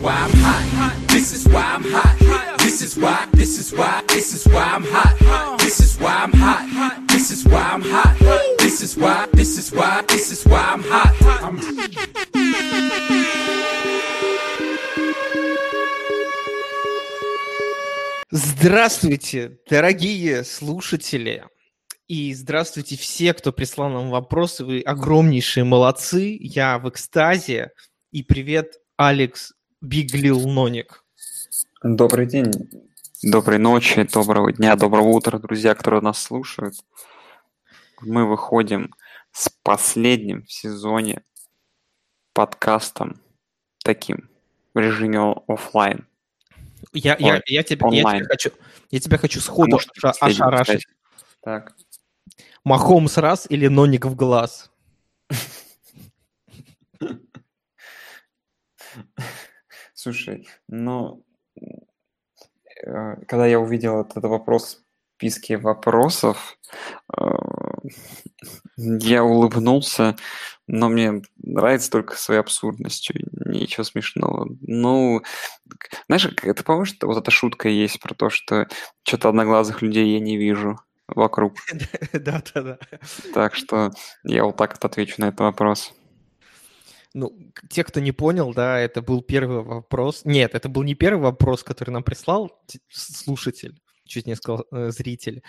why I'm hot. This is why I'm hot. This is why, this is why, this is why I'm hot. This is why I'm hot. This is why I'm hot. This is why, this is why, this is why I'm hot. I'm Здравствуйте, дорогие слушатели. И здравствуйте все, кто прислал нам вопросы. Вы огромнейшие молодцы. Я в экстазе. И привет, Алекс Биглил Ноник. Добрый день, доброй ночи, доброго дня, доброго утра, друзья, которые нас слушают. Мы выходим с последним в сезоне подкастом таким в режиме оффлайн. Я, я, Ой, я, тебя, я, тебя хочу, я тебя хочу сходу Может, оша- последним, ошарашить. Так. Махомс раз или Ноник в глаз? Слушай, ну, э, когда я увидел этот вопрос в списке вопросов, э, я улыбнулся, но мне нравится только своей абсурдностью, ничего смешного. Ну, знаешь, это помнишь, что вот эта шутка есть про то, что что-то одноглазых людей я не вижу вокруг. Да-да-да. Так что я вот так вот отвечу на этот вопрос. Ну, те, кто не понял, да, это был первый вопрос. Нет, это был не первый вопрос, который нам прислал слушатель, чуть не сказал э, зритель.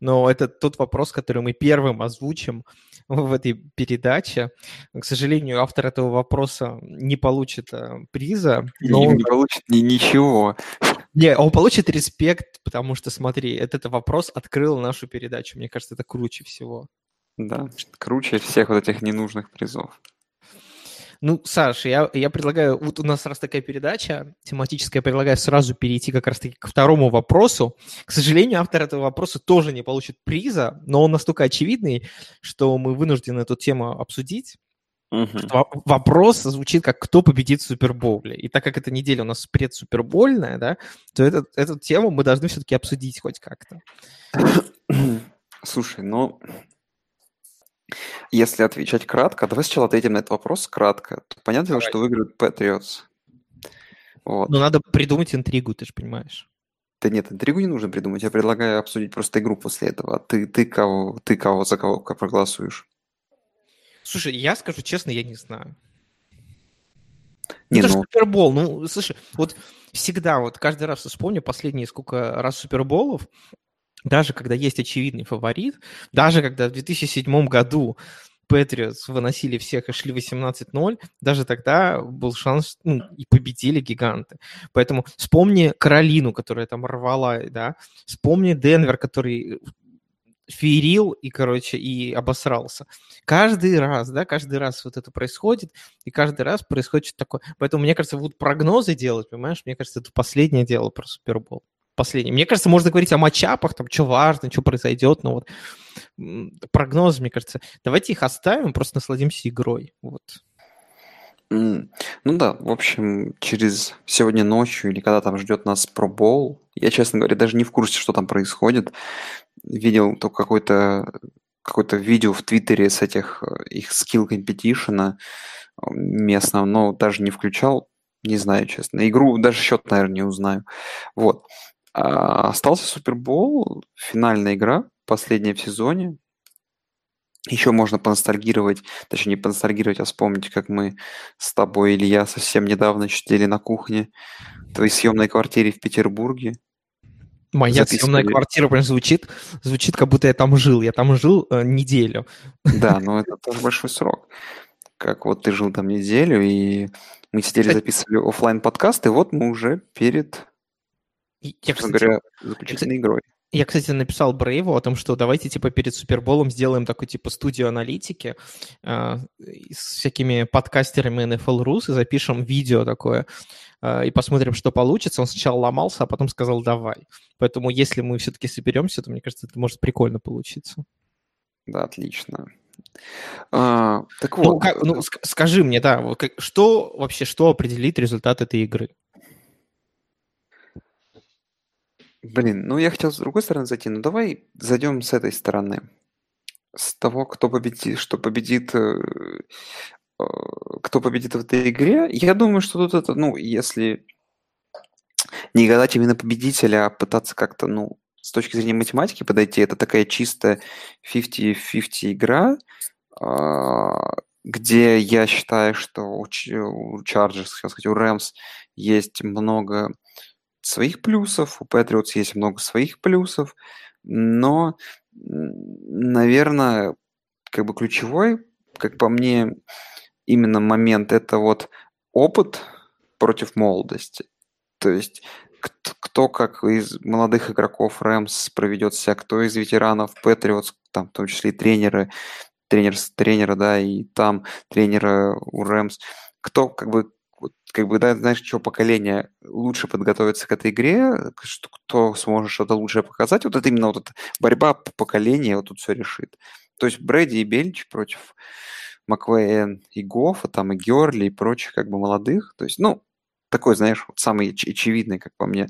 Но это тот вопрос, который мы первым озвучим в этой передаче. К сожалению, автор этого вопроса не получит э, приза, но Не, он, не получит ни- ничего. не, он получит респект, потому что, смотри, этот вопрос открыл нашу передачу. Мне кажется, это круче всего. Да, круче всех вот этих ненужных призов. Ну, Саш, я, я предлагаю, вот у нас раз такая передача тематическая, я предлагаю сразу перейти как раз-таки к второму вопросу. К сожалению, автор этого вопроса тоже не получит приза, но он настолько очевидный, что мы вынуждены эту тему обсудить. Во- Вопрос звучит как «Кто победит в Супербоуле?» И так как эта неделя у нас предсупербольная, да, то этот, эту тему мы должны все-таки обсудить хоть как-то. Слушай, ну, если отвечать кратко, давай сначала ответим на этот вопрос кратко. То Понятно, Давай. что выиграют Patriots. Вот. Но надо придумать интригу, ты же понимаешь. Да нет, интригу не нужно придумать. Я предлагаю обсудить просто игру после этого. А ты, ты кого, ты кого, за кого проголосуешь? Слушай, я скажу честно, я не знаю. Не, это же ну, Супербол. Ну, слушай, вот всегда, вот каждый раз вспомню последние сколько раз Суперболов, даже когда есть очевидный фаворит, даже когда в 2007 году Патриотс выносили всех и шли 18-0, даже тогда был шанс, ну, и победили гиганты. Поэтому вспомни Каролину, которая там рвала, да, вспомни Денвер, который феерил и, короче, и обосрался. Каждый раз, да, каждый раз вот это происходит, и каждый раз происходит такое. Поэтому, мне кажется, вот прогнозы делать, понимаешь, мне кажется, это последнее дело про Супербол. Последнее. Мне кажется, можно говорить о матчапах, там, что важно, что произойдет, но вот прогнозы, мне кажется, давайте их оставим, просто насладимся игрой. Вот. м, ну да, в общем, через сегодня ночью или когда там ждет нас пробол, я, честно говоря, даже не в курсе, что там происходит. Видел только какое-то какое-то видео в Твиттере с этих э, их скилл компетишена местного, но даже не включал, не знаю, честно. Игру, даже счет, наверное, не узнаю. Вот. А, остался Супербол, финальная игра, последняя в сезоне. Еще можно поностальгировать, точнее не поностальгировать, а вспомнить, как мы с тобой, Илья, совсем недавно сидели на кухне в твоей съемной квартире в Петербурге. Моя съемная Записывали. квартира прям звучит, звучит, как будто я там жил. Я там жил э, неделю. Да, но это тоже большой срок. Как вот ты жил там неделю, и мы сидели, записывали оффлайн подкаст, и вот мы уже перед, Я, кстати, говоря, заключительной игрой. Я, кстати, написал Брейву о том, что давайте, типа, перед Суперболом сделаем такой, типа, студию аналитики э, с всякими подкастерами NFL Rus и запишем видео такое э, и посмотрим, что получится. Он сначала ломался, а потом сказал «давай». Поэтому если мы все-таки соберемся, то, мне кажется, это может прикольно получиться. Да, отлично. А, так Ну, вот, как- ну, ск- скажи мне, да, как- что вообще, что определит результат этой игры? Блин, ну я хотел с другой стороны зайти, но давай зайдем с этой стороны. С того, кто победит, что победит э, э, кто победит в этой игре, я думаю, что тут это, ну, если не гадать именно победителя, а пытаться как-то, ну, с точки зрения математики подойти, это такая чистая 50-50 игра, а, где я считаю, что у Chargers, хотел сказать, у Rams есть много своих плюсов, у Patriots есть много своих плюсов, но, наверное, как бы ключевой, как по мне, именно момент это вот опыт против молодости. То есть кто, кто как из молодых игроков Рэмс проведет себя, кто из ветеранов Патриотс, там в том числе и тренеры, тренер, тренера, да, и там тренера у Рэмс, кто как бы как бы, да, знаешь, что поколение лучше подготовиться к этой игре, что, кто сможет что-то лучшее показать, вот это именно вот эта борьба по поколению вот тут все решит. То есть Брэди и Бельч против Маквейн и Гофа, там и Герли и прочих как бы молодых. То есть, ну, такой, знаешь, вот самый очевидный, как по мне,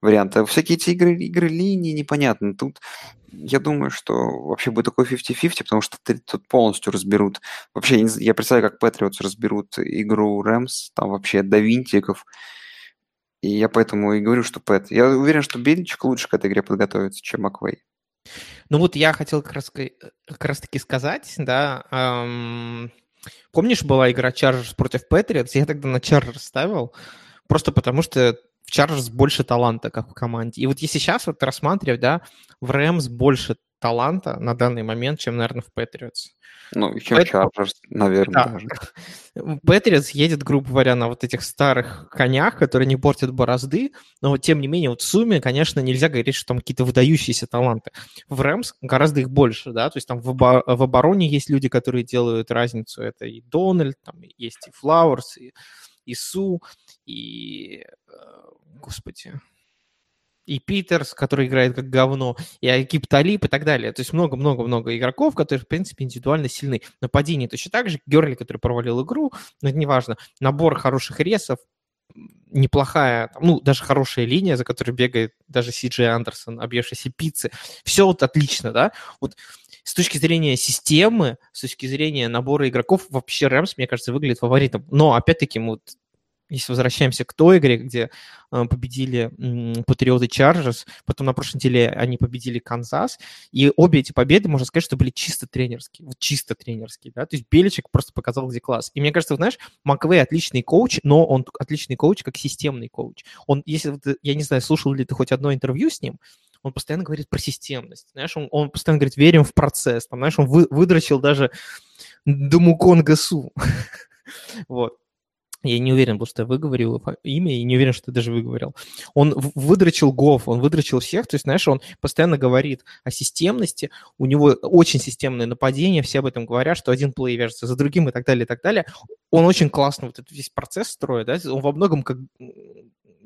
вариант. А всякие эти игры, игры линии непонятно. Тут я думаю, что вообще будет такой 50-50, потому что тут полностью разберут. Вообще, я представляю, как Патриотс разберут игру Рэмс, там вообще до винтиков. И я поэтому и говорю, что Пэт. Я уверен, что Бельчик лучше к этой игре подготовится, чем Маквей. Ну вот я хотел как раз, как раз таки сказать, да, эм, помнишь, была игра Chargers против Patriots? Я тогда на Chargers ставил, просто потому что в Chargers больше таланта, как в команде. И вот если сейчас вот рассматривать, да, в Рэмс больше таланта на данный момент, чем, наверное, в Patriots. Ну, чем Поэтому... Chargers, наверное, да. даже. Patriots едет, грубо говоря, на вот этих старых конях, которые не портят борозды, но вот тем не менее, вот в сумме, конечно, нельзя говорить, что там какие-то выдающиеся таланты. В Рэмс гораздо их больше, да, то есть там в, обо- в обороне есть люди, которые делают разницу, это и Дональд, там есть и Флауэрс, и, и Су, и, э, господи, и Питерс, который играет как говно, и Акип Талип и так далее. То есть много-много-много игроков, которые, в принципе, индивидуально сильны. Нападение точно так же. Герли, который провалил игру, но это неважно. Набор хороших ресов, неплохая, ну, даже хорошая линия, за которой бегает даже Си Джей Андерсон, объевшийся пиццы. Все вот отлично, да? Вот с точки зрения системы, с точки зрения набора игроков, вообще Рэмс, мне кажется, выглядит фаворитом. Но, опять-таки, вот если возвращаемся к той игре, где э, победили Патриоты Чарджерс, потом на прошлой неделе они победили Канзас, и обе эти победы, можно сказать, что были чисто тренерские, вот чисто тренерские, да, то есть Беличек просто показал, где класс. И мне кажется, знаешь, Маквей отличный коуч, но он отличный коуч как системный коуч. Он, если, я не знаю, слушал ли ты хоть одно интервью с ним, он постоянно говорит про системность, знаешь, он, он постоянно говорит, верим в процесс, там, знаешь, он вы, выдрочил даже Думукон Гасу, вот. Я не уверен был, что я выговорил имя, и не уверен, что ты даже выговорил. Он выдрочил Гов, он выдрочил всех, то есть, знаешь, он постоянно говорит о системности, у него очень системное нападение, все об этом говорят, что один плей вяжется за другим и так далее, и так далее. Он очень классно вот этот весь процесс строит, да, он во многом как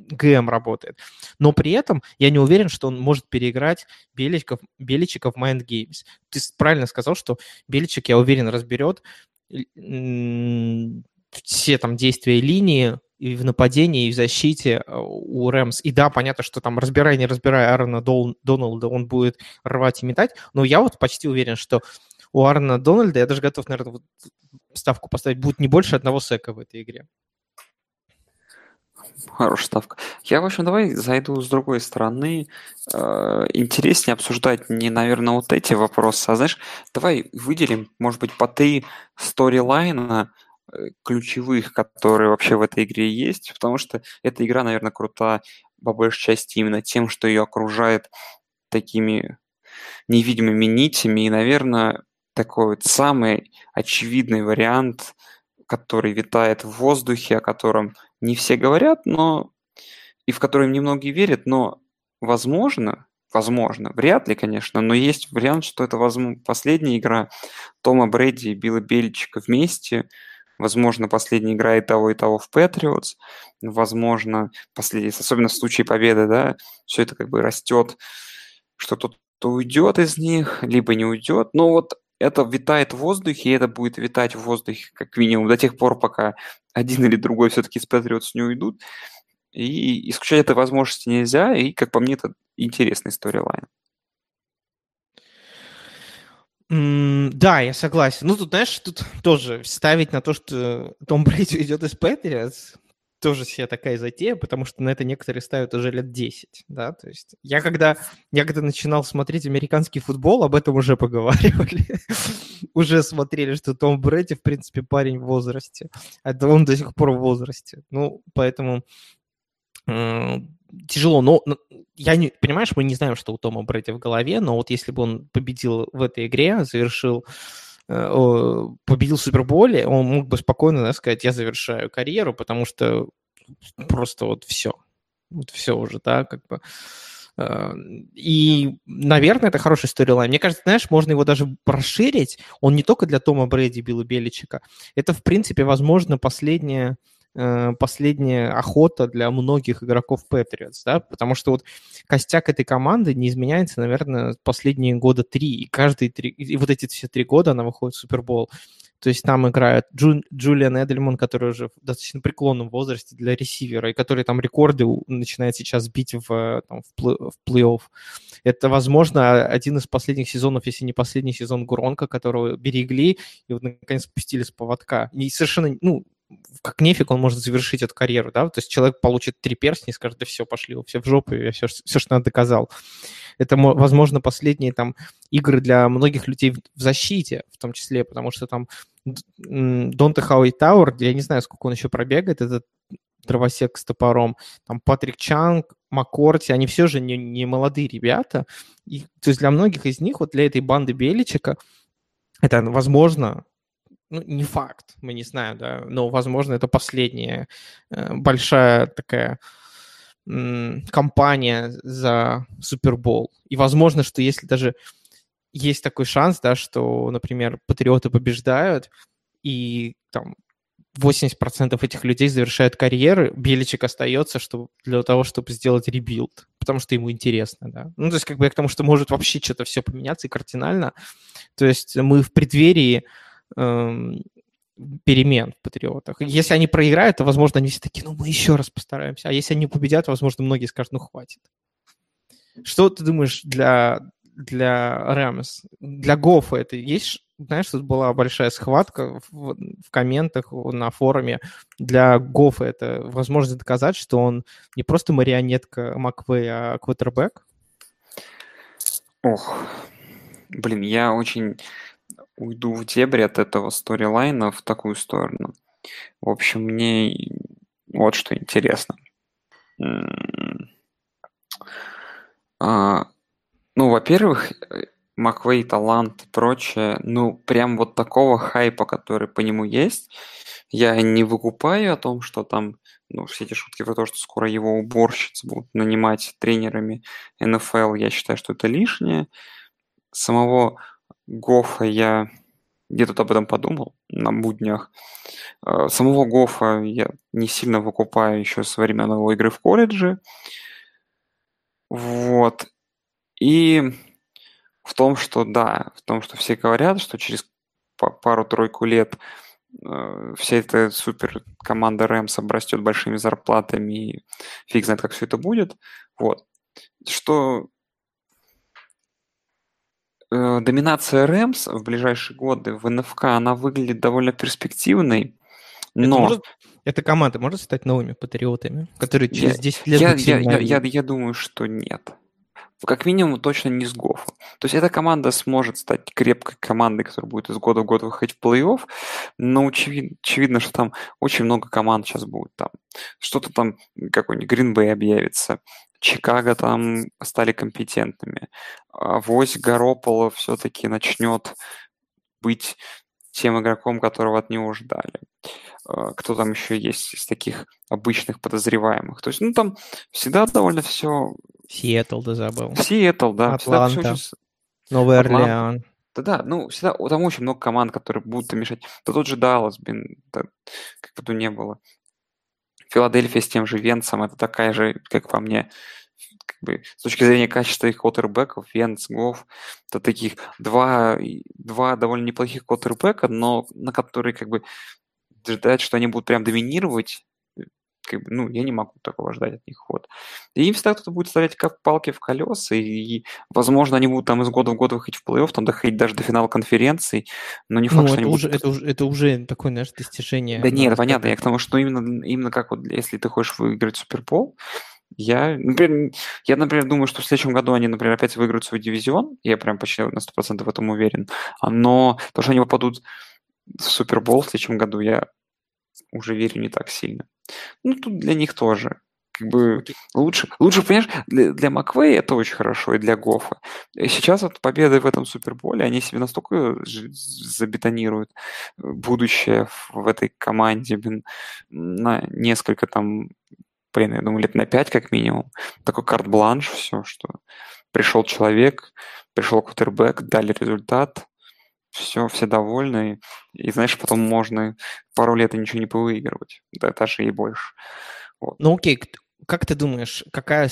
ГМ работает. Но при этом я не уверен, что он может переиграть Беличков, Беличика в Mind Games. Ты правильно сказал, что Беличик, я уверен, разберет все там действия линии и в нападении, и в защите э, у Рэмс. И да, понятно, что там, разбирая, не разбирая Аарона Дол, Дональда, он будет рвать и метать, но я вот почти уверен, что у Аарона Дональда, я даже готов, наверное, вот ставку поставить, будет не больше одного сека в этой игре. Хорошая ставка. Я, в общем, давай зайду с другой стороны. Э, интереснее обсуждать не, наверное, вот эти вопросы, а, знаешь, давай выделим, может быть, по три сторилайна, ключевых, которые вообще в этой игре есть, потому что эта игра, наверное, крута по большей части именно тем, что ее окружает такими невидимыми нитями, и, наверное, такой вот самый очевидный вариант, который витает в воздухе, о котором не все говорят, но и в который немногие верят, но возможно, возможно, вряд ли, конечно, но есть вариант, что это возможно, последняя игра Тома Брэди и Билла Бельчика вместе – Возможно, последняя игра и того, и того в Patriots. Возможно, последний, особенно в случае победы, да, все это как бы растет, что кто-то уйдет из них, либо не уйдет. Но вот это витает в воздухе, и это будет витать в воздухе как минимум до тех пор, пока один или другой все-таки из Patriots не уйдут. И исключать этой возможности нельзя, и, как по мне, это интересная история Да, я согласен. Ну, тут, знаешь, тут тоже ставить на то, что Том Брейди идет из Патриотс, тоже себе такая затея, потому что на это некоторые ставят уже лет 10, да, то есть я когда, я когда начинал смотреть американский футбол, об этом уже поговаривали, уже смотрели, что Том Брэди, в принципе, парень в возрасте, а это он до сих пор в возрасте, ну, поэтому э, тяжело, но я не, понимаешь, мы не знаем, что у Тома Брэди в голове, но вот если бы он победил в этой игре, завершил э, победил в Суперболе, он мог бы спокойно да, сказать, я завершаю карьеру, потому что просто вот все. Вот все уже, да, как бы. Э, И, наверное, это хороший сторилайн. Мне кажется, знаешь, можно его даже расширить. Он не только для Тома Брэди, Билла Беличика. Это, в принципе, возможно, последняя последняя охота для многих игроков Patriots, да, потому что вот костяк этой команды не изменяется, наверное, последние года три, и каждые три, и вот эти все три года она выходит в Супербол. То есть там играет Джу, Джулиан Эдельман, который уже в достаточно преклонном возрасте для ресивера, и который там рекорды начинает сейчас бить в, э, там, в, плей- в плей-офф. Это, возможно, один из последних сезонов, если не последний сезон Гронка, которого берегли и вот наконец спустили с поводка. И совершенно, ну, как нефиг он может завершить эту карьеру, да, то есть человек получит три перстня и скажет, да все, пошли, все в жопу, я все, все что надо доказал. Это, мо- возможно, последние там игры для многих людей в защите, в том числе, потому что там Донте Хауи Тауэр, я не знаю, сколько он еще пробегает, этот дровосек с топором, там Патрик Чанг, Маккорти, они все же не, не молодые ребята, и, то есть для многих из них, вот для этой банды Беличика, это, возможно, ну, не факт, мы не знаем, да, но, возможно, это последняя э, большая такая м, кампания за Супербол. И возможно, что если даже есть такой шанс, да, что, например, патриоты побеждают, и там 80% этих людей завершают карьеры, Беличек остается чтобы, для того, чтобы сделать rebuild, потому что ему интересно, да. Ну, то есть как бы к тому, что может вообще что-то все поменяться и кардинально. То есть мы в преддверии перемен в Патриотах. Если они проиграют, то, возможно, они все такие, ну, мы еще раз постараемся. А если они победят, возможно, многие скажут, ну, хватит. Что ты думаешь для, для Рэмс? Для Гофа это есть? Знаешь, тут была большая схватка в, в комментах на форуме. Для Гофа это возможность доказать, что он не просто марионетка Маквей, а квотербек? Ох, блин, я очень уйду в дебри от этого сторилайна в такую сторону. В общем, мне вот что интересно. А, ну, во-первых, э, Маквей талант и прочее, ну, прям вот такого хайпа, который по нему есть, я не выкупаю о том, что там, ну, все эти шутки про то, что скоро его уборщицы будут нанимать тренерами НФЛ, я считаю, что это лишнее. Самого Гофа я где-то об этом подумал на буднях. Э, Самого Гофа я не сильно выкупаю еще со времен его игры в колледже. Вот. И в том, что да, в том, что все говорят, что через па- пару-тройку лет э, вся эта супер команда Рэмс обрастет большими зарплатами, и фиг знает, как все это будет. Вот. Что доминация Рэмс в ближайшие годы в НФК, она выглядит довольно перспективной, Это, но может- эта команда может стать новыми патриотами, которые Я- через 10 лет я, я, я, я, я думаю, что нет. Как минимум, точно не с Гофа. То есть эта команда сможет стать крепкой командой, которая будет из года в год выходить в плей-офф, но очевид- очевидно, что там очень много команд сейчас будет. Там что-то там, какой-нибудь Гринбей объявится, Чикаго там стали компетентными. А Вось Гарополо все-таки начнет быть тем игроком, которого от него ждали. А, Кто там еще есть из таких обычных подозреваемых? То есть, ну, там всегда довольно все... Сиэтл, ты забыл. Сиэтл, да. всегда Атланта. очень с- Новый. Орлеан. Да-да, ну, всегда... Там очень много команд, которые будут мешать. Да тот же Даллас, блин, да, как бы то не было. Филадельфия с тем же Венцем, это такая же, как по мне, как бы, с точки зрения качества их квотербеков, Венц, Гофф, это таких два, два довольно неплохих квотербека, но на которые как бы ждать, что они будут прям доминировать, как бы, ну, я не могу такого ждать от них. Вот. И им всегда кто-то будет ставить как палки в колеса, и, и, возможно, они будут там из года в год выходить в плей-офф, там доходить даже до финала конференции, но не факт, Ну, что это они уже, будут... это, уже, это уже такое, знаешь, достижение. Да нет, понятно, я к тому, что именно, именно как вот, если ты хочешь выиграть Супербол, я, например, я, например, думаю, что в следующем году они, например, опять выиграют свой дивизион, я прям почти на 100% в этом уверен, А, но то, что они попадут в Супербол в следующем году, я уже верю не так сильно. Ну, тут для них тоже. Как бы лучше, лучше, понимаешь, для, для Маквея это очень хорошо, и для Гофа. Сейчас вот победы в этом Суперболе, они себе настолько забетонируют э, будущее в, в этой команде, блин, на несколько там, блин, я думаю, лет на пять как минимум. Такой карт-бланш, все, что пришел человек, пришел кутербэк, дали результат, все, все довольны, и, знаешь, потом можно пару лет и ничего не повыигрывать, да, даже и больше. Вот. Ну окей, как ты думаешь, какая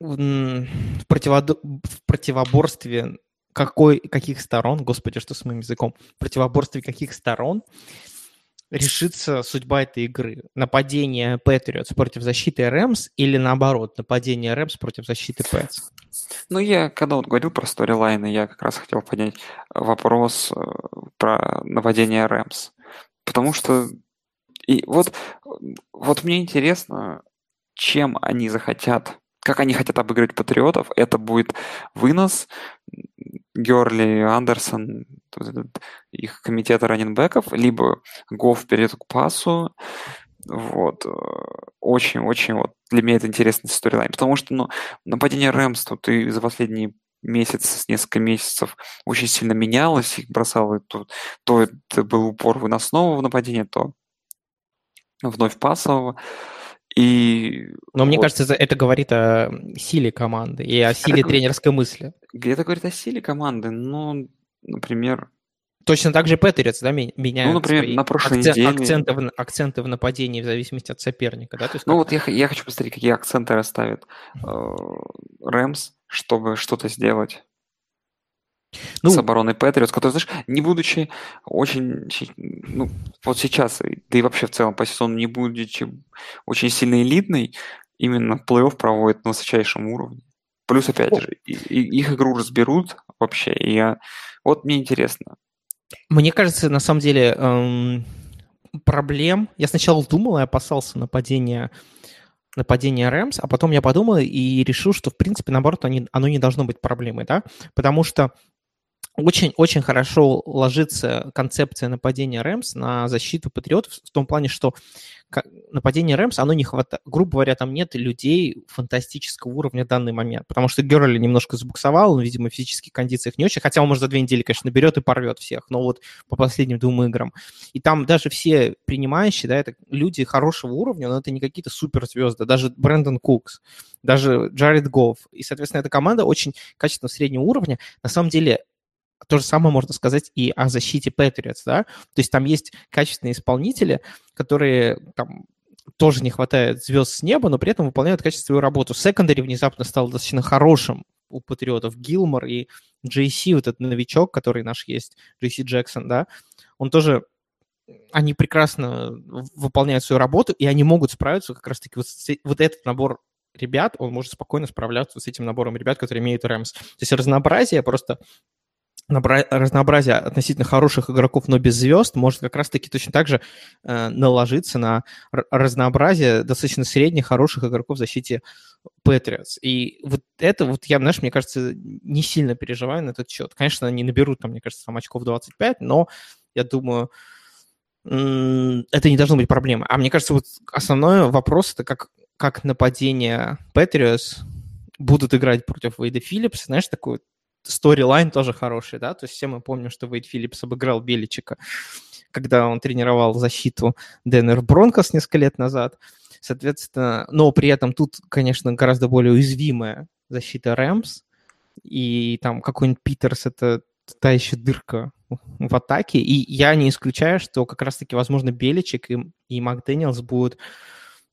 в, в противоборстве какой, каких сторон, господи, что с моим языком, в противоборстве каких сторон решится судьба этой игры? Нападение Патриотс против защиты Рэмс или наоборот, нападение Рэмс против защиты Пэтс? Ну, я когда вот говорил про сторилайны, я как раз хотел поднять вопрос э, про нападение Рэмс. Потому что и вот, вот мне интересно, чем они захотят, как они хотят обыграть патриотов. Это будет вынос Герли, Андерсон, их комитета раненбеков, либо Гофф перейдет к пасу. Вот. Очень-очень вот для меня это интересный сторилайн. Потому что, ну, нападение Рэмс тут и за последние месяц, несколько месяцев очень сильно менялось, их бросало то, то это был упор выносного в нападение, то вновь пасового. И Но мне вот кажется, это- это говорит о силе команды и о силе говорит- тренерской мысли. где-то говорит о силе команды, но, например, Точно так же Патриотс, да, ме- меняют Ну, например, на прошлой акцен- неделе- акценты, в, акценты в нападении в зависимости от соперника, да? То есть ну вот я, я хочу посмотреть, какие акценты расставит э, Рэмс, чтобы что-то сделать Ну, с обороной Патриотс, который, знаешь, не будучи очень, ну, вот сейчас, да и вообще в целом по сезону, не будучи очень сильно элитной, именно плей-офф проводит на высочайшем уровне. Плюс, опять же, и- и- их игру разберут вообще, и я... Вот мне интересно. Мне кажется, на самом деле эм, проблем. Я сначала думал и опасался нападения нападения Рэмс, а потом я подумал и решил, что, в принципе, наоборот, они, оно не должно быть проблемой, да, потому что очень-очень хорошо ложится концепция нападения Рэмс на защиту патриотов в том плане, что нападение Рэмс, оно не хватает, грубо говоря, там нет людей фантастического уровня в данный момент, потому что Герли немножко забуксовал, он, видимо, в физических кондициях не очень, хотя он, может, за две недели, конечно, наберет и порвет всех, но вот по последним двум играм. И там даже все принимающие, да, это люди хорошего уровня, но это не какие-то суперзвезды, даже Брэндон Кукс, даже Джаред Гофф. И, соответственно, эта команда очень качественно среднего уровня. На самом деле, то же самое можно сказать и о защите Patriots, да, то есть там есть качественные исполнители, которые там тоже не хватает звезд с неба, но при этом выполняют качественную работу. Секондари внезапно стал достаточно хорошим у патриотов. Гилмор и JC, вот этот новичок, который наш есть, JC Джексон, да, он тоже они прекрасно выполняют свою работу, и они могут справиться как раз-таки вот, вот этот набор ребят, он может спокойно справляться с этим набором ребят, которые имеют Рэмс. То есть разнообразие просто разнообразие относительно хороших игроков, но без звезд, может как раз-таки точно так же э, наложиться на разнообразие достаточно средних хороших игроков в защите Патриотс. И вот это вот я, знаешь, мне кажется, не сильно переживаю на этот счет. Конечно, они наберут там, мне кажется, там очков 25, но я думаю, это не должно быть проблемой. А мне кажется, вот основной вопрос это как, как нападение Патриотс будут играть против Вейда Филлипса, знаешь, такой сторилайн тоже хороший, да, то есть все мы помним, что Вейд Филлипс обыграл Беличика, когда он тренировал защиту Денвер Бронкос несколько лет назад, соответственно, но при этом тут, конечно, гораздо более уязвимая защита Рэмс, и там какой-нибудь Питерс это та еще дырка в атаке, и я не исключаю, что как раз-таки, возможно, Беличик и, и Макдэниелс будут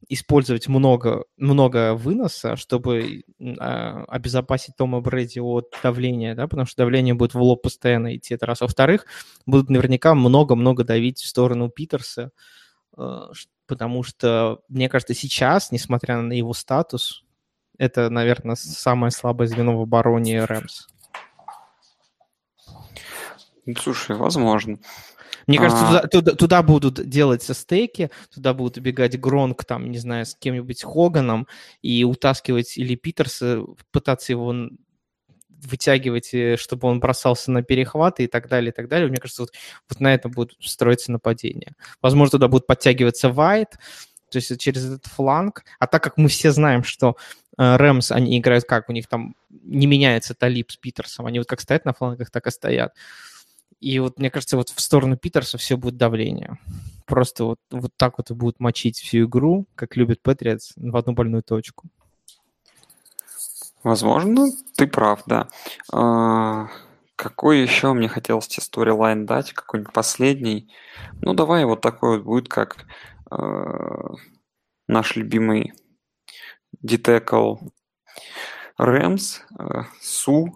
использовать много, много выноса, чтобы э, обезопасить Тома Брэди от давления, да, потому что давление будет в лоб постоянно идти, это раз. Во-вторых, будут наверняка много-много давить в сторону Питерса, э, потому что, мне кажется, сейчас, несмотря на его статус, это, наверное, самое слабое звено в обороне Рэмс. Слушай, возможно. Мне кажется, туда, туда, туда будут делаться стейки, туда будут убегать Гронк, там, не знаю, с кем-нибудь Хоганом и утаскивать или Питерса, пытаться его вытягивать, э, чтобы он бросался на перехваты и так далее, и так далее. Мне кажется, вот, вот на этом будет строиться нападение. Возможно, туда будет подтягиваться Вайт, то есть через этот фланг. А так как мы все знаем, что э, Рэмс, они играют как? У них там не меняется Талиб с Питерсом. Они вот как стоят на флангах, так и стоят. И вот, мне кажется, вот в сторону Питерса все будет давление. Просто вот, вот так вот будут мочить всю игру, как любит Патриотс, в одну больную точку. Возможно, ты прав, да. А, какой еще мне хотелось тебе сторилайн дать? Какой-нибудь последний? Ну, давай вот такой вот будет, как а, наш любимый Детекл Рэмс, а, Су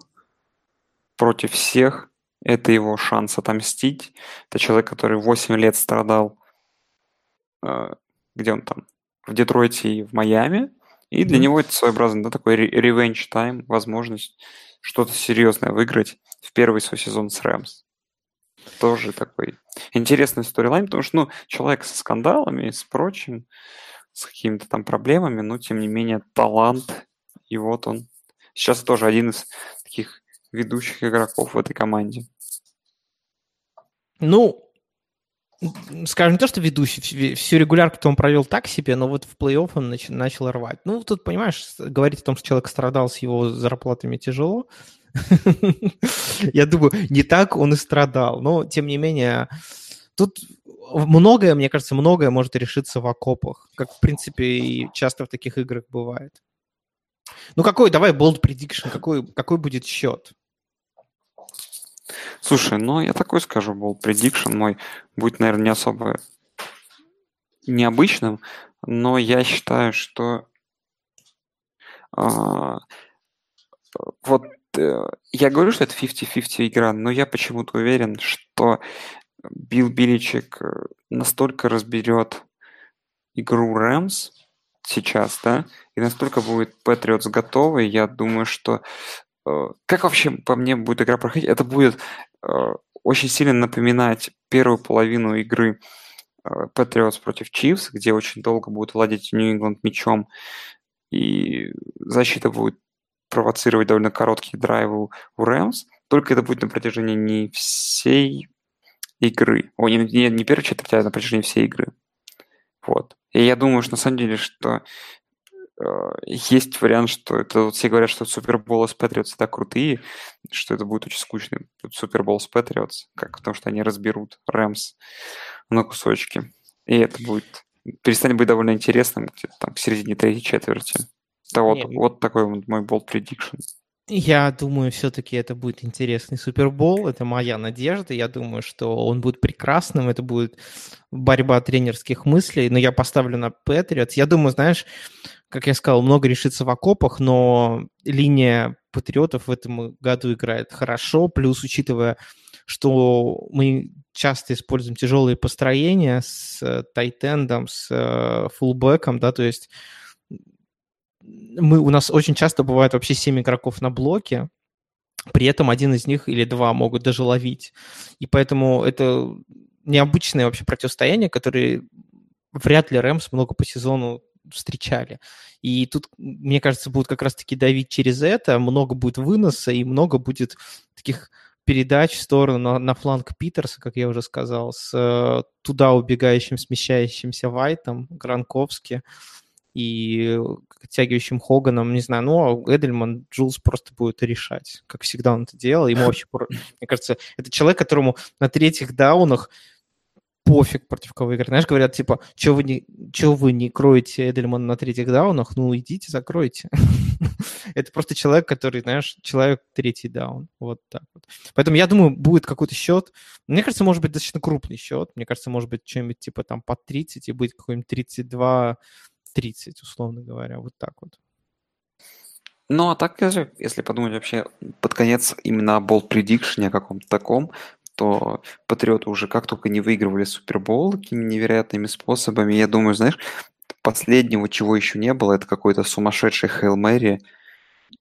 против всех это его шанс отомстить. Это человек, который 8 лет страдал, э, где он там, в Детройте и в Майами. И для mm-hmm. него это своеобразный да, такой revenge time, возможность что-то серьезное выиграть в первый свой сезон с Рэмс. Тоже такой интересный сторилайн, потому что, ну, человек со скандалами, с прочим, с какими-то там проблемами, но, тем не менее, талант, и вот он. Сейчас тоже один из таких ведущих игроков в этой команде. Ну, скажем, не то, что ведущий, всю регулярку он провел так себе, но вот в плей-офф он нач- начал рвать. Ну, тут, понимаешь, говорить о том, что человек страдал с его зарплатами тяжело. Я думаю, не так он и страдал. Но, тем не менее, тут многое, мне кажется, многое может решиться в окопах, как, в принципе, и часто в таких играх бывает. Ну, какой, давай, bold prediction, какой, какой будет счет? Слушай, ну я такой скажу, был prediction мой будет, наверное, не особо необычным, но я считаю, что а, вот э, я говорю, что это 50-50 игра, но я почему-то уверен, что Билл Биличек э, настолько разберет игру Рэмс сейчас, да, и настолько будет Патриотс готовы, я думаю, что Э, как вообще по мне будет игра проходить? Это будет э, очень сильно напоминать первую половину игры э, Patriots против Chiefs, где очень долго будет владеть Нью-Ингланд мячом, и защита будет провоцировать довольно короткие драйвы у Рэмс, только это будет на протяжении не всей игры. О, не, не, не первой четверти, а на протяжении всей игры. Вот. И я думаю, что на самом деле, что есть вариант, что это вот все говорят, что Супербол с Патриотс так крутые, что это будет очень скучный Супербол с Патриотс, как потому что они разберут Рэмс на кусочки. И это будет перестанет быть довольно интересным где-то там к середине третьей четверти. Да вот, Нет. вот такой вот мой болт prediction. Я думаю, все-таки это будет интересный Супербол. Это моя надежда. Я думаю, что он будет прекрасным. Это будет борьба тренерских мыслей. Но я поставлю на Патриотс. Я думаю, знаешь, как я сказал, много решится в окопах, но линия патриотов в этом году играет хорошо. Плюс, учитывая, что мы часто используем тяжелые построения с тайтендом, с э, фулбеком, да, то есть мы, у нас очень часто бывает вообще 7 игроков на блоке, при этом один из них или два могут даже ловить. И поэтому это необычное вообще противостояние, которое вряд ли Рэмс много по сезону встречали. И тут, мне кажется, будут как раз-таки давить через это, много будет выноса и много будет таких передач в сторону на, на фланг Питерса, как я уже сказал, с э, туда убегающим, смещающимся Вайтом, Гранковски и оттягивающим Хоганом, не знаю, ну, а Эдельман, Джулс просто будет решать, как всегда он это делал. Ему вообще, мне кажется, это человек, которому на третьих даунах пофиг, против кого играть. Знаешь, говорят, типа, что вы не, чё вы не кроете Эдельмана на третьих даунах? Ну, идите, закройте. Это просто человек, который, знаешь, человек третий даун. Вот так вот. Поэтому я думаю, будет какой-то счет. Мне кажется, может быть достаточно крупный счет. Мне кажется, может быть что-нибудь типа там под 30 и будет какой-нибудь 32 30, условно говоря, вот так вот. Ну, а так, если подумать вообще под конец именно о болт prediction, о каком-то таком, что Патриоты уже как только не выигрывали Супербол какими невероятными способами, я думаю, знаешь, последнего, чего еще не было, это какой-то сумасшедший Хейл Мэри,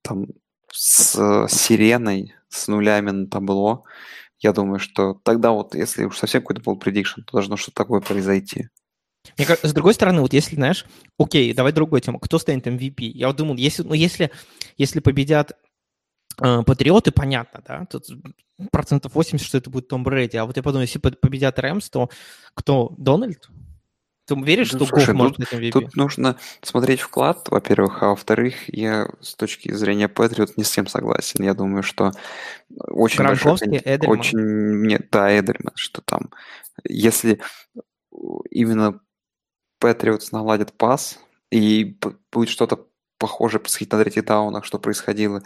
там, с сиреной, с нулями на табло. Я думаю, что тогда вот, если уж совсем какой-то был предикшн, то должно что-то такое произойти. Мне кажется, с другой стороны, вот если, знаешь, окей, давай другой тему. Кто станет MVP? Я вот думал, если, ну, если, если победят э, Патриоты, понятно, да, тут процентов 80, что это будет Том Брэди. А вот я подумал, если победят Рэмс, то кто? Дональд? Ты веришь, Ну, что слушай, Гоф может тут, быть MVP? тут нужно смотреть вклад, во-первых, а во-вторых, я с точки зрения Патриот не с тем согласен. Я думаю, что очень Гранковский, Эдельман. очень мне да Эдельман, что там, если именно Патриотс наладит пас и будет что-то похожее происходить на третьих даунах, что происходило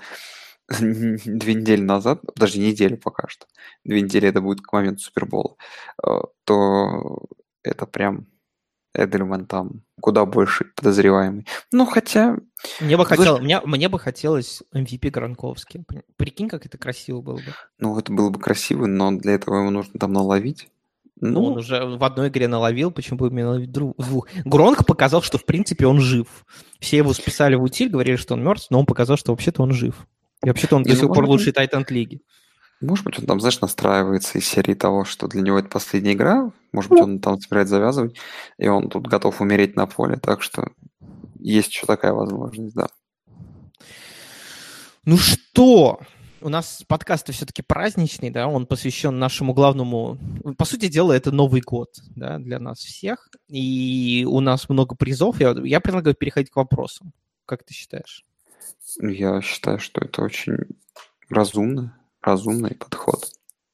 две недели назад, даже неделю пока что, две недели это будет к моменту Супербола, э, то это прям Эдельман там куда больше подозреваемый. Ну, хотя, Мне бы, Слушай- хотел, мне, мне бы хотелось MVP Гранковский. При- Прикинь, как это красиво было бы. ну, это было бы красиво, но для этого ему нужно там наловить. Ну, он уже в одной игре наловил, почему бы именно в двух? Гронк показал, что в принципе он жив. Все его списали в утиль, говорили, что он мертв, но он показал, что вообще-то он жив. И вообще-то он до ну, сих пор лучший тайтант лиги. может быть, он там, знаешь, настраивается из серии того, что для него это последняя игра, может быть, он там собирается завязывать, и он тут готов умереть на поле, так что есть еще такая возможность, да. Ну что, у нас подкаст все-таки праздничный, да, он посвящен нашему главному... По сути дела, это Новый год, да, для нас всех. И у нас много призов. Я, я предлагаю переходить к вопросам. Как ты считаешь? Я считаю, что это очень разумно, разумный подход.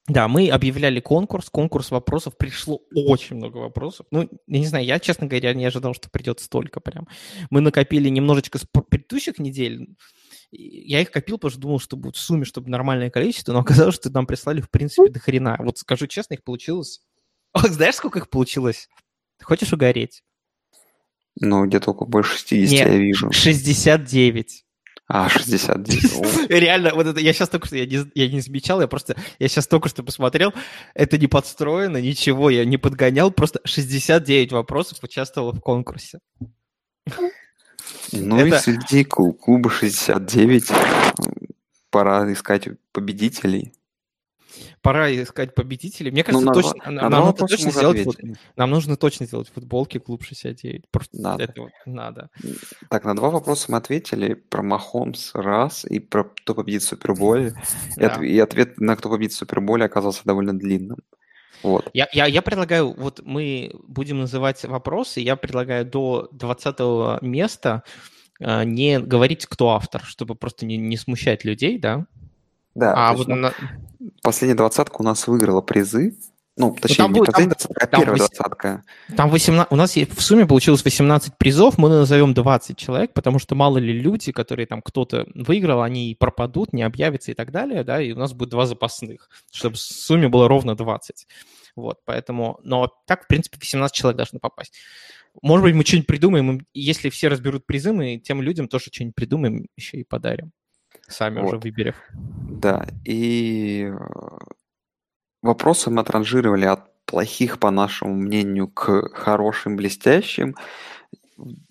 Да, мы объявляли конкурс, конкурс вопросов, пришло очень много вопросов. Ну, я не знаю, я, честно говоря, не ожидал, что придет столько прям. Мы накопили немножечко с предыдущих недель, я их копил, потому что думал, что будет в сумме, чтобы нормальное количество, но оказалось, что нам прислали, в принципе, до хрена. Вот скажу честно, их получилось... О, знаешь, сколько их получилось? Ты хочешь угореть? Ну, где-то около больше 60 Нет, я вижу. 69. А, 69. О, Реально, вот это я сейчас только что, я не, я не замечал, я просто, я сейчас только что посмотрел, это не подстроено, ничего, я не подгонял, просто 69 вопросов участвовало в конкурсе. Ну и Это- среди клу- клуба 69 м, пора искать победителей. Пора искать победителей. Мне Ну, кажется, на точно, нам, на нам два нужно точно сделать, фут- нам нужно точно сделать футболки клуб 69. Просто Надо. это вот надо. Так, на два вопроса мы ответили. Про Махомс раз и про кто победит в Суперболе. Да. и ответ на кто победит в Суперболе оказался довольно длинным. Вот. Я, я, я предлагаю, вот мы будем называть вопросы, я предлагаю до 20 места э, не говорить, кто автор, чтобы просто не, не смущать людей, да? Да, А вот ну, на- последняя двадцатка у нас выиграла призы. Ну, точнее, там не будет- последняя там- двадцатка, а там первая двадцатка. Там 18, у нас в сумме получилось 18 призов, мы назовем 20 человек, потому что мало ли люди, которые там кто-то выиграл, они пропадут, не объявятся и так далее, да, и у нас будет два запасных, чтобы в сумме было ровно 20. Вот, поэтому, но так, в принципе, 18 человек должны попасть. Может быть, мы что-нибудь придумаем, если все разберут призы, мы тем людям тоже что-нибудь придумаем, еще и подарим. Сами уже Вот. выберем. Да, и э, вопросы мы отранжировали от плохих, по нашему мнению, к хорошим, блестящим.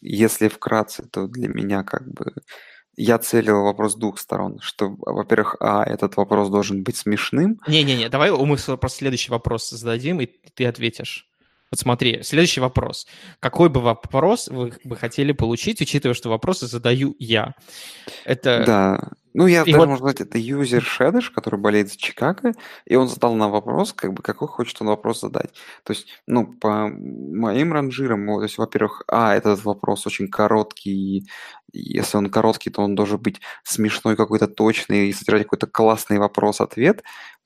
Если вкратце, то для меня как бы я целил вопрос с двух сторон, что, во-первых, а, этот вопрос должен быть смешным, Не-не-не, давай мы просто следующий вопрос зададим, и ты ответишь. Вот смотри, следующий вопрос. Какой бы вопрос вы бы хотели получить, учитывая, что вопросы задаю я? Это... Да. Ну, я и даже, вот- можно сказать, это юзер Шедыш, который болеет за Чикаго, и он задал нам вопрос, как бы, какой хочет он вопрос задать. То есть, ну, по моим ранжирам, то есть, во-первых, а, этот вопрос очень короткий, и если он короткий, то он должен быть смешной, какой-то точный, и содержать какой-то классный вопрос-ответ.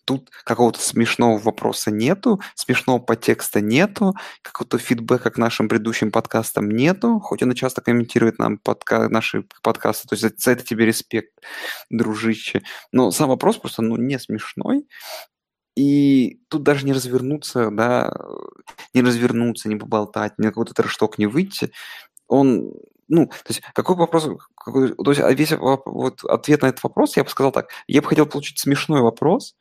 Тут какого-то смешного вопроса нету, смешного подтекста нету, какого-то фидбэка к нашим предыдущим подкастам нету, хоть он и часто комментирует нам подка- наши подкасты, то есть за, за это тебе респект, дружище. Но сам вопрос просто, ну, не смешной, и тут даже не развернуться, да, не развернуться, не поболтать, ни на какой-то трэшток не выйти, он, ну, то есть какой вопрос, какой, то есть весь вот ответ на этот вопрос, я бы сказал так, я бы хотел получить смешной вопрос,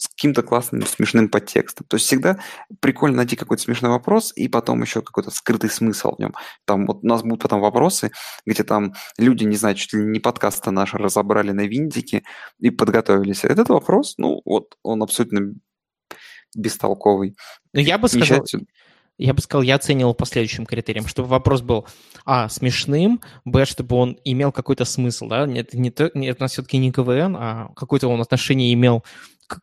с каким-то классным смешным подтекстом. То есть всегда прикольно найти какой-то смешной вопрос и потом еще какой-то скрытый смысл в нем. Там вот у нас будут потом вопросы, где там люди, не знаю, чуть ли не подкасты наши разобрали на винтике и подготовились. Этот вопрос, ну вот он абсолютно бестолковый. Ну, я бы сказал, я бы сказал, я оценил по следующим критериям, чтобы вопрос был, а, смешным, б, чтобы он имел какой-то смысл, да, это, не то, это все-таки не КВН, а какое-то он отношение имел,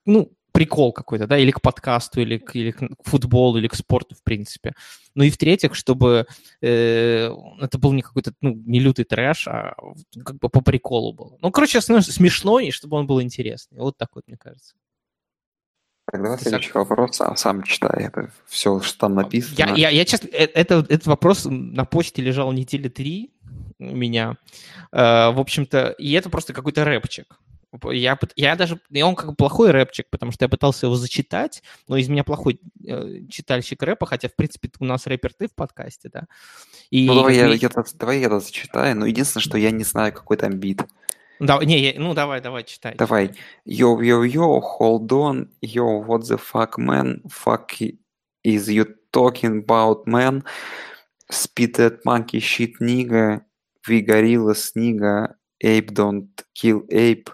ну, прикол какой-то, да, или к подкасту, или к, или к футболу, или к спорту, в принципе. Ну и в-третьих, чтобы э, это был не какой-то, ну, не лютый трэш, а как бы по приколу был. Ну, короче, смешной, и чтобы он был интересный. Вот так вот, мне кажется. Так, давай следующий вопрос, сам, сам читай, это все, что там написано. Я, я, я честно, э, это, этот вопрос на почте лежал недели три у меня. Э, в общем-то, и это просто какой-то рэпчик. Я, я даже, и он как плохой рэпчик, потому что я пытался его зачитать, но из меня плохой э, читальщик рэпа, хотя, в принципе, у нас рэпер ты в подкасте, да. И, ну, давай, я, я, давай я это зачитаю, но единственное, что я не знаю, какой там бит. Да, не, я, ну давай, давай, читай. Давай. Yo, hold on. Yo, what the fuck, man? Fuck is you talking about, man? Spit that monkey shit, nigga. We gorillas, nigga. Ape don't kill ape.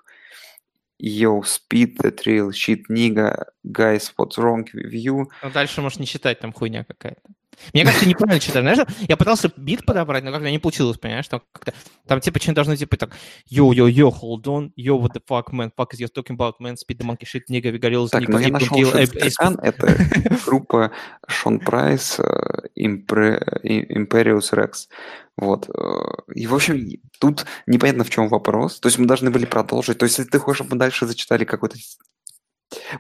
Yo, spit that real shit, nigga. Guys, what's wrong with you? Ну, дальше можешь не читать, там хуйня какая-то. Мне кажется, неправильно читаю. Знаешь, я пытался бит подобрать, но как-то не получилось, понимаешь? Там, как-то, там типа чем должно типа так yo, hold on, yo, what the fuck, man, fuck is you talking about, man, speed the monkey shit, nigga, we gorillas, Так, ну я нашел Шестикан, это группа Шон Прайс, Imperius Rex. Вот. Э, и, в общем, тут непонятно, в чем вопрос. То есть мы должны были продолжить. То есть, если ты хочешь, чтобы мы дальше зачитали какой-то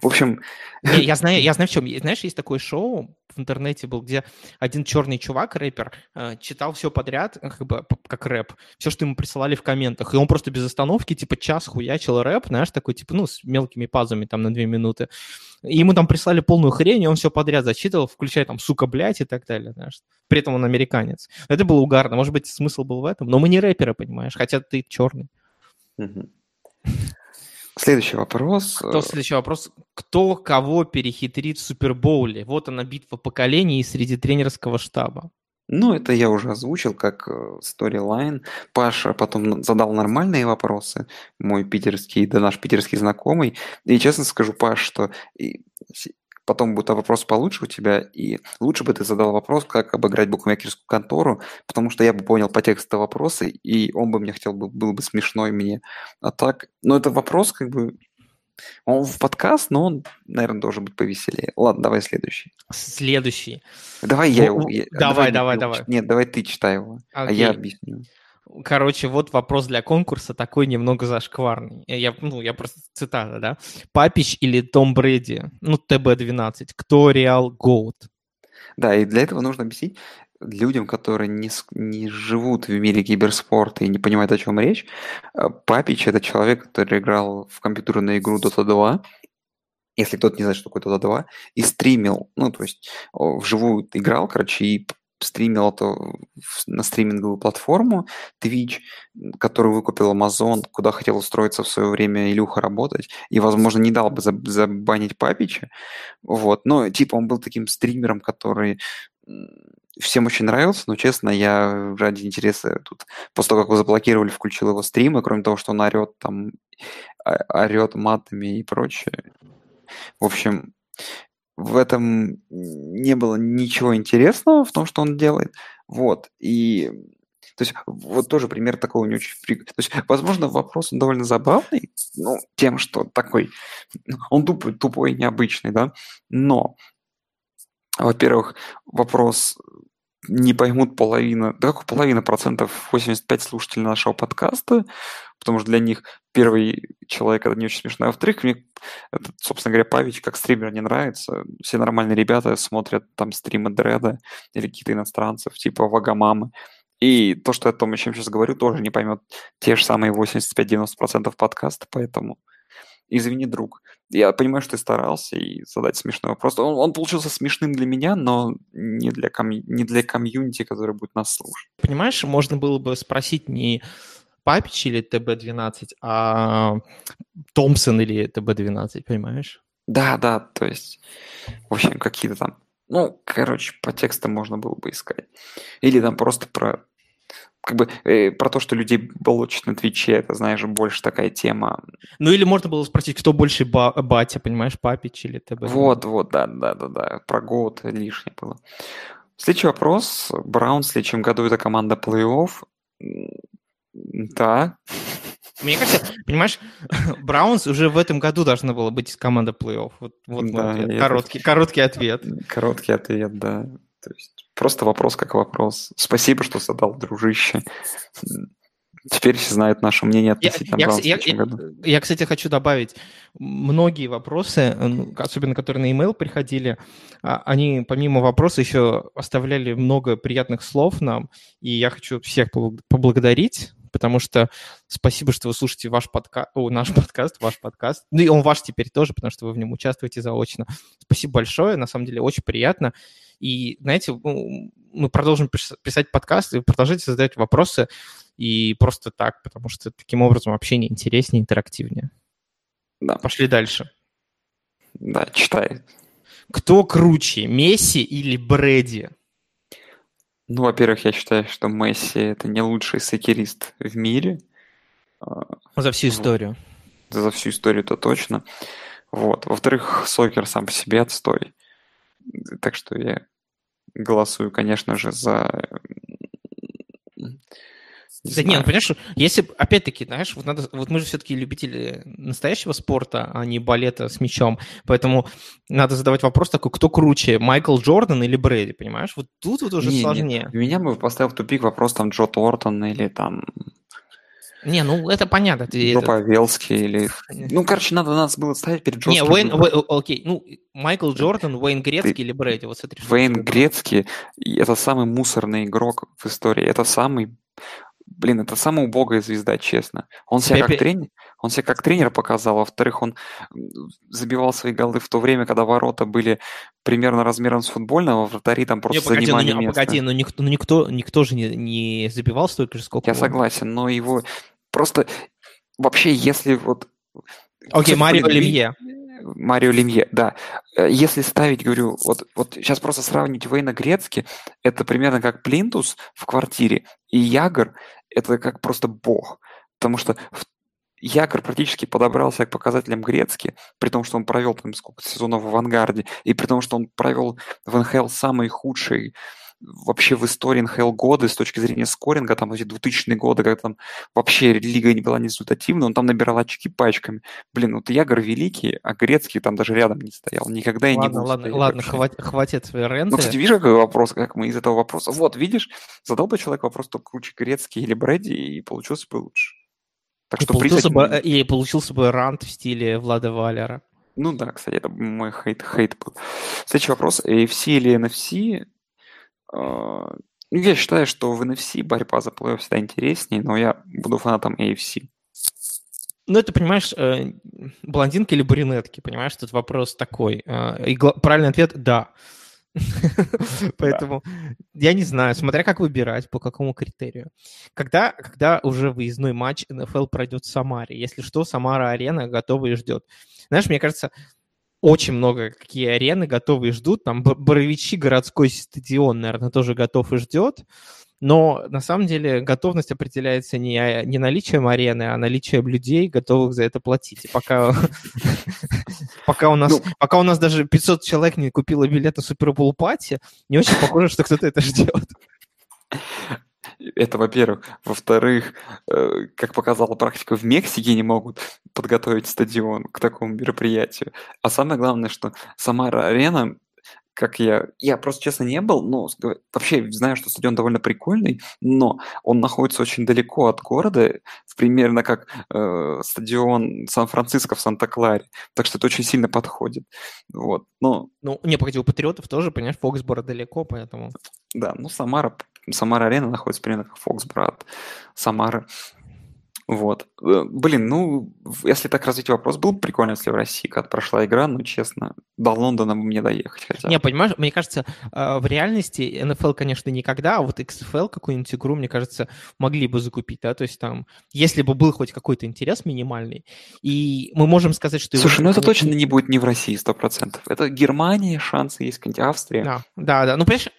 в общем... Не, я знаю, я знаю в чем. Знаешь, есть такое шоу в интернете был, где один черный чувак, рэпер, э, читал все подряд, э, как бы как рэп, все, что ему присылали в комментах, и он просто без остановки, типа, час хуячил рэп, знаешь, такой, типа, ну, с мелкими пазами там на две минуты. И ему там прислали полную хрень, и он все подряд зачитывал, включая там «сука, блядь» и так далее, знаешь. При этом он американец. Это было угарно. Может быть, смысл был в этом, но мы не рэперы, понимаешь, хотя ты черный. Следующий вопрос. Кто, следующий вопрос. Кто кого перехитрит в Супербоуле? Вот она битва поколений среди тренерского штаба. Ну, это я уже озвучил как сторилайн. Э, Паша потом задал нормальные вопросы, мой питерский, да наш питерский знакомый. И честно скажу, Паш, что потом будет вопрос получше у тебя, и лучше бы ты задал вопрос, как обыграть букмекерскую контору, потому что я бы понял по тексту вопросы, и он бы мне хотел бы, был бы смешной мне. А так, ну это вопрос как бы, он в подкаст, но он, наверное, должен быть повеселее. Ладно, давай следующий. Следующий. Давай я его... Давай, давай, давай. давай. Нет, давай ты читай его, Окей. а я объясню. Короче, вот вопрос для конкурса такой немного зашкварный. Я, ну, я просто цитата, да? Папич или Том Брэди, ну, ТБ-12, кто Реал Гоут? Да, и для этого нужно объяснить людям, которые не, не живут в мире киберспорта и не понимают, о чем речь. Э, Папич – это человек, который играл в компьютерную игру Dota 2, если кто-то не знает, что такое Dota 2, и стримил, ну, то есть вживую играл, короче, и стримил это на стриминговую платформу Twitch, которую выкупил Amazon, куда хотел устроиться в свое время Илюха работать, и, возможно, не дал бы забанить Папича, вот, но, типа, он был таким стримером, который всем очень нравился, но, честно, я ради интереса тут, после того, как его заблокировали, включил его стримы, кроме того, что он орет там, орет матами и прочее. В общем, в этом не было ничего интересного в том, что он делает. Вот. И то есть вот тоже пример такого не очень... То есть, возможно, вопрос он довольно забавный, ну, тем, что такой... Он тупой, тупой, необычный, да, но, во-первых, вопрос не поймут половина, да как половина процентов, 85 слушателей нашего подкаста, потому что для них первый человек это не очень смешно. А во-вторых, мне, это, собственно говоря, Павич как стример не нравится. Все нормальные ребята смотрят там стримы Дреда или какие-то иностранцев, типа Вагамамы. И то, что я о том, о чем сейчас говорю, тоже не поймет те же самые 85-90% подкаста, поэтому извини, друг. Я понимаю, что ты старался и задать смешной вопрос. Он, он получился смешным для меня, но не для, комью, не для комьюнити, который будет нас слушать. Понимаешь, можно было бы спросить не Папич или ТБ-12, а Томпсон или ТБ-12, понимаешь? Да, да, то есть, в общем, какие-то там, ну, короче, по текстам можно было бы искать. Или там просто про, как бы, э, про то, что людей блочат на Твиче, это, знаешь, больше такая тема. Ну или можно было спросить, кто больше ба- батя, понимаешь, папич или ТБ. Вот, вот, да, да, да, да, про год лишнее было. Следующий вопрос. Браун в следующем году это команда плей-офф. Да, Мне кажется, понимаешь, Браунс уже в этом году должна была быть команда плей-офф. Вот, вот мой Да, ответ. это- короткий, короткий ответ. короткий ответ, да. То есть просто вопрос как вопрос. Спасибо, что задал, дружище. Теперь все знают наше мнение Я, относительно я, я- я- году. я, кстати, хочу добавить, многие вопросы, особенно которые на e-mail приходили, а, они помимо вопроса еще оставляли много приятных слов нам, и я хочу всех побл- поблагодарить, потому что спасибо, что вы слушаете ваш подка... О, наш подкаст, ваш подкаст. Ну и он ваш теперь тоже, потому что вы в нем участвуете заочно. Спасибо большое, на самом деле очень приятно. И, знаете, ну, мы продолжим пис- писать подкасты, продолжайте задавать вопросы, и просто так, потому что таким образом общение интереснее, интерактивнее. Да, Пошли дальше. да, читай. Кто круче, Месси или Брэди? Ну, во-первых, я считаю, что Месси это не лучший сокерист в мире. А, За всю историю. За всю историю это точно. Вот. Во-вторых, сокер сам по себе отстой. Так что я голосую, конечно же, за... Не Да не, ну понимаешь, если, опять-таки, знаешь, вот, надо, вот мы же все-таки любители настоящего спорта, а не балета с мячом, поэтому надо задавать вопрос такой, кто круче, Майкл Джордан или Брэди, понимаешь? Вот тут вот уже Не, не, сложнее. Меня бы поставил в тупик вопрос там Джо Тортон или там Не, ну это понятно. Ты, Джо это- Павелский или... Ну, короче, надо нас было ставить перед Не, жестким Уэйн, выбором. Уэ- окей, ну, Майкл Джордан, Уэйн Грецкий или Брэди, вот смотри. ты выбрал. Грецкий это самый мусорный игрок в истории. Это самый, блин, это самая убогая звезда, честно. Он себя Пепе- как тренер, он себя как тренер показал. Во-вторых, он забивал свои голы в то время, когда ворота были примерно размером с футбольного, вратари там Не, просто погоди, ну, занимали не- а место. погоди, ну никто, ну, никто, никто же не, не забивал столько же, сколько Я он. согласен, но его просто вообще, если вот Окей, Марио Лемье. Марио Лемье, да. Э, Если ставить, говорю, вот, вот сейчас просто сравнить Вейна Грецки, это примерно как Плинтус в квартире, и Ягор – это как просто бог. Потому что Ягор практически подобрался к показателям Грецки, при том, что он провел там сколько сезонов в авангарде, и при том, что он провел в НХЛ самый худший вообще в истории НХЛ годы с точки зрения скоринга, там эти 2000-е годы, когда там вообще лига не была не результативна, он там набирал очки пачками. Блин, вот Ягор великий, а Грецкий там даже рядом не стоял. Никогда и не Ладно, будет ладно, стоять ладно, хватит, хватит Ну, ренты. кстати, видишь, какой вопрос, как мы из этого вопроса... Вот, видишь, задал бы человек вопрос, кто круче Грецкий или Брэди, и получился бы лучше. Так и, что получился бы, один- э, и получился бы рант в стиле Влада Валера. Ну да, кстати, это мой хейт, хейт был. Следующий вопрос. AFC или NFC? А, Ну, я считаю, что в NFC борьба за плей-офф всегда интереснее, но я буду фанатом AFC. Ну, это, понимаешь, э, блондинки или брюнетки, понимаешь, тут вопрос такой. Э, И правильный ответ – да. Поэтому я не знаю, смотря как выбирать, по какому критерию. Когда, когда уже выездной матч НФЛ пройдет в Самаре? Если что, Самара-арена готова и ждет. Знаешь, мне кажется, очень много какие арены готовы и ждут. Там Боровичи, городской стадион, наверное, тоже готов и ждет. Но на самом деле готовность определяется не, а- не наличием арены, а наличием людей, готовых за это платить. И пока, пока, у нас, Ну. пока у нас даже 500 человек не купило билет на Супербол пати, не очень похоже, что кто-то это ждет. Это, во-первых. Во-вторых, э, как показала практика, в Мексике не могут подготовить стадион к такому мероприятию. А самое главное, что Самара-арена, как я... Я просто, честно, не был, но вообще знаю, что стадион довольно прикольный, но он находится очень далеко от города, примерно как э, стадион Сан-Франциско в Санта-Кларе. Так что это очень сильно подходит. Вот. Но Ну, не, погоди, у Патриотов тоже, понимаешь, Фоксборо далеко, поэтому... Да, ну Самара, Самара-арена находится примерно как Фоксборо от Самары. Вот. Э, блин, ну, если так развить вопрос, было бы прикольно, если в России как прошла игра, но, честно, до Лондона бы мне доехать хотя бы. Не, понимаешь, мне кажется, э, в реальности НФЛ, конечно, никогда, а вот XFL какую-нибудь игру, мне кажется, могли бы закупить, да, то есть там, если бы был хоть какой-то интерес минимальный, и мы можем сказать, что... Слушай, ну это не- точно не будет не в России, сто процентов. Это Германия, шансы есть, какая-нибудь Австрия. Да, да, да. Ну, понимаешь,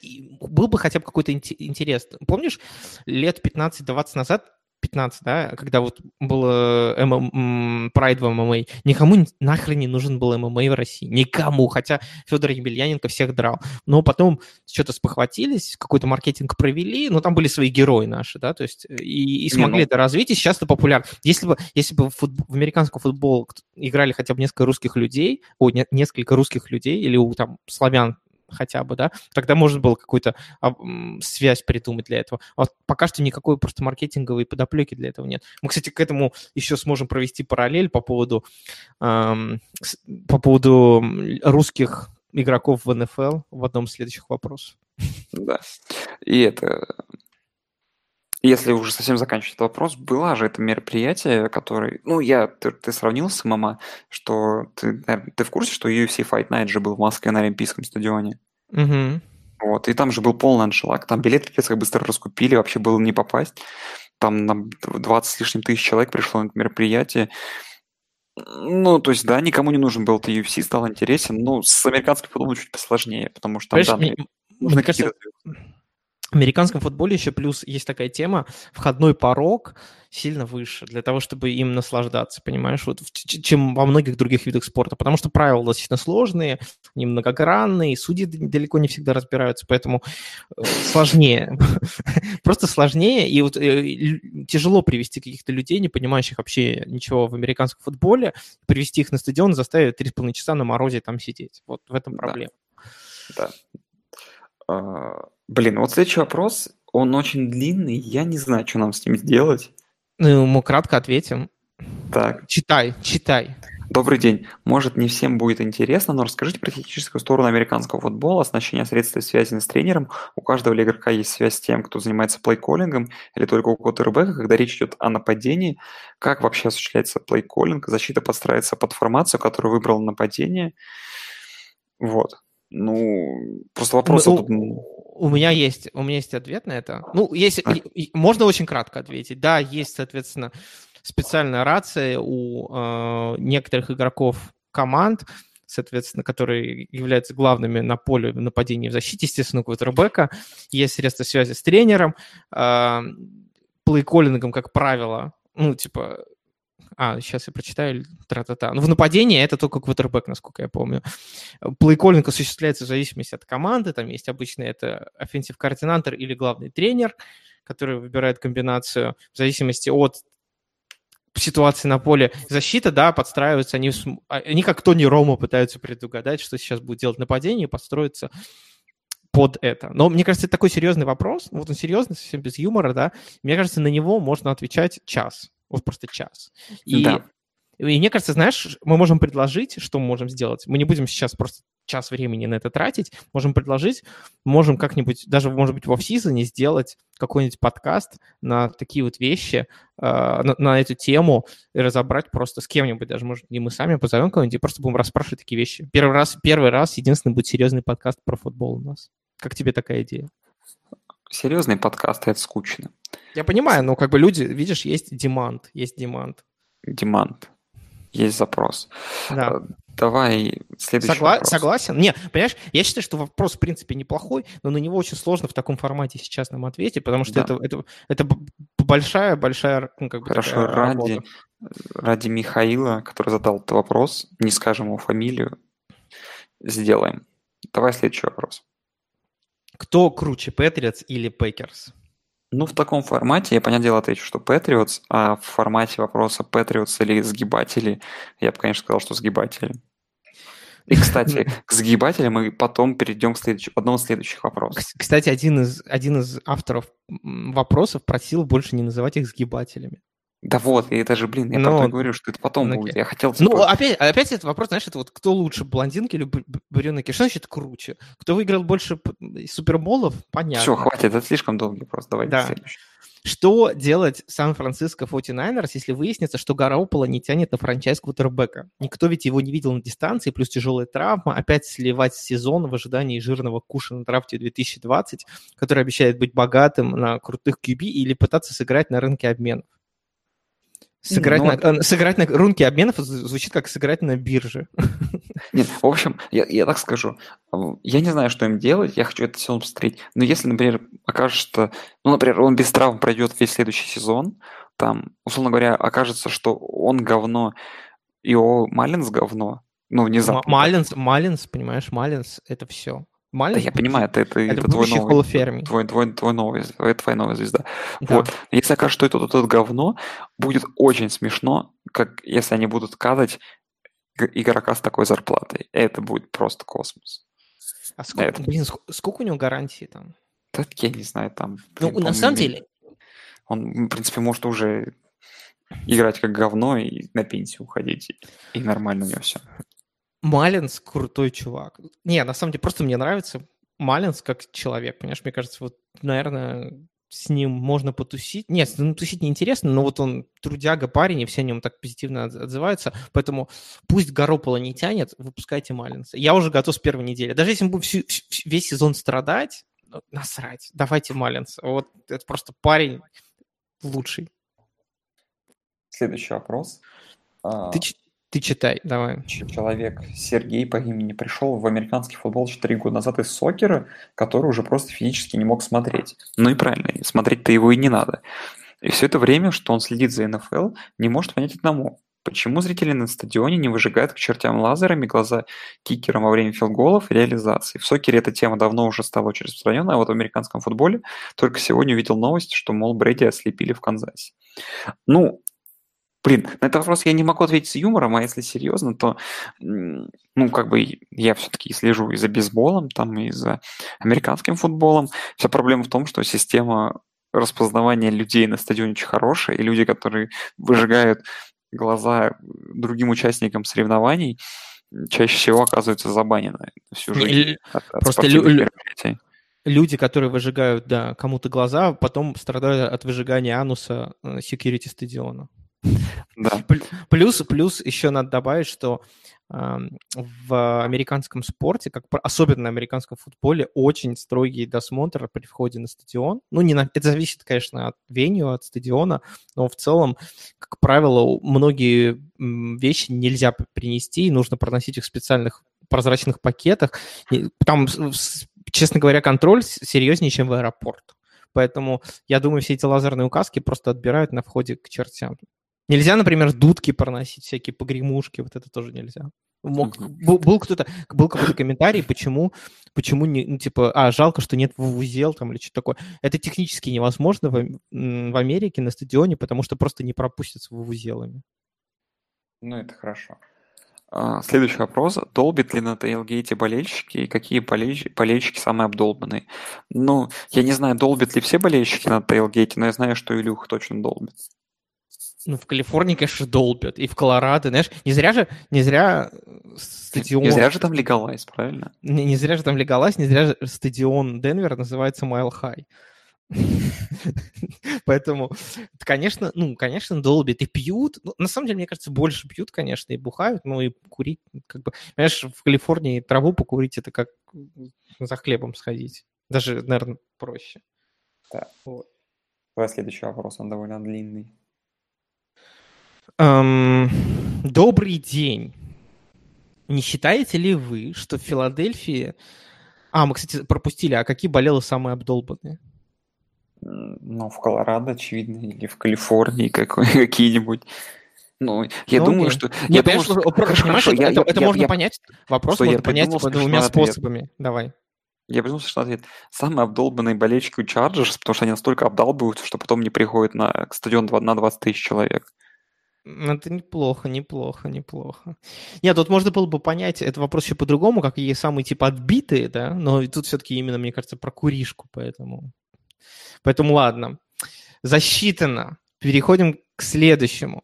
был бы хотя бы какой-то инте- интерес. Помнишь, лет 15-20 назад 15, да, когда вот было ММ, Прайд в ММА, никому нахрен не нужен был ММА в России, никому, хотя Федор Емельяненко всех драл. Но потом что-то спохватились, какой-то маркетинг провели, но там были свои герои наши, да, то есть э, и, и смогли ну- это развить, и сейчас это популярно. Если бы, если бы в, футб- в американском футбол играли хотя бы несколько русских людей, о, не- несколько русских людей, или у там славян хотя бы, да, тогда можно было какую-то а, связь придумать для этого. А вот пока что никакой просто маркетинговой подоплеки для этого нет. Мы, кстати, к этому еще сможем провести параллель по поводу, с- по поводу русских игроков в НФЛ в одном из следующих вопросов. Да. И это... Если уже совсем заканчивать этот вопрос, было же это мероприятие, которое... Ну, я... Ты, ты сравнил с ММА, что... Ты, ты в курсе, что UFC Fight Night же был в Москве на Олимпийском стадионе? Мгм. Вот, и там же был полный аншлаг, там билеты как быстро раскупили, вообще было не попасть. Там на 20 с лишним тысяч человек пришло на это мероприятие. Ну, то есть, да, никому не нужен был этот UFC, стал интересен. Ну, с американским футболом чуть посложнее, потому что там, да, Понимаешь, мне- мне- нужны мне кажется. В американском футболе еще плюс есть такая тема, входной порог сильно выше для того, чтобы им наслаждаться, понимаешь, вот чем во многих других видах спорта, потому что правила достаточно сложные, они многогранные, судьи далеко не всегда разбираются, поэтому э, сложнее, просто сложнее, и вот э, тяжело привести каких-то людей, не понимающих вообще ничего в американском футболе, привести их на стадион заставить 3,5 часа на морозе там сидеть. Вот в этом проблема. Да. А, Блин, вот следующий вопрос, он очень длинный, я не знаю, что нам с ним сделать. Ну, мы кратко ответим. Так, Читай, читай. добрый день. Может, не всем будет интересно, но расскажите про техническую сторону американского футбола, оснащение средств связи с тренером. У каждого ли игрока есть связь с тем, кто занимается плей-коллингом, или только у квотербека, когда речь идет о нападении? Как вообще осуществляется плей-коллинг? Защита подстраивается под формацию, которую выбрал нападение? Вот. Ну, просто вопрос... Ну, тут, У меня есть, у меня есть ответ на это. Ну, есть, А. можно очень кратко ответить. Да, есть, соответственно, специальная рация у э, некоторых игроков команд, соответственно, которые являются главными на поле в нападении и в защите, естественно, у квотербека. Есть средства связи с тренером, э, плейколлингом, как правило, ну, типа, а, сейчас я прочитаю, тра-та-та. Ну, в нападении это только квотербек, насколько я помню. Плейколлинг осуществляется в зависимости от команды. Там есть обычно это offensive координатор или главный тренер, который выбирает комбинацию в зависимости от ситуации на поле. Защита, да, подстраиваются, они, а, они как Тони Рома пытаются предугадать, что сейчас будет делать нападение, и подстроиться под это. Но мне кажется, это такой серьезный вопрос. Вот он серьезный, совсем без юмора, да. Мне кажется, на него можно отвечать час. Вот просто час. И, Да. и мне кажется, знаешь, мы можем предложить, что мы можем сделать. Мы не будем сейчас просто час времени на это тратить. Можем предложить, можем как-нибудь, даже, может быть, в офсизоне сделать какой-нибудь подкаст на такие вот вещи, э, на, на эту тему и разобрать просто с кем-нибудь, даже, может, не мы сами позовем кого-нибудь и просто будем расспрашивать такие вещи. Первый раз, первый раз, единственный будет серьезный подкаст про футбол у нас. Как тебе такая идея? Серьезный подкаст, это скучно. Я понимаю, но как бы люди, видишь, есть демант, есть демант. Демант. Есть запрос. Да. Э, Давай следующий Согла- вопрос. Согласен. Не, понимаешь, я считаю, что вопрос, в принципе, неплохой, но на него очень сложно в таком формате сейчас нам ответить, потому что Да. это, это, это большая-большая, ну, как бы Хорошо, ради, работа. ради Михаила, который задал этот вопрос, не скажем его фамилию, сделаем. Давай следующий вопрос. Кто круче, Патриотс или Пейкерс? Ну, в таком формате, я, понятное дело, отвечу, что Patriots, а в формате вопроса Patriots или сгибатели, я бы, конечно, сказал, что сгибатели. И, кстати, к сгибателям мы потом перейдем к следующему, одному из следующих вопросов. Кстати, один из, один из авторов вопросов просил больше не называть их сгибателями. Да вот, и это же, блин, я Ну, то и говорю, что это потом ну, будет. Я хотел, Ну, типа, опять, опять этот вопрос, знаешь, это вот кто лучше, блондинки или брюнеты? Что значит круче? Кто выиграл больше суперболов? Понятно. все, хватит, это слишком долгий вопрос. Давай Да. следующий. Что делать Сан-Франциско 49ers, если выяснится, что Гаропола не тянет на франчайз квотербека? Никто ведь его не видел на дистанции, плюс тяжелая травма, опять сливать сезон в ожидании жирного куша на драфте 2020, который обещает быть богатым на крутых QB или пытаться сыграть на рынке обменов. Сыграть, Ну, на, э, сыграть на рынке обменов звучит как сыграть на бирже. Нет, в общем, я, я так скажу. м, Я не знаю, что им делать, я хочу это все посмотреть. Но если, например, окажется, ну, например, он без травм пройдет весь следующий сезон, там, условно говоря, окажется, что он говно, и о Малинс говно, ну, внезапно. Малинс, Малинс, понимаешь, Малинс — это все. Да, Малинс я понимаю, это, это, это это твой новый, твой, твой, твой новый, это твоя новая звезда. Да. Вот. Если окажется, что это вот это говно, будет очень смешно, как если они будут катать г- игрока с такой зарплатой. Это будет просто космос. А сколько, Это- блин, ск- сколько у него гарантии там? Так я не знаю, там... Ну, блин, на самом деле, Он, в принципе, может уже играть как говно и на пенсию уходить. И нормально у него все. Малинс крутой чувак. Не, на самом деле, просто мне нравится Малинс как человек, понимаешь? Мне кажется, вот, наверное, с ним можно потусить. Нет, ну, тусить неинтересно, но вот он трудяга парень, и все о нем так позитивно отз- отзываются. Поэтому пусть Garoppolo не тянет, выпускайте Малинса. Я уже готов с первой недели. Даже если мы будем всю- вс- весь сезон страдать, ну, насрать, давайте Малинса. Вот это просто парень лучший. Следующий вопрос. А, Ты, ты читай, давай. Человек Сергей по имени пришел в американский футбол 4 года назад из сокера, который уже просто физически не мог смотреть. Ну и правильно, смотреть-то его и не надо. И все это время, что он следит за НФЛ, не может понять одному. Почему зрители на стадионе не выжигают к чертям лазерами глаза кикерам во время филголов и реализации? В сокере эта тема давно уже стала очень распространенной, а вот в американском футболе только сегодня увидел новость, что, мол, Брэди ослепили в Канзасе. Ну, блин, на этот вопрос я не могу ответить с юмором, а если серьезно, то, ну, как бы я все-таки слежу и за бейсболом, там, и за американским футболом. Вся проблема в том, что система распознавания людей на стадионе очень хорошая, и люди, которые выжигают глаза другим участникам соревнований, чаще всего оказываются забанены всю жизнь от, от просто лю- люди, которые выжигают, да, кому-то глаза, потом страдают от выжигания ануса э, security стадиона. Да. Пл- Плюс, плюс еще надо добавить, что ам, в американском спорте, как особенно на американском футболе, очень строгий досмотр при входе на стадион. Ну, не на, это зависит, конечно, от веню, от стадиона, но в целом, как правило, многие вещи нельзя принести, нужно проносить их в специальных прозрачных пакетах. Там, честно говоря, контроль серьезнее, чем в аэропорт. Поэтому, я думаю, все эти лазерные указки просто отбирают на входе к чертям. Нельзя, например, дудки проносить, всякие погремушки, вот это тоже нельзя. Мог- был, был кто-то, был какой-то комментарий, почему, почему не, ну, типа, а, жалко, что нет вузел там или что-то такое. Это технически невозможно в, в Америке на стадионе, потому что просто не пропустят с вузелами. Ну, это хорошо. А, Следующий вопрос. Долбит ли на Тейлгейте болельщики и какие болельщики, болельщики самые обдолбанные? Ну, я не знаю, долбят ли все болельщики на Тейлгейте, но я знаю, что Илюх точно долбит. Ну, в Калифорнии, конечно, долбят, и в Колорадо, знаешь, не зря же, не зря э, стадион... Не зря же там легалайз, правильно? Не, не зря же там легалась, не зря же стадион Денвер называется Mile High. Поэтому, конечно, ну, конечно, долбит и пьют. Ну, на самом деле, мне кажется, больше пьют, конечно, и бухают, но и курить, как бы, понимаешь, в Калифорнии траву покурить это как за хлебом сходить. Даже, наверное, проще. Давай следующий вопрос, он довольно длинный. Эм, добрый день. Не считаете ли вы, что в Филадельфии... А, мы, кстати, пропустили, а какие болелы самые обдолбанные? Ну, в Колорадо, очевидно, или в Калифорнии какие-нибудь. Ну, я Ну, думаю, окей. что... Не, Я думаю, понимаешь, что... про- про- Хорошо, хорошо, это, я- это- я- это я- можно я- понять. Вопрос что я можно понять двумя ответ. способами. Давай. Я придумал смешной ответ. Самые обдолбанные болельщики у Чарджерс, потому что они настолько обдалбываются, что потом не приходят на стадион на 20 тысяч человек. Это неплохо, неплохо, неплохо. Нет, тут можно было бы понять этот вопрос еще по-другому, как и самые типа отбитые, да, но тут все-таки именно, мне кажется, про куришку, поэтому... Поэтому ладно. Засчитано. Переходим к следующему.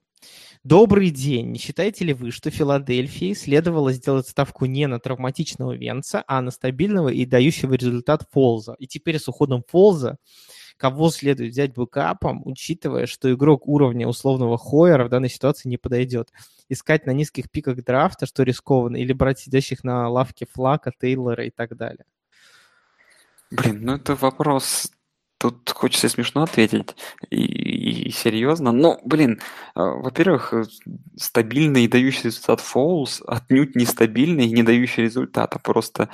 Добрый день. Не считаете ли вы, что Филадельфии следовало сделать ставку не на травматичного Венца, а на стабильного и дающего результат Фолза? И теперь с уходом Фолза кого следует взять бэкапом, учитывая, что игрок уровня условного Хойера в данной ситуации не подойдет. Искать на низких пиках драфта, что рискованно, или брать сидящих на лавке Флака, Тейлора и так далее. Блин, ну это вопрос Тут хочется смешно ответить и, и серьезно. Но, блин, э, во-первых, э, стабильный и дающий результат Фоулс отнюдь нестабильный и не дающий результата. Просто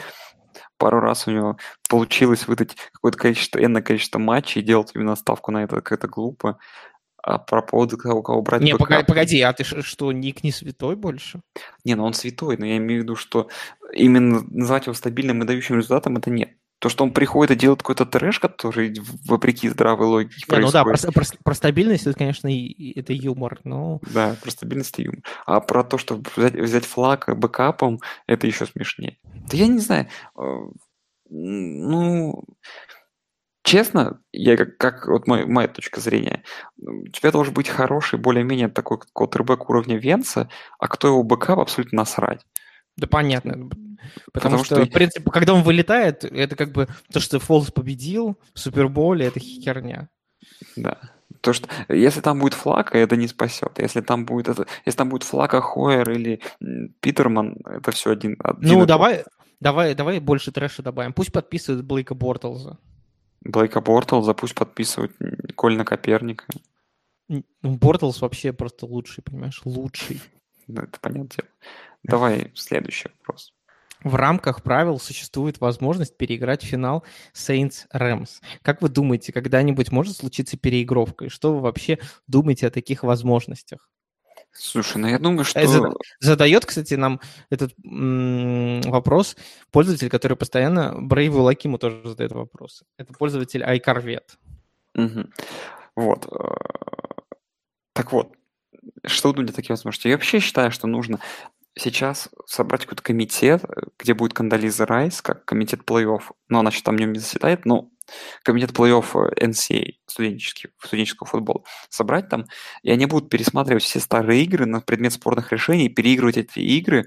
пару раз у него получилось выдать какое-то количество, энное количество матчей и делать именно ставку на это как-то глупо. А про поводу того, кого брать Не, погоди, погоди, а ты что, Ник не святой больше? Не, ну он святой, но я имею в виду, что именно назвать его стабильным и дающим результатом это нет. То, что он приходит и делает какой-то трэш, который вопреки здравой логике Не, ну да, про, про, про стабильность это, конечно, и, и, это юмор, но... Да, про стабильность и юмор. А про то, что взять, взять флаг бэкапом, это еще смешнее. Да я не знаю. Э, ну, честно, я как, как вот мой, моя точка зрения, у тебя должен быть хороший, более-менее такой квотербек уровня Венца, а кто его backup, абсолютно насрать. Да понятно. Потому, Потому что, что, в принципе, когда он вылетает, это как бы то, что Фолс победил в Суперболе, это херня. Да. То, что если там будет Флакко, это не спасет. Если там будет это, если там будет Флакко, Хойер или Питерман, это все один. один ну, давай, давай, давай больше трэша добавим. Пусть подписывают Блейка Бортлза. Блейка Бортлза, пусть подписывают Колина Каперника. Бортлз вообще просто лучший, понимаешь, лучший. Ну, это понятно. Давай следующий вопрос. В рамках правил существует возможность переиграть финал Saints Rams. Как вы думаете, когда-нибудь может случиться переигровка? И что вы вообще думаете о таких возможностях? Слушай, ну я думаю, э, что... Задает, кстати, нам этот м- вопрос пользователь, который постоянно... Брейву Лакиму тоже задает вопрос. Это пользователь iCarvet. Угу. Вот. Э, так вот, что вы думаете о таких возможностях? Я вообще считаю, что нужно сейчас собрать какой-то комитет, где будет Кандализа Райс, как комитет плей-офф, но она сейчас там в нем не заседает, но комитет плей-офф NCAA, студенческий, студенческого футбола, собрать там, и они будут пересматривать все старые игры на предмет спорных решений, переигрывать эти игры,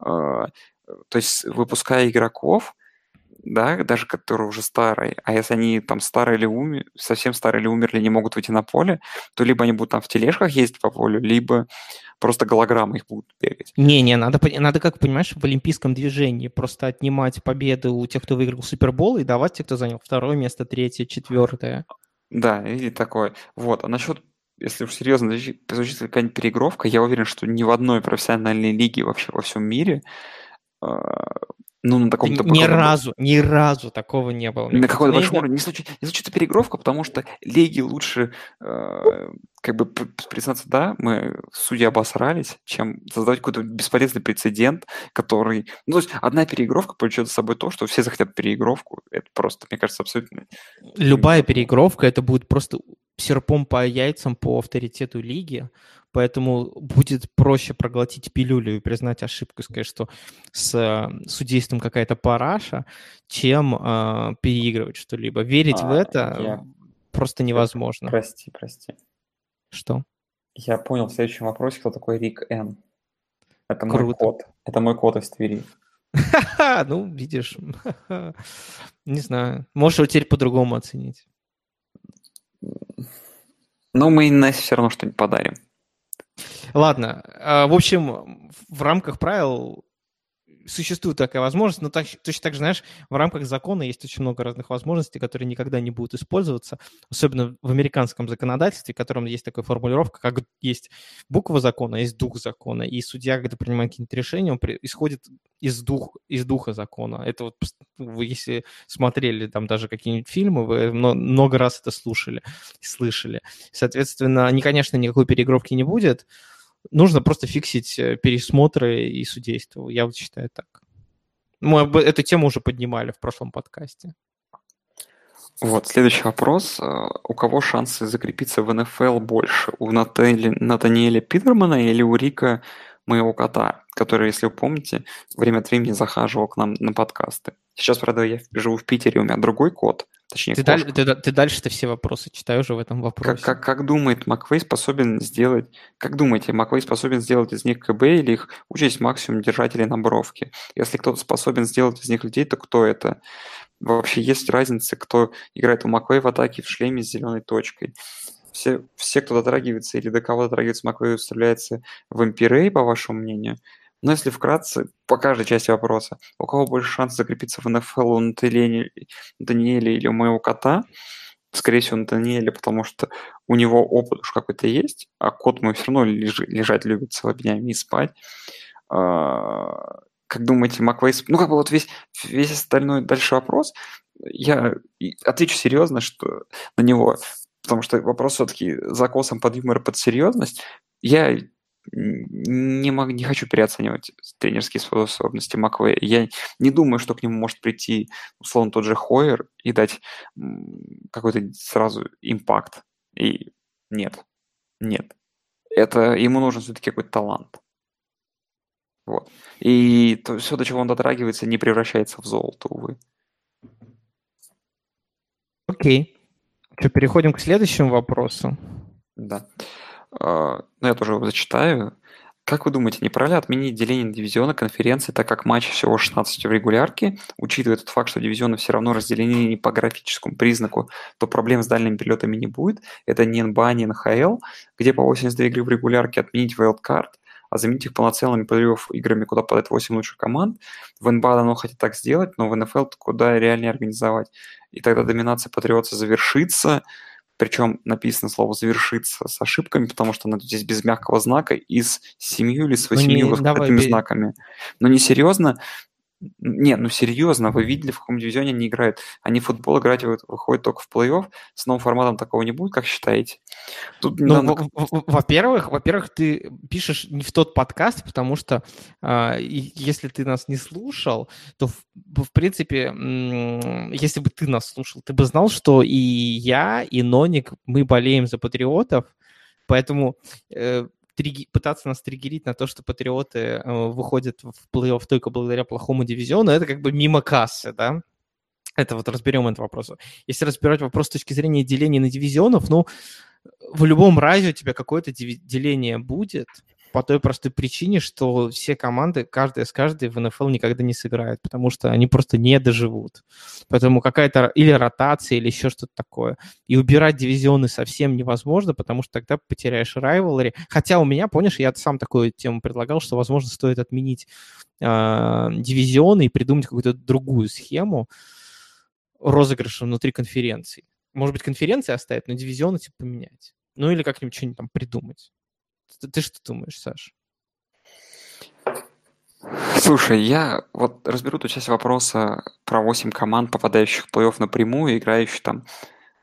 э, то есть выпуская игроков, да, даже которые уже старые, а если они там старые или умер, совсем старые или умерли, не могут выйти на поле, то либо они будут там в тележках ездить по полю, либо просто голограммы их будут бегать. Не-не, надо, надо, как понимаешь, в олимпийском движении просто отнимать победы у тех, кто выиграл Супербол, и давать тех, кто занял второе место, третье, четвертое. Да, или такое. Вот, а насчет если уж серьезно звучит какая-нибудь переигровка, я уверен, что ни в одной профессиональной лиге вообще во всем мире а, ну, на таком-то... Ни разу, ни разу такого не было. На какой-то большом уровне не, случ... не случится переигровка, потому что лиги лучше э, как бы признаться, да, мы судьи обосрались, чем создавать какой-то бесполезный прецедент, который... Ну, то есть одна переигровка повлечет за собой то, что все захотят переигровку. Это просто, мне кажется, абсолютно... Любая переигровка, это будет просто серпом по яйцам по авторитету лиги, поэтому будет проще проглотить пилюлю и признать ошибку, сказать, что с э, судейством какая-то параша, чем э, переигрывать что-либо. Верить а, в это я... просто невозможно. Прости, прости. Что? Я понял в следующем вопросе, кто такой Рик Н. Это Круто. мой кот. Это мой кот из Твери. Ну, видишь, не знаю. Можешь его теперь по-другому оценить. Но мы Инессе все равно что-нибудь подарим. Ладно. А, в общем, в рамках правил существует такая возможность, но так, точно так же, знаешь, в рамках закона есть очень много разных возможностей, которые никогда не будут использоваться, особенно в американском законодательстве, в котором есть такая формулировка, как есть буква закона, есть дух закона, и судья, когда принимает какие-то решения, он исходит из, дух, из духа закона. Это вот вы, если смотрели там даже какие-нибудь фильмы, вы много раз это слушали, слышали. Соответственно, они, конечно, никакой переигровки не будет, нужно просто фиксить э, пересмотры и судейство. Я вот считаю так. Мы эту тему уже поднимали в прошлом подкасте. Вот, следующий вопрос. Э, у кого шансы закрепиться в НФЛ больше? У Натали, Натаниэля Питермана или у Рика моего кота, который, если вы помните, время от времени захаживал к нам на подкасты? Сейчас, правда, я живу в Питере, у меня другой кот, точнее ты, даль, ты, ты дальше-то все вопросы читаю уже в этом вопросе. Как, как, как думает Маквей способен сделать, как думаете, Маквей способен сделать из них КБ или их учесть максимум держателей на бровке? Если кто-то способен сделать из них людей, то кто это? Вообще есть разница, кто играет у Маквей в атаке в шлеме с зеленой точкой. Все, все кто дотрагивается или до кого дотрагивается Маквей, устреляется в Эмпирей, по вашему мнению. Но если вкратце, по каждой части вопроса, у кого больше шанс закрепиться в НФЛ, у Натаниэля или у моего кота, скорее всего, Натаниэля, потому что у него опыт уж какой-то есть, а кот мой все равно лежи, лежать любит целыми днями и спать. А, как думаете, Маквей... Ну, как бы вот весь, весь остальной дальше вопрос, я отвечу серьезно, что на него, потому что вопрос все-таки закосом под юмор под серьезность. Я не, мог, не хочу переоценивать тренерские способности Маквея. Я не думаю, что к нему может прийти, условно, тот же Хойер и дать какой-то сразу импакт. И нет, нет. Это ему нужен все-таки какой-то талант. Вот. И то, все, до чего он дотрагивается, не превращается в золото, увы. Окей. Что, переходим к следующему вопросу? Да. Uh, ну, я тоже его зачитаю. Как вы думаете, не пора ли отменить деление дивизиона конференции, так как матчей всего 16 в регулярке, учитывая тот факт, что дивизионы все равно разделены не по графическому признаку, то проблем с дальними перелетами не будет. Это не НБА, не НХЛ, где по 82 игры в регулярке отменить wildcard – а заменить их полноценными плей играми, куда попадает 8 лучших команд. В НБА давно хотят так сделать, но в НФЛ куда реальнее организовать. И тогда доминация Патриотса завершится, причем написано слово «завершится» с ошибками, потому что оно здесь без мягкого знака и с семью или с ну, восемью ну, знаками. Но не серьезно, не, ну серьезно, вы видели, в каком дивизионе они играют? Они в футбол играть выходят только в плей-офф. С новым форматом такого не будет, как считаете? Тут ну, недавно... во-первых, во-первых, ты пишешь не в тот подкаст, потому что э, если ты нас не слушал, то в, в принципе, если бы ты нас слушал, ты бы знал, что и я, и Ноник, мы болеем за патриотов, поэтому э, триги, пытаться нас триггерить на то, что патриоты э, выходят в плей-офф только благодаря плохому дивизиону, это как бы мимо кассы, да? Это вот разберем этот вопрос. Если разбирать вопрос с точки зрения деления на дивизионов, ну, в любом разе у тебя какое-то деление будет, по той простой причине, что все команды, каждая с каждой в НФЛ никогда не сыграет, потому что они просто не доживут. Поэтому какая-то или ротация, или еще что-то такое. И убирать дивизионы совсем невозможно, потому что тогда потеряешь райвелри. Хотя у меня, помнишь, я сам такую тему предлагал, что, возможно, стоит отменить э, дивизионы и придумать какую-то другую схему розыгрыша внутри конференций. Может быть, конференции оставить, но дивизионы типа поменять. Ну или как-нибудь что-нибудь там придумать. Ты, ты что думаешь, Саш? Слушай, я вот разберу ту часть вопроса про 8 команд, попадающих в плей-офф напрямую, играющих там,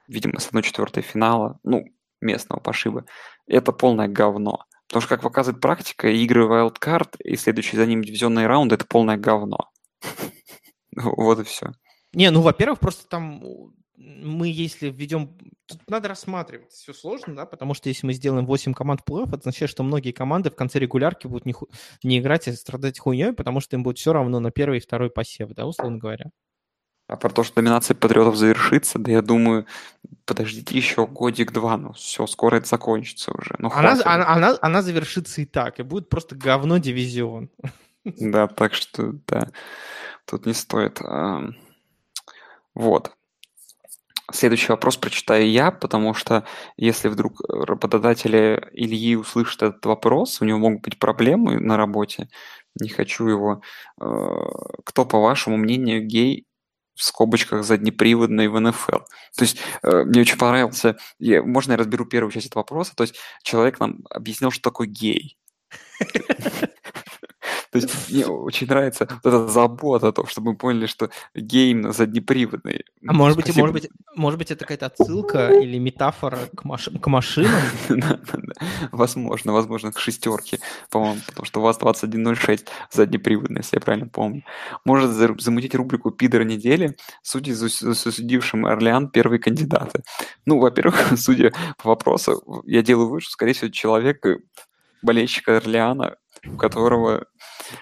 видимо, с 1-4 финала, ну, местного пошиба. Это полное говно. Потому что, как показывает практика, игры Wildcard и следующий за ним дивизионный раунд – это полное говно. Вот и все. Не, ну, во-первых, просто там мы, если введем... Тут надо рассматривать, все сложно, да, потому что если мы сделаем 8 команд в плей-офф, это означает, что многие команды в конце регулярки будут не, ху... не играть, а страдать хуйней, потому что им будет все равно на первый и второй посев, да, условно говоря. А про то, что доминация патриотов завершится, да я думаю, подождите еще годик-два, ну все, скоро это закончится уже. Ну, она, она, она, она завершится и так, и будет просто говно дивизион. Да, так что, да, тут не стоит. Вот. Следующий вопрос прочитаю я, потому что если вдруг работодатели Ильи услышат этот вопрос, у него могут быть проблемы на работе, не хочу его. Э, кто, по вашему мнению, гей в скобочках заднеприводный в НФЛ. То есть э, мне очень понравился, я, можно я разберу первую часть этого вопроса, то есть человек нам объяснил, что такое гей. То есть мне очень нравится вот эта забота о том, чтобы мы поняли, что гейм заднеприводный. А может быть, может быть, может быть, это какая-то отсылка или метафора к, маш... к машинам? Возможно, возможно, к шестерке, по-моему, потому что у вас 21.06 заднеприводный, если я правильно помню. Может замутить рубрику «Пидор недели», судя за засудившим Орлеан первые кандидаты. Ну, во-первых, судя по вопросу, я делаю вывод, что, скорее всего, человек, э, болельщик Орлеана, у которого...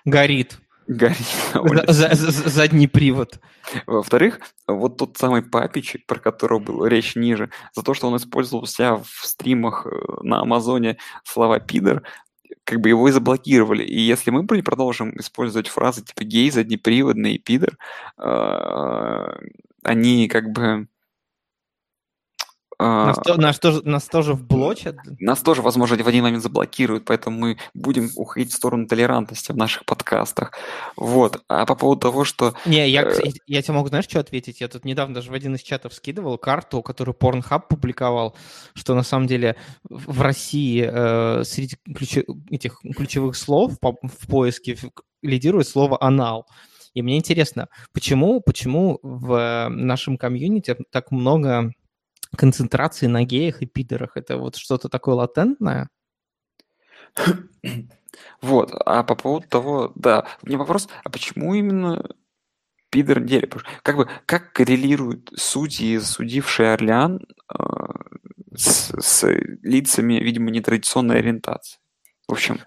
Горит. Горит. За, за, задний привод. Во-вторых, вот тот самый Папич, про которого была речь ниже, за то, что он использовал себя в стримах э, на Амазоне слова «пидор», как бы его и заблокировали. И если мы продолжим использовать фразы типа гей, заднеприводный, пидор, э, они как бы Нас, а, то- нас тоже, нас тоже вблочат. нас тоже, возможно, в один момент заблокируют, поэтому мы будем уходить в сторону толерантности в наших подкастах. Вот. А по поводу того, что... Не, я, Э. я тебе могу, знаешь, что ответить? Я тут недавно даже в один из чатов скидывал карту, которую Pornhub публиковал, что на самом деле в России э, среди ключе- этих ключевых слов по- в поиске лидирует слово «анал». И мне интересно, почему, почему в нашем комьюнити так много концентрации на геях и пидорах? Это вот что-то такое латентное? Вот. А по поводу того, да, меня вопрос, а почему именно пидор недели? Как бы, как коррелируют судьи, судившие Орлеан, э, с, с лицами, видимо, нетрадиционной ориентации? В общем,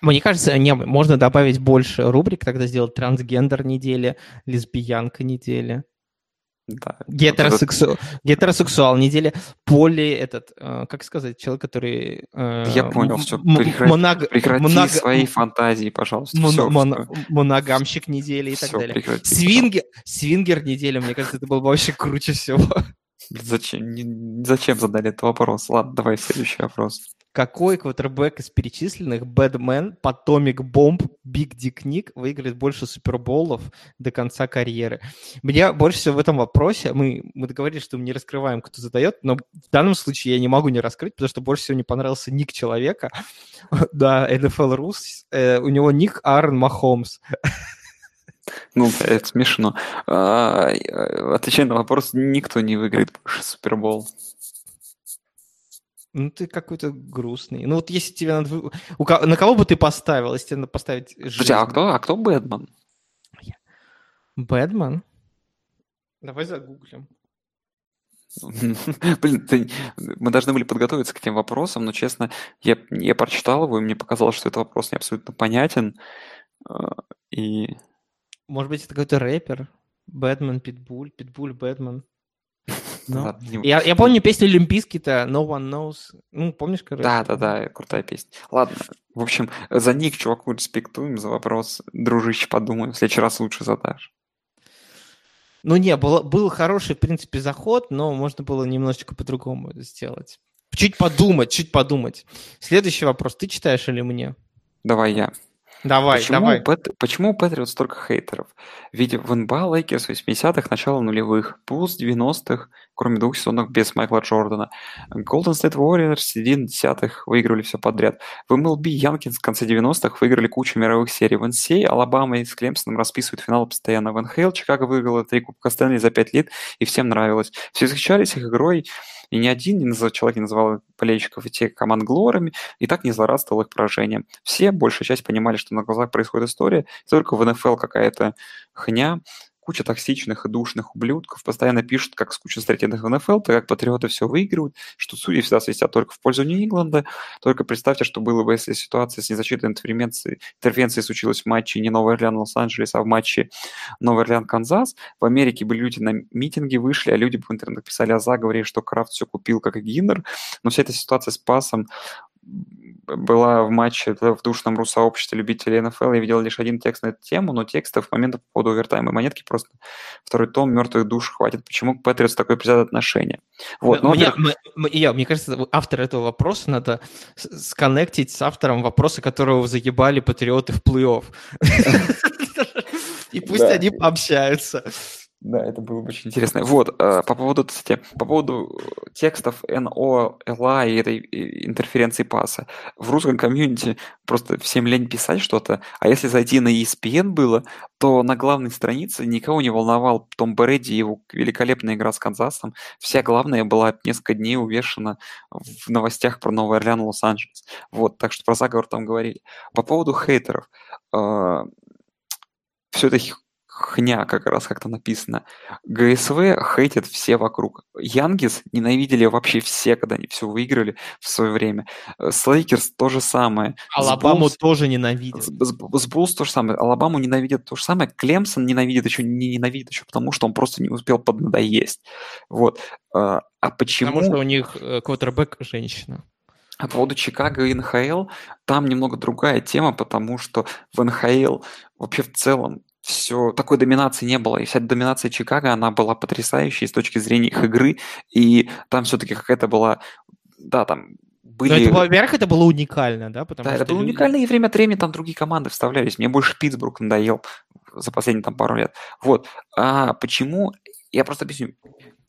Мне кажется, не, можно добавить больше рубрик, тогда сделать трансгендер недели, лесбиянка недели. Да. Гетеросексу... Гетеросексуал недели, поли этот, э, как сказать, человек, который... э, Я понял, м- прекрати- моног- Прекрати много- свои фантазии, пожалуйста. мон- Всё, мон- моногамщик недели и так Всё, далее. прекрати, Свингер, свингер недели, мне кажется, это было бы вообще круче всего. Зачем, не- зачем задали этот вопрос? Ладно, давай следующий вопрос. Какой квотербек из перечисленных Бэдмен, Потомик Бомб, Биг Дик Ник выиграет больше суперболов до конца карьеры? Меня больше всего в этом вопросе, мы, мы договорились, что мы не раскрываем, кто задает, но в данном случае я не могу не раскрыть, потому что больше всего мне понравился ник человека. Да, NFL Рус, э, у него ник Аарон Махомс. Ну, это смешно. А, э, Отвечая на вопрос, никто не выиграет больше Супербол. Ну, ты какой-то грустный. Ну, вот если тебе надо... у ко- На кого бы ты поставил, если тебе надо поставить Подожди, а жизнь? кто, а кто Бэтмен? Бэдман? Давай загуглим. Блин, ты- мы должны были подготовиться к этим вопросам, но, честно, я, я прочитал его, и мне показалось, что этот вопрос не абсолютно понятен. А, И Может быть, это какой-то рэпер? Бэтмен, Питбуль, Питбуль, Бэтмен. Ну. Я, я помню песню Олимпийский-то No One Knows. Ну, помнишь, короче? Да, да, да, крутая песня. Ладно, в общем, за ник чуваку респектуем, за вопрос, дружище, подумаем, в следующий раз лучше задашь. Ну, не, было, был хороший, в принципе, заход, но можно было немножечко по-другому сделать. Чуть подумать, чуть подумать. Следующий вопрос. Ты читаешь или мне? Давай я. Давай, почему, давай. У Пэт- почему у Пэтриотс столько хейтеров? Ведь в НБА Лейкерс 80-х, начало нулевых, Буллс 90-х, кроме двух сезонов без Майкла Джордана. Golden State Warriors середины десятых выигрывали все подряд. В MLB Янкиз в конце 90-х выиграли кучу мировых серий. В NCAA Алабама и с Клемсоном расписывают финал постоянно. В НХЛ Чикаго выиграла три Кубка Стэнли за пять лет, и всем нравилось. Все восхищались их игрой, и ни один не человек не называл болельщиков и тех команд глорами, и так не злорадствовал их поражением. Все, большая часть, понимали, что на глазах происходит история, и только в НФЛ какая-то хня, куча токсичных и душных ублюдков постоянно пишут, как скучно встретить в НФЛ, так как патриоты все выигрывают, что судьи всегда свистят только в пользу Нью-Ингланда. Только представьте, что было бы, если ситуация с незащитной интервенцией, интервенцией случилась в матче не Новый Орлеан Лос-Анджелес, а в матче Новый Орлеан Канзас. В Америке бы люди на митинги вышли, а люди бы в интернете писали о заговоре, что Крафт все купил, как и Гиннер. Но вся эта ситуация с пасом была в матче в душном ру-сообществе любителей НФЛ. Я видел лишь один текст на эту тему, но текстов момента по поводу овертайма и монетки просто второй том мертвых душ хватит. Почему к Патриотс такое предвзятое отношение? Вот, ну, мне, во-первых, м- м- я, мне кажется, автор этого вопроса надо сконнектить с автором вопроса, которого заебали патриоты в плей-офф. И пусть они пообщаются. Да, это было бы очень интересно. Вот, э, по поводу, кстати, по поводу э, текстов NO, LA и этой э, интерференции паса. В русском комьюнити просто всем лень писать что-то, а если зайти на ESPN было, то на главной странице никого не волновал Том Брэди и его великолепная игра с Канзасом. Вся главная была несколько дней увешана в новостях про Новый Орлеан и Лос-Анджелес. Вот, так что про заговор там говорили. По поводу хейтеров. все это х- хня как раз как-то написано. ГСВ хейтят все вокруг. Янкиз ненавидели вообще все, когда они все выиграли в свое время. Э, С Лейкерс то же самое. Алабаму Буллс- тоже ненавидят. с, с- то же самое. Алабаму ненавидят то же самое. Клемсон ненавидит еще не ненавидит еще потому, что он просто не успел поднадоесть. Вот. А а почему... Потому что у них э, квотербек женщина. А по поводу Чикаго и НХЛ, там немного другая тема, потому что в НХЛ вообще в целом все такой доминации не было. И вся доминация Чикаго, она была потрясающей с точки зрения их игры. И там все-таки какая-то была, да, там были... Но это, во-первых, это было уникально, да? Потому да, это было люди... уникально, и время от времени там другие команды вставлялись. Мне больше Питтсбург надоел за последние там пару лет. Вот. А почему? Я просто объясню.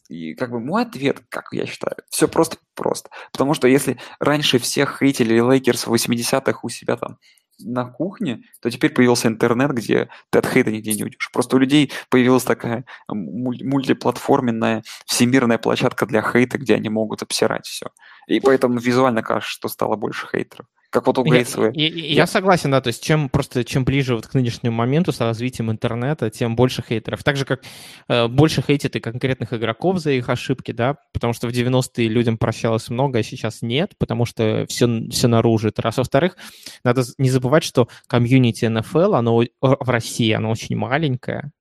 И как бы мой ответ, как я считаю, все просто просто. Потому что если раньше всех хейтили Лейкерс в 80-х у себя там на кухне, то теперь появился интернет, где ты от хейта нигде не уйдешь. Просто у людей появилась такая мультиплатформенная всемирная площадка для хейта, где они могут обсирать все. И поэтому визуально кажется, что стало больше хейтеров как вот у Грейтсовой. Я, я, я согласен, да, то есть чем просто чем ближе вот к нынешнему моменту с развитием интернета, тем больше хейтеров. Так же, как э, больше хейтит и конкретных игроков за их ошибки, да, потому что в 90-е людям прощалось много, а сейчас нет, потому что все, все наружу. Это раз. Во-вторых, надо не забывать, что комьюнити НФЛ, оно в России, оно очень маленькое,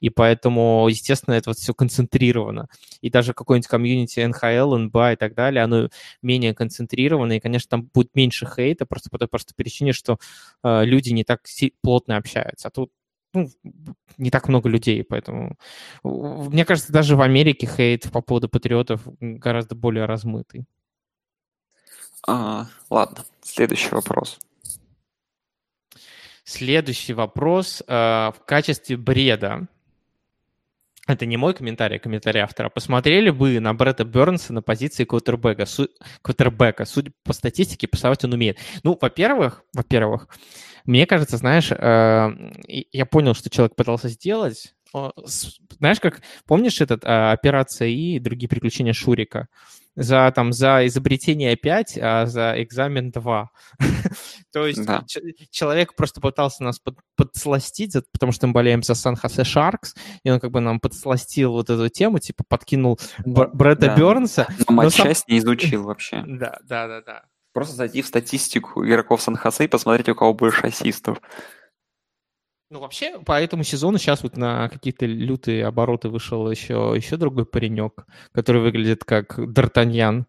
и поэтому, естественно, это вот все концентрировано. И даже какой-нибудь комьюнити НХЛ, НБА и так далее, оно менее концентрировано, и, конечно, там будет меньше хейта, просто по той простой причине, что э, люди не так плотно общаются. А тут ну, не так много людей, поэтому мне кажется, даже в Америке хейт по поводу патриотов гораздо более размытый. А, ладно, следующий вопрос. Следующий вопрос. Э, в качестве бреда это не мой комментарий, а комментарий автора. Посмотрели бы на Бретта Бернса на позиции квотербека. Су... квотербека. Судя по статистике, пасовать он умеет. Ну, во-первых, во-первых, мне кажется, знаешь, э, я понял, что человек пытался сделать. Знаешь, как помнишь этот э, операция и другие приключения Шурика? За, там, за изобретение 5, а за экзамен 2. То есть да. человек просто пытался нас под, подсластить, потому что мы болеем за Сан-Хосе Шаркс, и он как бы нам подсластил вот эту тему, типа подкинул Б- Брэда да. Бернса. Но матчасть сам... не изучил вообще. Да, да, да, да. Просто зайти в статистику игроков Сан-Хосе и посмотреть, у кого больше ассистов. Ну, вообще, по этому сезону сейчас вот на какие-то лютые обороты вышел еще, еще другой паренек, который выглядит как Д'Артаньян.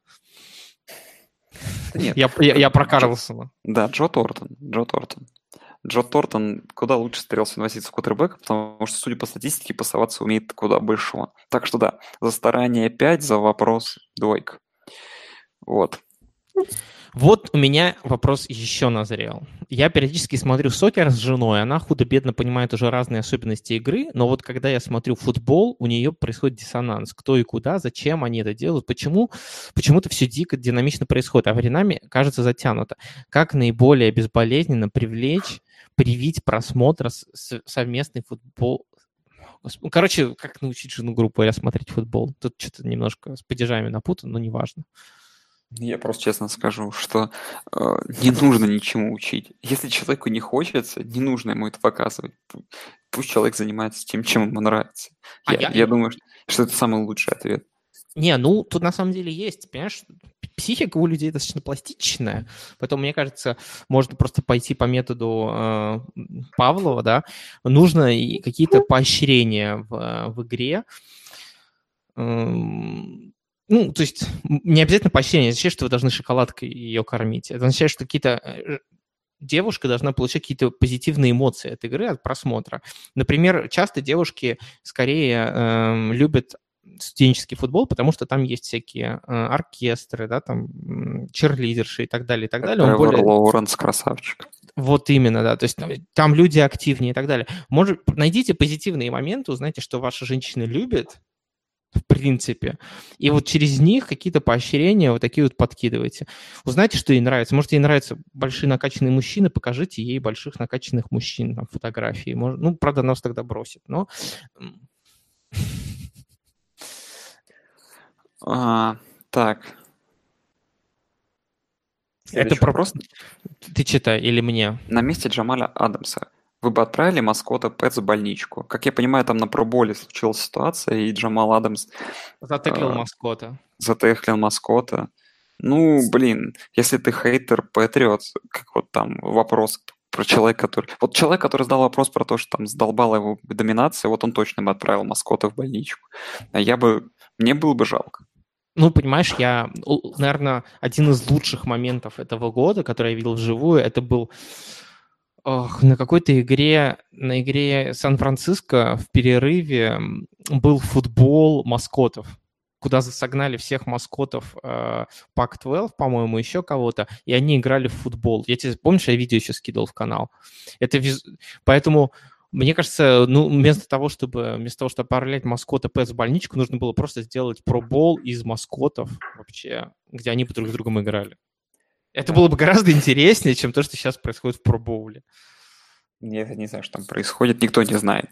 Нет. Я, я, я про Карлсона. Да, Джо Тортон. Джо Тортон. Джо Тортон куда лучше стрелся носиться в кутербэк, потому что, судя по статистике, пасоваться умеет куда большего. Так что да, за старание 5, за вопрос двойка. Вот. Вот у меня вопрос еще назрел. Я периодически смотрю сокер с женой, она худо-бедно понимает уже разные особенности игры, но вот когда я смотрю футбол, у нее происходит диссонанс. Кто и куда, зачем они это делают, почему, почему-то все дико динамично происходит, а временами кажется затянуто. Как наиболее безболезненно привлечь, привить просмотр совместный футбол, Короче, как научить жену группу смотреть футбол? Тут что-то немножко с падежами напутано, но неважно. Я просто честно скажу, что э, не нужно ничему учить. Если человеку не хочется, не нужно ему это показывать. Пусть человек занимается тем, чем ему нравится. А я, я... я думаю, что это самый лучший ответ. Не, ну тут на самом деле есть, понимаешь, психика у людей достаточно пластичная, поэтому, мне кажется, можно просто пойти по методу э, Павлова, да, нужно и какие-то поощрения в, в игре, эм, ну, то есть не обязательно поощрение, означает, что вы должны шоколадкой ее кормить. Это означает, что какие-то э, девушка должна получать какие-то позитивные эмоции от игры, от просмотра. Например, часто девушки скорее э, любят студенческий футбол, потому что там есть всякие э, оркестры, да, там черлидерши и так далее, и так далее. Он более... Лоуренс красавчик. Вот именно, да. То есть там люди активнее и так далее. Может, найдите позитивные моменты, узнайте, что ваша женщина любит, в принципе. И вот через них какие-то поощрения вот такие вот подкидывайте. Узнайте, что ей нравится. Может, ей нравятся большие накачанные мужчины, покажите ей больших накачанных мужчин на фотографии. Может, ну, правда, нас тогда бросит, но... А, так. Это про... просто... Ты читай или мне? На месте Джамаля Адамса вы бы отправили маскота Пэтс в больничку. Как я понимаю, там на проболе случилась ситуация, и Джамал Адамс... Затеклил э, маскота. Затеклил маскота. Ну, блин, если ты хейтер Патриот, как вот там вопрос про человека, который... Вот человек, который задал вопрос про то, что там сдолбала его доминация, вот он точно бы отправил маскота в больничку. А я бы... Мне было бы жалко. ну, понимаешь, я, наверное, один из лучших моментов этого года, который я видел вживую, это был ох, на какой-то игре, на игре Сан-Франциско в перерыве был футбол маскотов куда согнали всех маскотов э, Pac-12, по-моему, еще кого-то, и они играли в футбол. Я тебе, помнишь, я видео еще скидывал в канал? Это виз... Поэтому мне кажется, ну, вместо того, чтобы вместо того, чтобы отправлять маскота Пэтс в больничку, нужно было просто сделать пробол из маскотов вообще, где они друг с другом играли. Это было бы гораздо интереснее, чем то, что сейчас происходит в пробоуле. Я не знаю, что там происходит, никто не знает.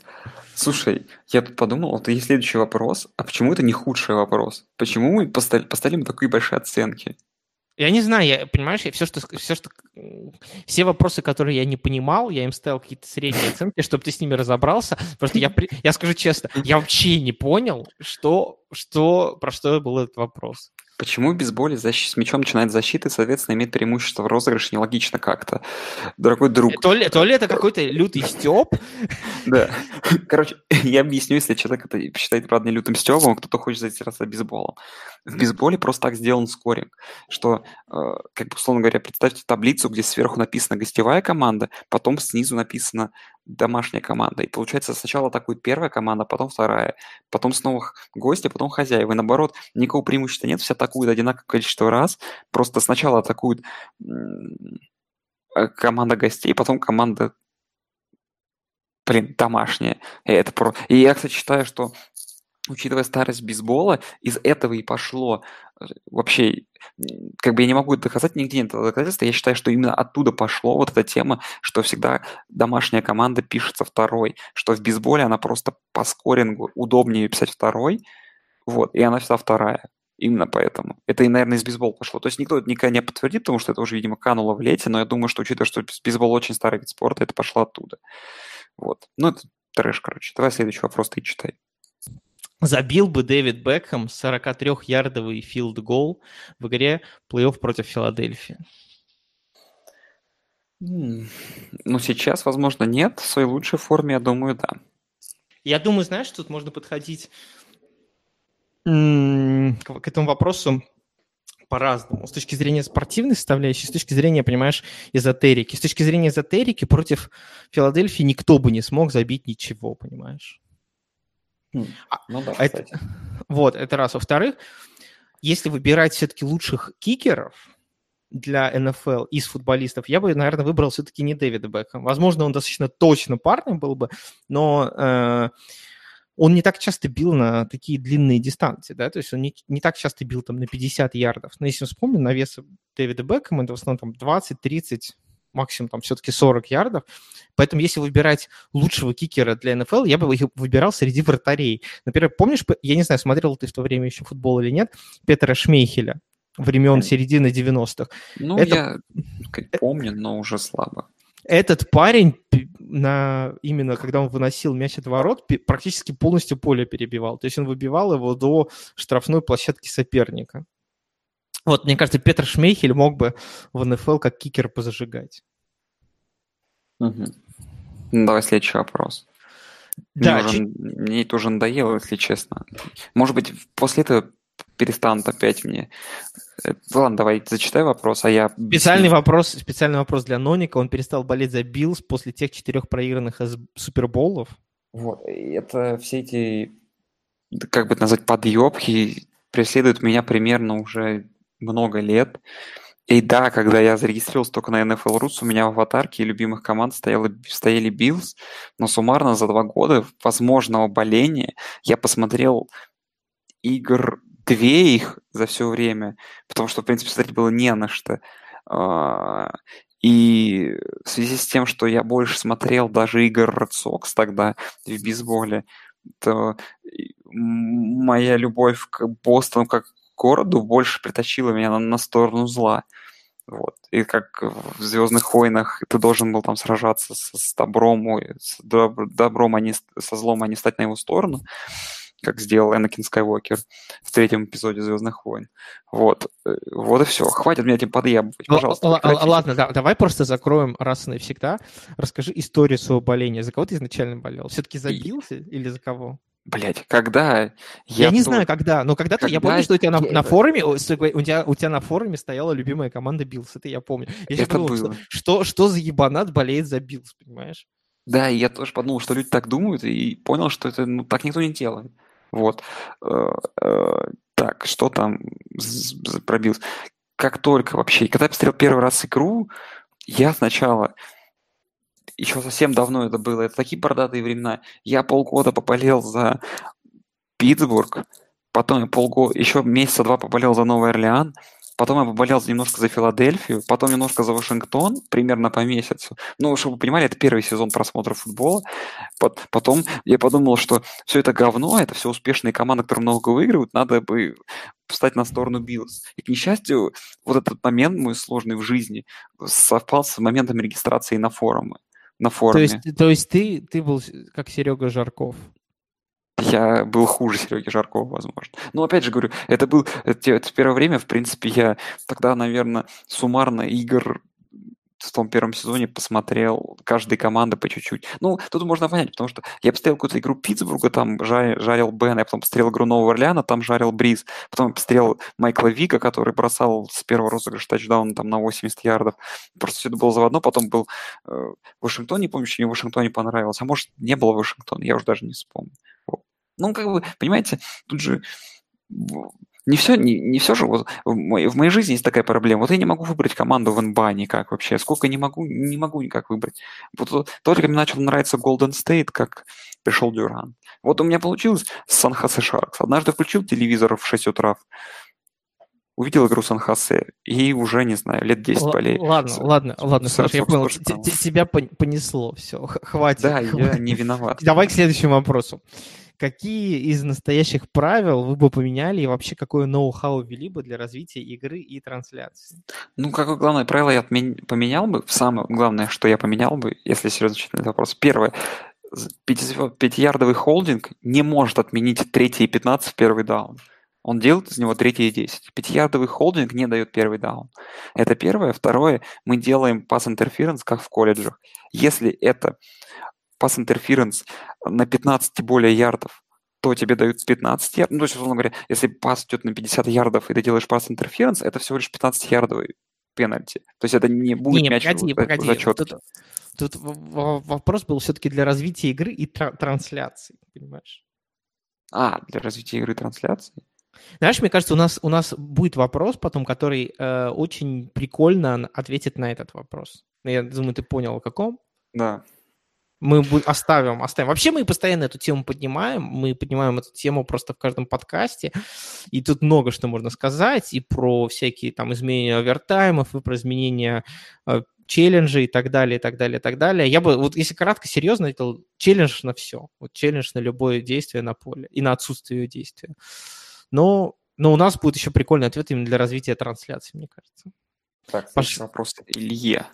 Слушай, я тут подумал, вот есть следующий вопрос. А почему это не худший вопрос? Почему мы поставили, поставили такие большие оценки? Я не знаю, я, понимаешь, я все, что, все, что, все вопросы, которые я не понимал, я им ставил какие-то средние оценки, чтобы ты с ними разобрался. Просто я, я скажу честно, я вообще не понял, что, что, про что был этот вопрос. Почему в бейсболе защ... с мячом начинает защита и, соответственно, имеет преимущество в розыгрыше нелогично как-то? Дорогой друг. То ли, то ли это какой-то лютый стёб? Да. Короче, я объясню, если человек это считает, правда, не лютым стёбом, кто-то хочет заинтересоваться бейсболом. В бейсболе просто так сделан скоринг, что, э, как бы, условно говоря, представьте таблицу, где сверху написана гостевая команда, потом снизу написано домашняя команда. И получается, сначала атакует первая команда, потом вторая, потом снова гости, потом хозяева. И наоборот, никакого преимущества нет, все атакуют одинаковое количество раз. Просто сначала атакует э, команда гостей, потом команда блин, домашняя. И, это про... и я, кстати, считаю, что учитывая старость бейсбола, из этого и пошло э, вообще, как бы я не могу доказать, нигде нет доказательства, я считаю, что именно оттуда пошло вот эта тема, что всегда домашняя команда пишется второй, что в бейсболе она просто по скорингу удобнее писать второй, вот, и она всегда вторая. Именно поэтому. Это и, наверное, из бейсбола пошло. То есть никто это никогда не подтвердит, потому что это уже, видимо, кануло в лете, но я думаю, что, учитывая, что бейсбол очень старый вид спорта, это пошло оттуда. Вот. Ну, это трэш, короче. Давай следующий вопрос ты читай. Забил бы Дэвид Бекхэм 43-ярдовый филд-гол в игре плей-офф против Филадельфии? Ну, сейчас, возможно, нет. В своей лучшей форме, я думаю, да. Я думаю, знаешь, тут можно подходить к этому вопросу по-разному. С точки зрения спортивной составляющей, с точки зрения, понимаешь, эзотерики. С точки зрения эзотерики против Филадельфии никто бы не смог забить ничего, понимаешь? Хм, а, ну да, это, кстати. Вот, это раз. Во-вторых, если выбирать все-таки лучших кикеров для НФЛ из футболистов, я бы, наверное, выбрал все-таки не Дэвида Бекхэм. Возможно, он достаточно точно парнем был бы, но э, он не так часто бил на такие длинные дистанции, да, то есть он не, не так часто бил там на 50 ярдов. Но если вспомним, на вес Дэвида Бекхэма это в основном там 20, 30, максимум там все-таки 40 ярдов. Поэтому если выбирать лучшего кикера для НФЛ, я бы выбирал среди вратарей. Например, помнишь, я не знаю, смотрел ты в то время еще футбол или нет, Петра Шмейхеля времен середины 90-х. Ну, это... я помню, но уже слабо. Этот парень на, именно когда он выносил мяч от ворот, практически полностью поле перебивал. То есть он выбивал его до штрафной площадки соперника. Вот, мне кажется, Петр Шмейхель мог бы в НФЛ как кикер позажигать. Угу. Ну, давай следующий вопрос. Да, мне, ч... уже, мне это уже надоело, если честно. Может быть, после этого перестанут опять мне. Э, ладно, давай зачитай вопрос, а я... Специальный вопрос, специальный вопрос для Ноника. Он перестал болеть за Биллс после тех четырех проигранных суперболов. Вот, это все эти, как бы это назвать, подъебки преследуют меня примерно уже много лет. И да, когда я зарегистрировался только на NFL Rus, у меня в аватарке любимых команд стояли, стояли Bills, но суммарно за два года возможного боления я посмотрел игр две их за все время, потому что, в принципе, смотреть было не на что. А, и в связи с тем, что я больше смотрел даже игр Red Sox тогда в бейсболе, то моя любовь к Бостону как городу больше притащила меня на, на сторону зла. Вот. И как в Звездных войнах ты должен был там сражаться с, с добром, с добром, а не со злом, а не стать на его сторону как сделал Энакин Скайуокер в третьем эпизоде Звездных войн. Вот. Э, вот и все. Хватит меня этим подъебывать, пожалуйста. Л- ладно, да, давай просто закроем раз и навсегда. Расскажи историю своего боления. За кого ты изначально болел? Все-таки забился и... или за кого? Блять, когда? Я, не то- знаю, когда, но когда-то я Когда помню, что у тебя на, я на форуме, у тебя, у тебя на форуме стояла любимая команда Биллс, это я помню. Я Это подумал, было. Что, что, что за ебанат болеет за Биллс, понимаешь? Да, и я тоже подумал, что люди так думают, и понял, что это ну, так никто не делает. Вот. Э, э, Так, что там пробился? Как только вообще, когда я посмотрел первый раз игру, я сначала, еще совсем давно это было, это такие бородатые времена, я полгода поболел за Питтсбург, потом я полгода, еще месяца два поболел за Новый Орлеан, потом я поболел немножко за Филадельфию, потом немножко за Вашингтон, примерно по месяцу. Ну, чтобы вы понимали, это первый сезон просмотра футбола. Пот- Потом я подумал, что все это говно, это все успешные команды, которые много выигрывают, надо бы встать на сторону Биллс. И, к несчастью, вот этот момент мой сложный в жизни совпал с моментом регистрации на форумы. На То форуме. есть, то есть ты, ты был как Серега Жарков. Я был хуже Сереги Жаркова, возможно. Но опять же говорю, это был это, это первое время, в принципе, я тогда, наверное, суммарно игр в том первом сезоне посмотрел каждой команды по чуть-чуть. Ну, тут можно понять, потому что я посмотрел какую-то игру Питтсбурга, там жарил, жарил Бен, я потом посмотрел игру Нового Орлеана, там жарил Бриз, потом посмотрел Майкла Вика, который бросал с первого розыгрыша тачдауна там на 80 ярдов. Просто все это было заводно, потом был э, Вашингтон, не помню, что мне Вашингтоне понравилось, а может, не было Вашингтона, я уже даже не вспомню. Ну, как бы, понимаете, тут же не все, не, не все же, вот в моей, в моей жизни есть такая проблема. Вот я не могу выбрать команду в НБА никак вообще. Сколько не могу, не могу никак выбрать. Вот то- только мне начал нравиться Golden State, как пришел Дюран. Вот у меня получилось с Сан-Хосе Шаркс. Однажды включил телевизор в 6 утра, увидел игру Сан-Хосе, и уже, не знаю, лет 10 Л- болею. ладно, С- ладно, ладно, с- Саша, я понял. с- Т- т- Тебя пон- понесло, все, хватит. Да, я хватит. не виноват. Давай к следующему вопросу. Какие из настоящих правил вы бы поменяли и вообще какое ноу-хау ввели бы для развития игры и трансляции? Ну, какое главное правило я поменял бы? Самое главное, что я поменял бы, если серьезно на этот вопрос. Первое. Пятиярдовый холдинг не может отменить третий и 15 в первый даун. Он делает из него третий и 10. Пятиярдовый холдинг не дает первый даун. Это первое. Второе. Мы делаем пас интерференс, как в колледжах. Если это пас интерференс на 15 и более ярдов, то тебе дают 15 ярдов. Ну, то есть, условно говоря, если пас идет на 50 ярдов, и ты делаешь пас интерференс, это всего лишь 15-ярдовый пенальти. То есть это не будет Не, мяч погоди, погоди. зачетке. Тут, тут вопрос был все-таки для развития игры и тра- трансляции, понимаешь? А, для развития игры трансляции? Знаешь, мне кажется, у нас, у нас будет вопрос потом, который э, очень прикольно ответит на этот вопрос. Ну, Я думаю, ты понял, о каком. Да. Мы оставим, оставим. Вообще мы постоянно эту тему поднимаем. Мы поднимаем эту тему просто в каждом подкасте. И тут много что можно сказать. И про всякие там изменения овертаймов, и про изменения э, челленджей и так далее, и так далее, и так далее. Я бы, вот если кратко, серьезно, это челлендж на все. Вот челлендж на любое действие на поле и на отсутствие действия. Но, но у нас будет еще прикольный ответ именно для развития трансляции, мне кажется. Так, Паш- вопрос. Илье.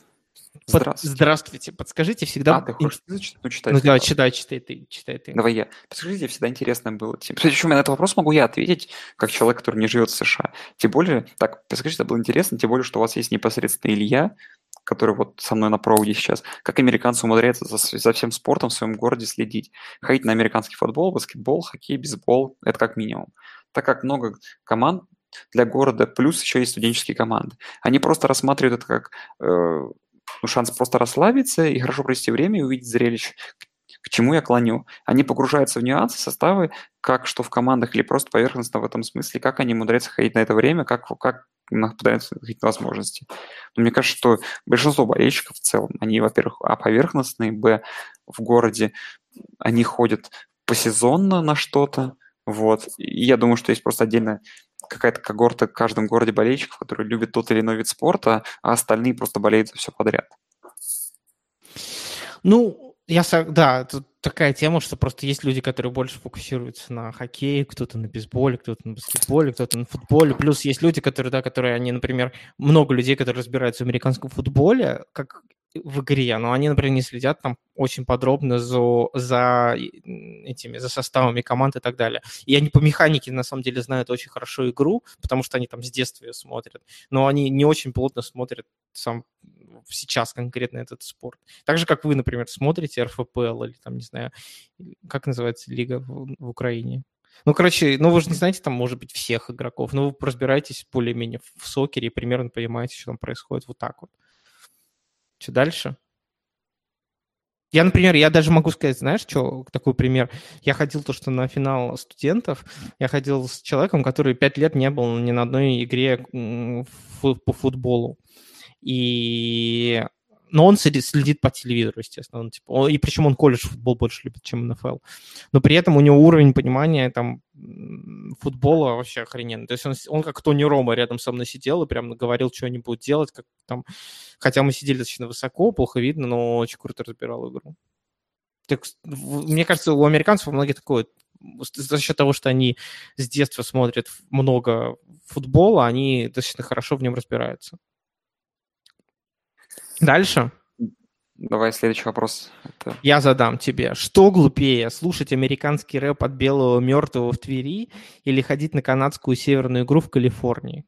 Под- Здравствуйте. Здравствуйте. Подскажите всегда... А, ты хочешь? Ну, читай. Ну, давай, читай, читай ты, читай ты. Давай я. Подскажите, всегда интересно было. Причем на этот вопрос могу я ответить, как человек, который не живет в США. Тем более, так, подскажите, это было интересно, тем более, что у вас есть непосредственно Илья, который вот со мной на проводе сейчас. Как американцы умудряются за, за всем спортом в своем городе следить. Ходить на американский футбол, баскетбол, хоккей, бейсбол, это как минимум. Так как много команд для города, плюс еще и студенческие команды. Они просто рассматривают это как э, ну, шанс просто расслабиться и хорошо провести время и увидеть зрелище. К чему я клоню? Они погружаются в нюансы, составы, как что в командах, или просто поверхностно в этом смысле, как они умудряются ходить на это время, как, как пытаются находить возможности. Но мне кажется, что большинство болельщиков в целом, они, во-первых, а поверхностные, б, в городе, они ходят посезонно на что-то, вот. И я думаю, что есть просто отдельно какая-то когорта в каждом городе болельщиков, которые любят тот или иной вид спорта, а остальные просто болеют за все подряд. Ну, я, да, тут такая тема, что просто есть люди, которые больше фокусируются на хоккее, кто-то на бейсболе, кто-то на баскетболе, кто-то на футболе. Плюс есть люди, которые, да, которые, они, например, много людей, которые разбираются в американском футболе, как в игре, но они, например, не следят там очень подробно за, за этими, за составами команд и так далее. И они по механике, на самом деле, знают очень хорошо игру, потому что они там с детства ее смотрят, но они не очень плотно смотрят сам сейчас конкретно этот спорт. Так же, как вы, например, смотрите РФПЛ или там, не знаю, как называется лига в, в Украине. Ну, короче, ну вы же не знаете там, может быть, всех игроков, но вы разбираетесь более-менее в сокере и примерно понимаете, что там происходит вот так вот. Что дальше? Я, например, я даже могу сказать, знаешь, что такой пример. Я ходил то, что на финал студентов, я ходил с человеком, который пять лет не был ни на одной игре по футболу. И но он следит по телевизору, естественно. Он, типа, он, и причем он колледж футбол больше любит, чем НФЛ. Но при этом у него уровень понимания там футбола вообще охрененный. То есть он, он как Тони Рома рядом со мной сидел и прям говорил, что они будут делать. Как, там... Хотя мы сидели достаточно высоко, плохо видно, но очень круто разбирал игру. Так, мне кажется, у американцев у многих такое за счет того, что они с детства смотрят много футбола, они достаточно хорошо в нем разбираются. Дальше. Давай следующий вопрос. Это... Я задам тебе. Что глупее, слушать американский рэп от белого мертвого в Твери или ходить на канадскую северную игру в Калифорнии?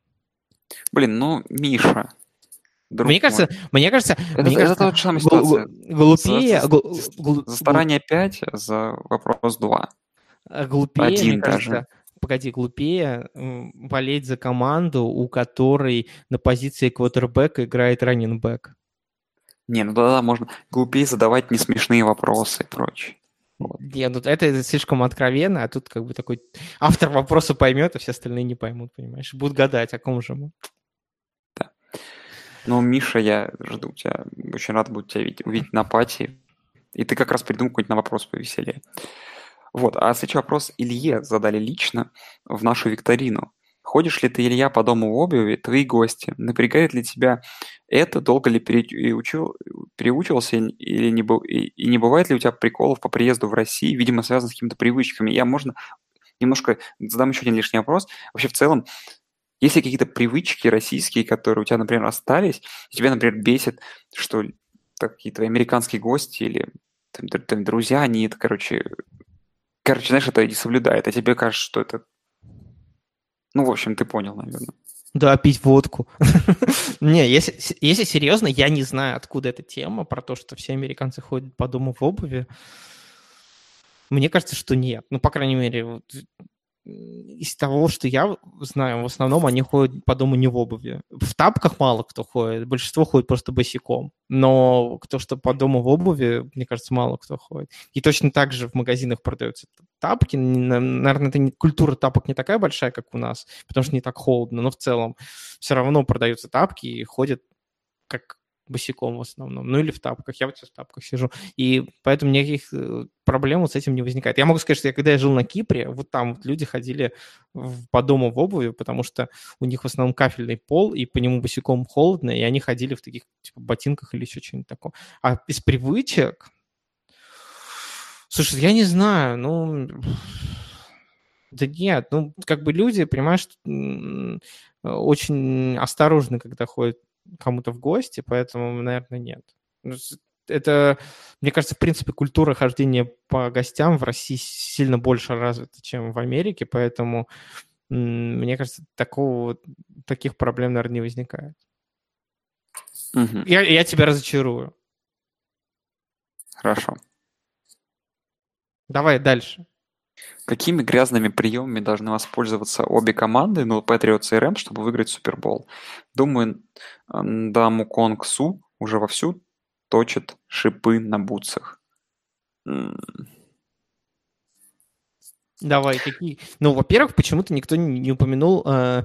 Блин, ну, Миша. Друг мне кажется, мне кажется, это, мне это кажется, та же самая ситуация. Глупее, за, за, за старание 5, за вопрос 2. Глупее, Один мне даже. кажется, погоди, глупее болеть за команду, у которой на позиции квотербека играет раннинбэк. Не, ну да, можно глупее задавать несмешные вопросы и прочее. Вот. Не, ну это, это слишком откровенно, а тут как бы такой автор вопроса поймет, а все остальные не поймут, понимаешь? Будут гадать, о ком же мы. Да. Ну, Миша, я жду тебя. Очень рад буду тебя видеть, увидеть на пати. И ты как раз придумал какой-нибудь на вопрос повеселее. Вот, а следующий вопрос Илье задали лично в нашу викторину. Ходишь ли ты, Илья, по дому в обуви, твои гости? Напрягает ли тебя это? Долго ли переучил, переучивался или не, и, и не бывает ли у тебя приколов по приезду в Россию, видимо, связан с какими-то привычками? Я, можно, немножко задам еще один лишний вопрос. Вообще, в целом, есть ли какие-то привычки российские, которые у тебя, например, остались, и тебя, например, бесит, что такие твои американские гости или там, там, друзья, они это, короче, короче, знаешь, это не соблюдают, а тебе кажется, что это ну, в общем, ты понял, наверное. Да, пить водку. не, если, если серьезно, я не знаю, откуда эта тема про то, что все американцы ходят по дому в обуви. Мне кажется, что нет. Ну, по крайней мере, вот, из того, что я знаю, в основном они ходят по дому не в обуви. В тапках мало кто ходит, большинство ходит просто босиком. Но кто что по дому в обуви, мне кажется, мало кто ходит. И точно так же в магазинах продаются тапки. Наверное, это не, культура тапок не такая большая, как у нас, потому что не так холодно, но в целом все равно продаются тапки и ходят как босиком в основном, ну или в тапках. Я вот сейчас в тапках сижу. И поэтому никаких э, проблем вот с этим не возникает. Я могу сказать, что я, когда я жил на Кипре, вот там вот люди ходили в, по дому в обуви, потому что у них в основном кафельный пол, и по нему босиком холодно, и они ходили в таких типа ботинках или еще что-нибудь такое. А из привычек... Слушай, я не знаю, ну... Да нет, ну, как бы люди, понимаешь, очень осторожны, когда ходят кому-то в гости, поэтому, наверное, нет. Ну, это, мне кажется, в принципе, культура хождения по гостям в России сильно больше развита, чем в Америке, поэтому, мне кажется, такого, таких проблем, наверное, не возникает. Угу. Я, я тебя разочарую. Хорошо. Давай дальше. Какими грязными приемами должны воспользоваться обе команды, ну, Patriots и Rams, чтобы выиграть Супербол? Думаю, Даму Конг Су уже вовсю точит шипы на бутсах. Давай, какие? Ну, во-первых, почему-то никто не, упомянул э,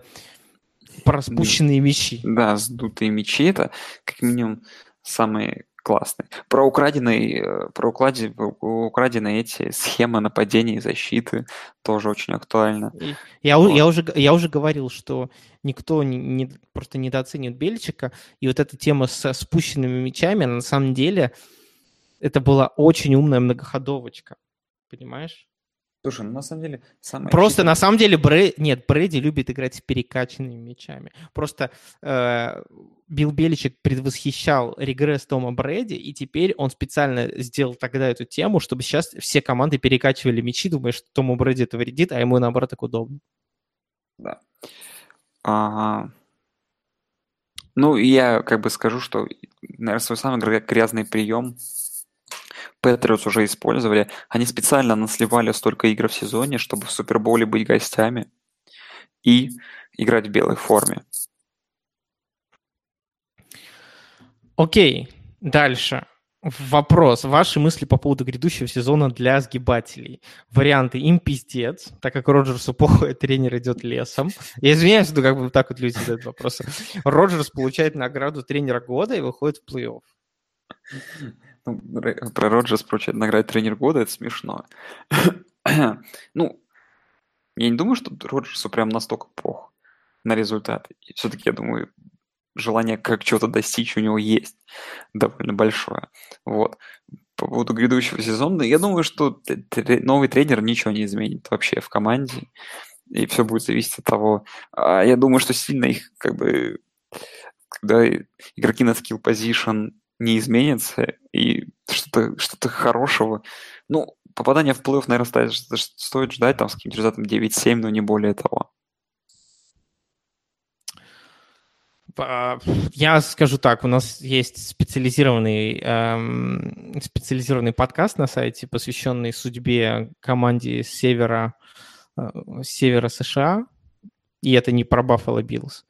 про спущенные мечи. Да, сдутые мечи это как минимум самые классный. Про украденные, э, про укради, украденные эти схемы нападения и защиты тоже очень актуально. Я, вот. я, уже, я уже говорил, что никто не, не, просто недооценивает Бельчика, и вот эта тема со спущенными мячами, на самом деле, это была очень умная многоходовочка, понимаешь? Слушай, ну на самом деле... Самое Просто на самом деле Брэ... Нет, Брэди любит играть с перекачанными мячами. Просто э, Билл Беличек предвосхищал регресс Тома Брэди, и теперь он специально сделал тогда эту тему, чтобы сейчас все команды перекачивали мячи, думая, что Тому Брэди это вредит, а ему наоборот так удобно. Да. А, ну, я как бы скажу, что, наверное, свой самый грязный прием Патриотс уже использовали. Они специально насливали столько игр в сезоне, чтобы в Суперболе быть гостями и играть в белой форме. Окей, дальше. Вопрос. Ваши мысли по поводу грядущего сезона для сгибателей. Варианты им пиздец, так как Роджерсу плохой тренер идет лесом. Я извиняюсь, но как бы так вот люди задают вопросы. Роджерс получает награду тренера года и выходит в плей-офф. Ну, про Роджерс получает награду тренер года, это смешно. ну, я не думаю, что Роджерсу прям настолько плохо на результат. Все-таки, я думаю, желание как чего-то достичь у него есть довольно большое. Вот. По поводу грядущего сезона, я думаю, что новый тренер ничего не изменит вообще в команде, и все будет зависеть от того. А я думаю, что сильно их как бы когда игроки на skill position не изменятся, и что-то что хорошего. Ну, попадание в плей-офф, наверное, стоит, стоит ждать там с каким-то результатом 9-7, но не более того. А, я скажу так, у нас есть специализированный, эм, специализированный подкаст на сайте, посвященный судьбе команде севера, э, севера США, и это не про Buffalo Bills.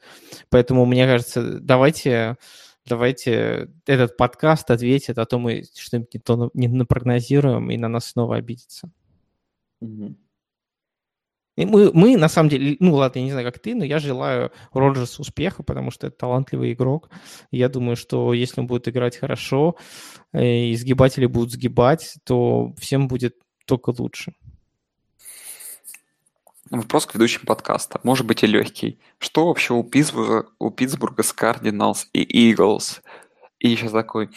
Поэтому, мне кажется, давайте, давайте этот подкаст ответит, а то мы что-нибудь не то не напрогнозируем, и на нас снова обидится. Mm-hmm. И мы, мы, на самом деле, ну ладно, я не знаю, как ты, но я желаю Роджерсу успеха, потому что это талантливый игрок. Я думаю, что если он будет играть хорошо, э, и сгибатели будут сгибать, то всем будет только лучше. Вопрос к ведущим подкаста. Может быть и легкий. Что вообще у Питтсбурга, у Питтсбурга с Кардиналс и Иглс? И сейчас такой.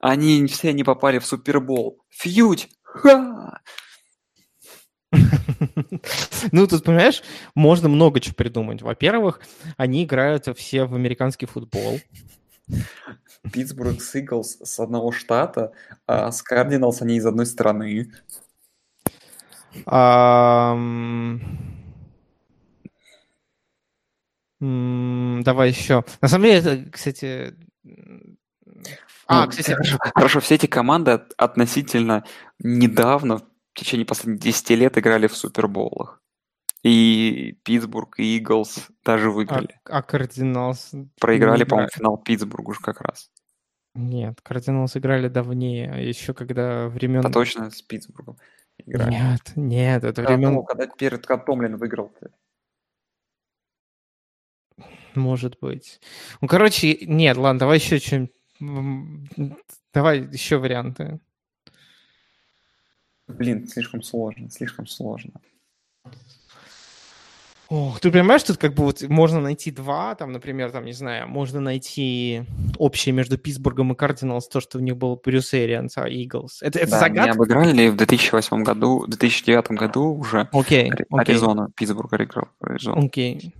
Они все не попали в Супербол. Фьють! Ха! Ну, тут, понимаешь, можно много чего придумать. Во-первых, они играют все в американский футбол. Питтсбург Сиглс с одного штата, а с Кардиналс они из одной страны. Давай еще. На самом деле, это, кстати... А, ну, кстати... Хорошо, хорошо, все эти команды относительно недавно, в течение последних 10 лет играли в Суперболах. И Питтсбург, и Иглс даже выиграли. А, а Кардиналс? Проиграли, по-моему, финал Питтсбург уже как раз. Нет, Кардиналс играли давнее, а еще когда времен... Да точно, с Питтсбургом играли. Нет, нет, это времен... Когда перед Томлин выиграл. -то. Может быть. Ну, короче, нет, ладно, давай еще что-нибудь... Давай еще варианты. Блин, слишком сложно, слишком сложно. Ох, ты понимаешь, тут как бы вот можно найти два, там, например, там, не знаю, можно найти общее между Питтсбургом и Кардиналс, то, что у них был Брюс Эрианс, а Иглс. Это, это да, загадка? они обыграли в 2008 году, в 2009 году уже okay, Аризона, okay. Питтсбург играл Аризону. Окей. Okay.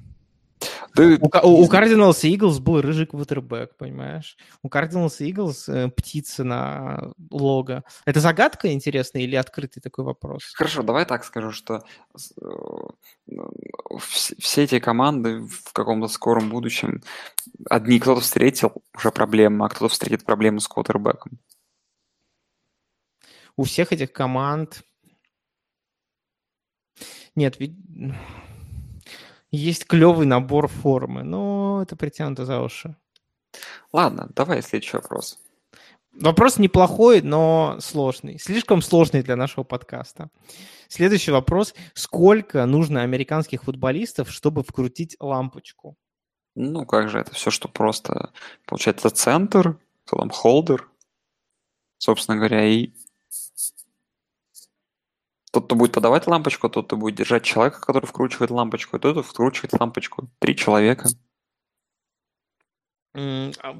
Да, у, у Cardinals и Eagles был рыжий квотербек, понимаешь? У Cardinals и Eagles э, птица на лого. Это загадка интересная или открытый такой вопрос? Хорошо, давай так скажу, что э, все эти команды в каком-то скором будущем, одни кто-то встретил уже проблему, а кто-то встретит проблему с квотербеком. У всех этих команд... Нет, ведь есть клевый набор формы, но это притянуто за уши. Ладно, давай следующий вопрос. Вопрос неплохой, но сложный. Слишком сложный для нашего подкаста. Следующий вопрос. Сколько нужно американских футболистов, чтобы вкрутить лампочку? Ну, как же это все, что просто... Получается, центр, там холдер, собственно говоря, и тот, кто будет подавать лампочку, тот, кто будет держать человека, который вкручивает лампочку, и тот, кто вкручивает лампочку. Три человека. А,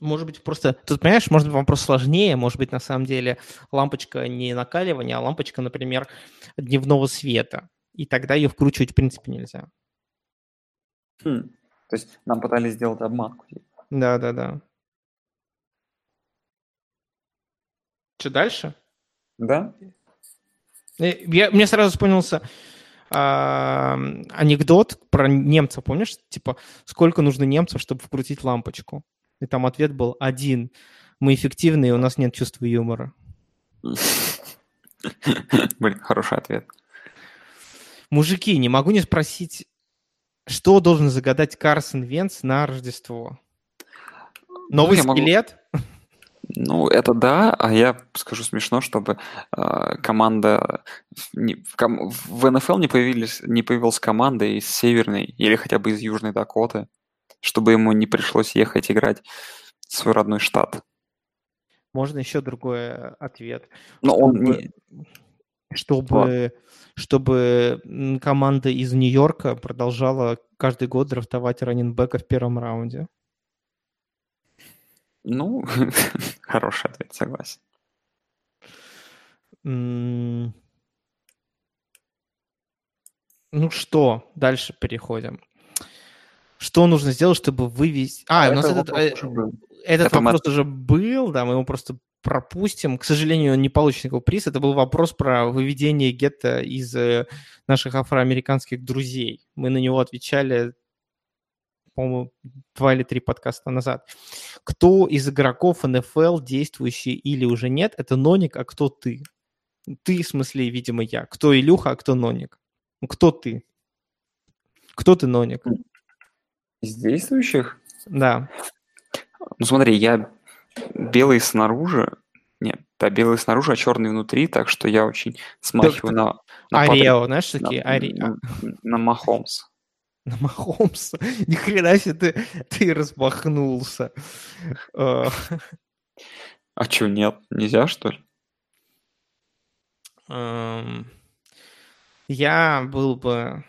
может быть, просто... Тут, понимаешь, может быть, вопрос сложнее. Может быть, на самом деле лампочка не накаливания, а лампочка, например, дневного света. И тогда ее вкручивать, в принципе, нельзя. Хм. То есть нам пытались сделать обманку. Да, да, да. Что дальше? Да? Э, Я, мне сразу вспомнился а, анекдот про немцев, помнишь? Типа, сколько нужно немцев, чтобы вкрутить лампочку? И там ответ был один. Мы эффективны, и у нас нет чувства юмора. Блин, хороший ответ. Мужики, не могу не спросить, что должен загадать Карсон Венц на Рождество? Новый я могу- скелет? Ну, это да, а я скажу смешно, чтобы э, команда не- в, ком- в НФЛ не появились, не появилась команда из Северной или хотя бы из Южной Дакоты, чтобы ему не пришлось ехать играть в свой родной штат. Можно еще другой э, ответ. Но он Чтобы- не- Чтобы, чтобы команда из Нью-Йорка продолжала каждый год драфтовать раненбека в первом раунде. Ну, хороший ответ, согласен. Ну что, дальше переходим. Что нужно сделать, чтобы вывести... А, у нас Это этот, э, уже был. этот Это вопрос уже был, да, мы его просто пропустим. К сожалению, он не получит никакого приза. Это был вопрос про выведение гетто из э, наших афроамериканских друзей. Мы на него отвечали, по-моему, два или три подкаста назад. Кто из игроков НФЛ действующий или уже нет, это Ноник, а кто ты? Ты, в смысле, видимо, я. Кто Илюха, а кто Ноник? Кто ты? Кто ты, Ноник? Из действующих? Да. Ну смотри, я белый снаружи, нет, да, белый снаружи, а черный внутри, так что я очень смахиваю на, на Патрик- Арео, знаешь, на, такие? Аре... на, на Махомс. На Махомса. Ни хрена себе ты, ты размахнулся. Э, А что, нет, нельзя, что ли? эм, Я был бы...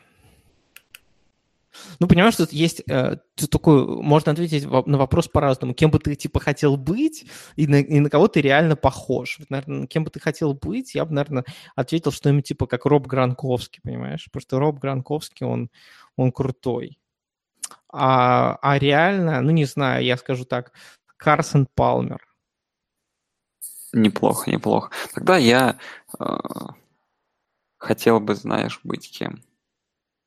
Ну, понимаешь, тут есть э, такой, можно ответить на вопрос по-разному. Кем бы ты, типа, хотел быть и на, и на кого ты реально похож? Вот, наверное, кем бы ты хотел быть, я бы, наверное, ответил что-нибудь типа как Роб Гранковский, понимаешь? Потому что Роб Гранковский, он, он крутой. А, а реально, ну, не знаю, я скажу так, Карсон Палмер. Неплохо, неплохо. Тогда я э, хотел бы, знаешь, быть кем?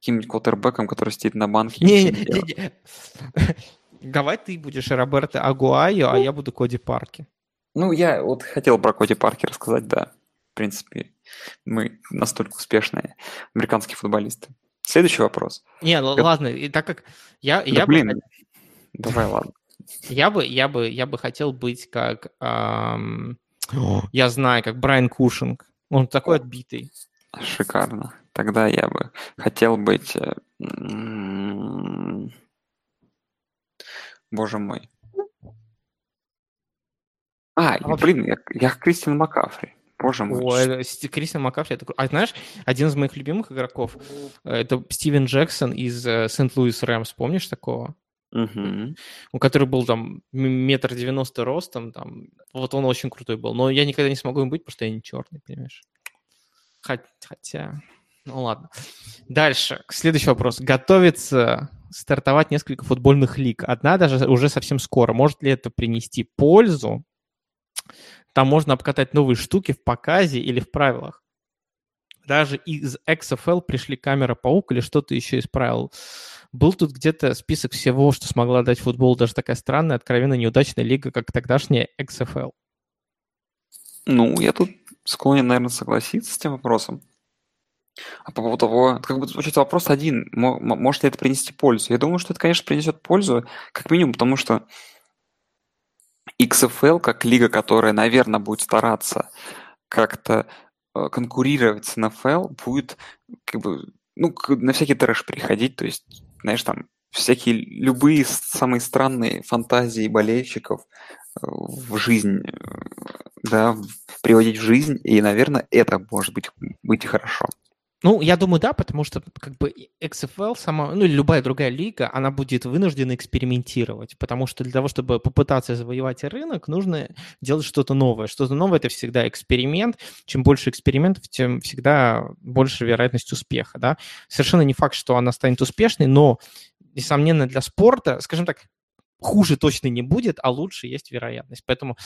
Каким-нибудь квотербеком, который сидит на банке. Не, не не, не. Давай ты будешь Роберто Агуайо, а я буду Коди Парки. Ну, я вот хотел про Коди Парки рассказать, да. В принципе, мы настолько успешные американские футболисты. Следующий вопрос. Не, ну ладно, и так как я, Да я, бы, блин, хот- давай, ладно. я бы, я бы, я бы хотел быть как, ам, я знаю, как Брайан Кушинг. Он такой отбитый. Шикарно. Тогда я бы хотел быть... э, Боже мой. А, вообще- блин, я, я Кристиан Макафри. Боже мой. Ой, это Сти- Кристиан Маккафри. это А знаешь, один из моих любимых игроков, э, это Стивен Джексон из э, Сент-Луис Рэмс. Помнишь такого? Мгм. у который был там метр девяносто ростом, там, вот он очень крутой был. Но я никогда не смогу им быть, потому что я не черный, понимаешь? Хот- Хотя, ну ладно. Дальше, следующий вопрос. Готовится стартовать несколько футбольных лиг. Одна даже уже совсем скоро. Может ли это принести пользу? Там можно обкатать новые штуки в показе или в правилах. Даже из XFL пришли камера паук или что-то еще из правил. Был тут где-то список всего, что смогла дать футбол даже такая странная, откровенно неудачная лига, как тогдашняя XFL. Ну, я тут склонен, наверное, согласиться с тем вопросом. А по поводу того, как бы звучит вопрос один, может ли это принести пользу? Я думаю, что это, конечно, принесет пользу, как минимум, потому что XFL, как лига, которая, наверное, будет стараться как-то э, конкурировать с NFL, будет как бы, ну, на всякий трэш переходить, то есть, знаешь, там всякие любые самые странные фантазии болельщиков э, в жизнь, э, да, приводить в жизнь, и, наверное, это может быть, быть хорошо. Ну, я думаю, да, потому что как бы XFL сама, ну или любая другая лига, она будет вынуждена экспериментировать, потому что для того, чтобы попытаться завоевать рынок, нужно делать что-то новое. Что-то новое – это всегда эксперимент. Чем больше экспериментов, тем всегда больше вероятность успеха, да. Совершенно не факт, что она станет успешной, но, несомненно, для спорта, скажем так, хуже точно не будет, а лучше есть вероятность. Поэтому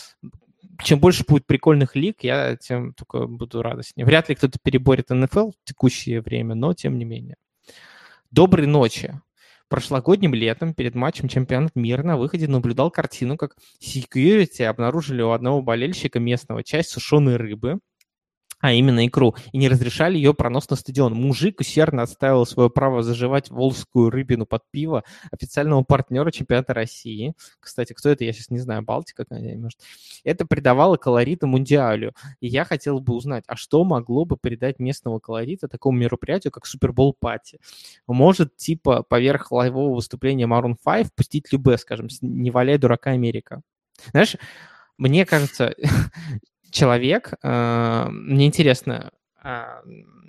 чем больше будет прикольных лиг, я тем только буду радостнее. Вряд ли кто-то переборет НФЛ в текущее время, но тем не менее. Доброй ночи. Прошлогодним летом перед матчем чемпионат мира на выходе наблюдал картину, как security обнаружили у одного болельщика местного часть сушеной рыбы, а именно икру, и не разрешали ее пронос на стадион. Мужик усердно отстаивал свое право заживать волжскую рыбину под пиво официального партнера чемпионата России. Кстати, кто это, я сейчас не знаю, Балтика, может. Это придавало колорита Мундиалю. И я хотел бы узнать, а что могло бы придать местного колорита такому мероприятию, как Супербол Пати? Может, типа, поверх лайвового выступления Maroon 5 пустить Любе, скажем, «Не валяй дурака Америка». Знаешь, мне кажется, человек, э, мне интересно, а,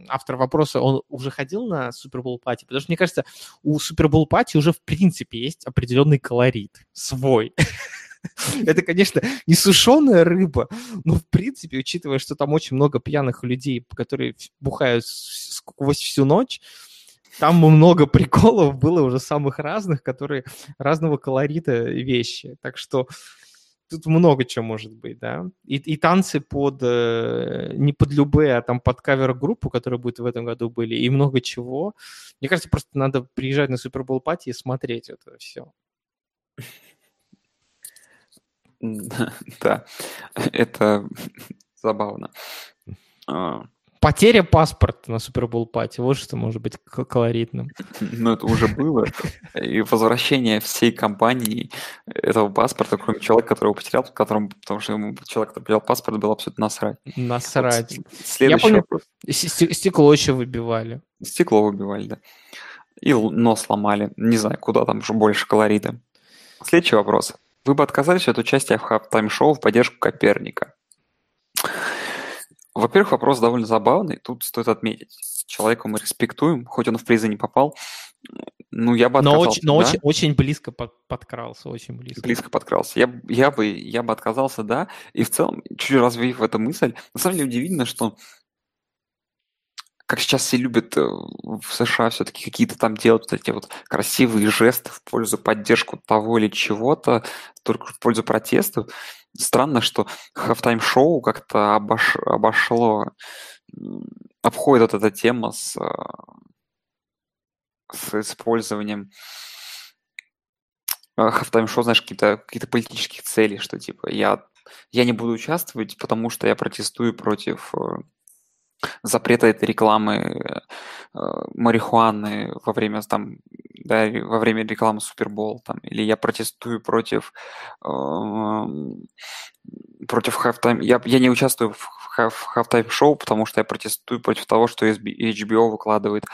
автор вопроса, он уже ходил на Супербол пати? Потому что, мне кажется, у Супербол пати уже в принципе есть определенный колорит свой. Это, конечно, не сушеная рыба, но в принципе, учитывая, что там очень много пьяных людей, которые бухают сквозь всю ночь, там много приколов было уже самых разных, которые разного колорита вещи. Так что тут много чего может быть, да. И, и танцы под, э, не под любые, а там под кавер-группу, которые будет в этом году были, и много чего. Мне кажется, просто надо приезжать на Супербол пати и смотреть это все. Да, это забавно. Потеря паспорта на Супербол party, вот что может быть колоритным. Ну, это уже было. И возвращение всей компании этого паспорта, кроме человека, которого потерял, которому, потому что ему человек, который потерял паспорт, был абсолютно насрать. Насрать. Вот следующий Я помню, вопрос. Стекло еще выбивали. Стекло выбивали, да. И нос сломали. Не знаю, куда там уже больше колорита. Следующий вопрос. Вы бы отказались от участия в halftime-шоу в поддержку Каперника? Во-первых, вопрос довольно забавный. Тут стоит отметить. Человека мы респектуем, хоть он в призы не попал. Ну, я бы отказался, но очень, но да? очень, очень близко под, подкрался, очень близко. Близко подкрался. Я, я, бы, я бы отказался, да. И в целом, чуть развеяв эту мысль, на самом деле удивительно, что как сейчас все любят э, в США все-таки какие-то там делать вот эти вот красивые жесты в пользу поддержку того или чего-то, только в пользу протестов. Странно, что halftime-шоу как-то обош... обошло, обходит вот эта тема с, э, с использованием э, halftime-шоу, знаешь, какие-то какие политических целей, что типа я, я не буду участвовать, потому что я протестую против запрета этой рекламы э, марихуаны во время там да, во время рекламы Супербол там или я протестую против э, против halftime я я не участвую в halftime шоу потому что я протестую против того что HBO выкладывает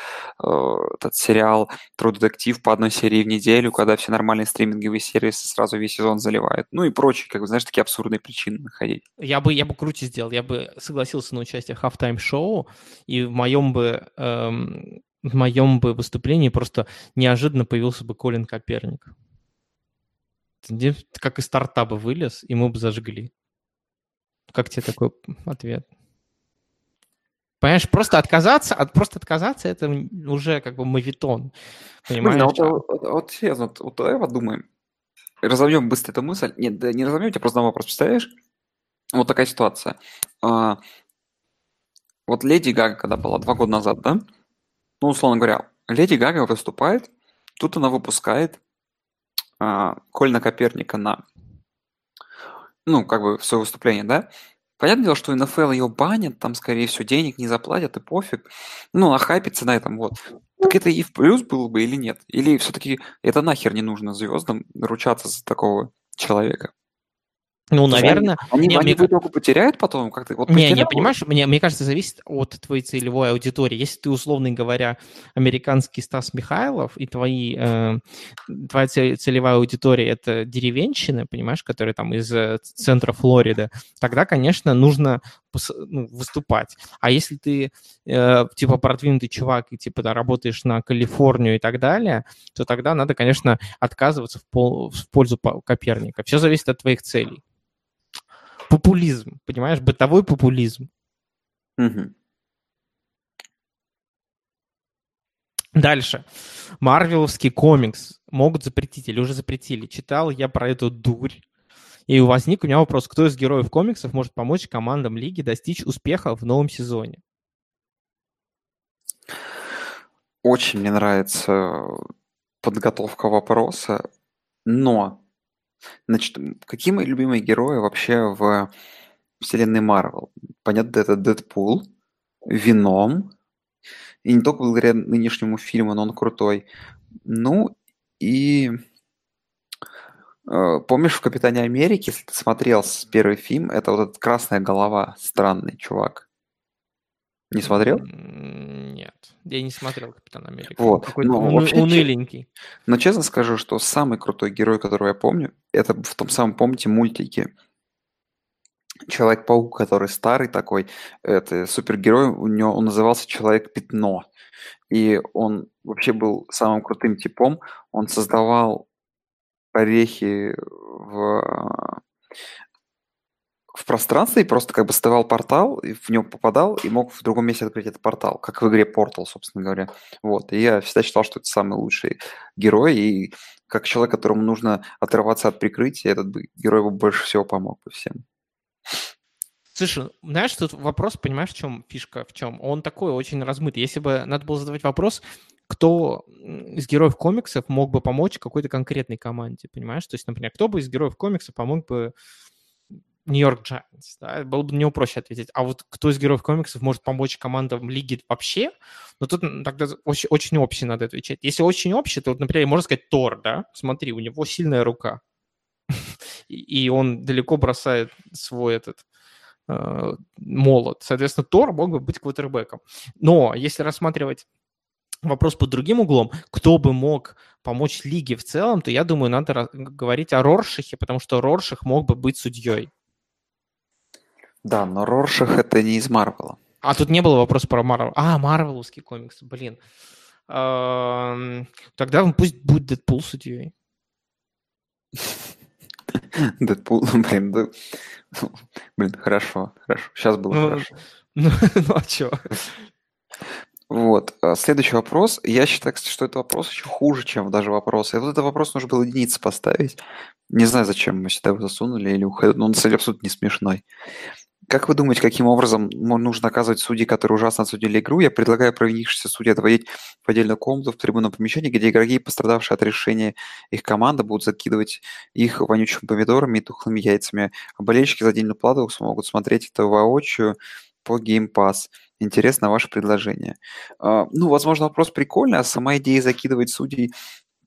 э, этот сериал True Detective по одной серии в неделю когда все нормальные стриминговые сервисы сразу весь сезон заливают ну и прочие как бы знаешь такие абсурдные причины находить я бы я бы круче сделал я бы согласился на участие в halftime шоу и в моем бы эм, в моем бы выступлении просто неожиданно появился бы Колин Коперник. Как из стартапа вылез, и мы бы зажгли. Как тебе такой ответ? Понимаешь, просто отказаться, от, просто отказаться, это уже как бы мавитон. Понимаешь? Блин, а вот, вот, вот, серьезно, вот, давай подумаем. Разовьем быстро эту мысль. Нет, да не разовьем, тебе просто на вопрос представляешь? Вот такая ситуация. А, вот Леди Гага, когда была два года назад, да? Ну, условно говоря, Леди Гага выступает, тут она выпускает а, Кольна Коперника на, ну, как бы, свое выступление, да? Понятное дело, что НФЛ ее банят, там, скорее всего, денег не заплатят, и пофиг. Ну, нахайпиться на этом, вот. Так это и в плюс было бы или нет? Или все-таки это нахер не нужно звездам ручаться за такого человека? Ну, наверное... Они, не, они мне... в потеряют потом? Как-то, вот не, не, понимаешь, мне, мне кажется, зависит от твоей целевой аудитории. Если ты, условно говоря, американский Стас Михайлов, и твои, э, твоя целевая аудитория — это деревенщины, понимаешь, которые там из э, центра Флориды, тогда, конечно, нужно ну, выступать. А если ты, э, типа, продвинутый чувак и, типа, да, работаешь на Калифорнию и так далее, то тогда надо, конечно, отказываться в, пол, в пользу Коперника. Все зависит от твоих целей популизм, понимаешь, бытовой популизм. Угу. Дальше. Марвеловский комикс могут запретить или уже запретили. Читал я про эту дурь. И возник у меня вопрос, кто из героев комиксов может помочь командам лиги достичь успеха в новом сезоне? Очень мне нравится подготовка вопроса, но, значит, какие мои любимые герои вообще в вселенной Марвел? Понятно, это Дэдпул, Вином, и не только благодаря нынешнему фильму, но он крутой. Ну и э, помнишь в Капитане Америки, если ты смотрел первый фильм, это вот эта красная голова, странный чувак. Не смотрел? Нет, я не смотрел Капитан Америка. Вот. Какой-то Ну, вообще, уныленький. Но честно скажу, что самый крутой герой, которого я помню, это в том самом, помните, мультике Человек-паук, который старый такой, это супергерой, у него он назывался Человек-пятно. И он вообще был самым крутым типом. Он создавал орехи в, в пространстве и просто как бы создавал портал, и в него попадал, и мог в другом месте открыть этот портал, как в игре Portal, собственно говоря. Вот. И я всегда считал, что это самый лучший герой, и как человек, которому нужно отрываться от прикрытия, этот герой бы больше всего помог бы всем. Слушай, знаешь, тут вопрос, понимаешь, в чем фишка, в чем? Он такой очень размытый. Если бы надо было задавать вопрос, кто из героев комиксов мог бы помочь какой-то конкретной команде, понимаешь? То есть, например, кто бы из героев комиксов помог бы Нью-Йорк да, было бы на него проще ответить. А вот кто из героев комиксов может помочь командам лиги вообще? Ну, тут тогда очень, очень общий надо отвечать. Если очень общий, то, вот, например, можно сказать Тор, да? Смотри, у него сильная рука. И он далеко бросает свой этот э, молот. Соответственно, Тор мог бы быть квотербеком. Но если рассматривать вопрос под другим углом, кто бы мог помочь лиге в целом, то я думаю, надо говорить о Роршихе, потому что Рорших мог бы быть судьей. Да, но Роршах это не из Марвела. А тут не было вопроса про Марвел. А, Марвеловский комикс, блин. Эм, Тогда пусть будет Дэдпул судьей. Дэдпул, блин, да- блин, хорошо, хорошо. Сейчас было Ну, хорошо. Ну, ну а что? Вот. а, Следующий вопрос. Я считаю, кстати, что это вопрос еще хуже, чем даже вопрос. И вот этот вопрос нужно было единицы поставить. Не знаю, зачем мы сюда его засунули или уходили. Но он, кстати, абсолютно не смешной. Как вы думаете, каким образом нужно наказывать судей, которые ужасно отсудили игру? Я предлагаю провинившихся судей отводить в отдельную комнату в трибунном помещении, где игроки, пострадавшие от решения их команды, будут закидывать их вонючими помидорами и тухлыми яйцами. А болельщики за отдельную плату смогут смотреть это воочию по Game Pass. Интересно ваше предложение. А, Ну, возможно, вопрос прикольный, а сама идея закидывать судей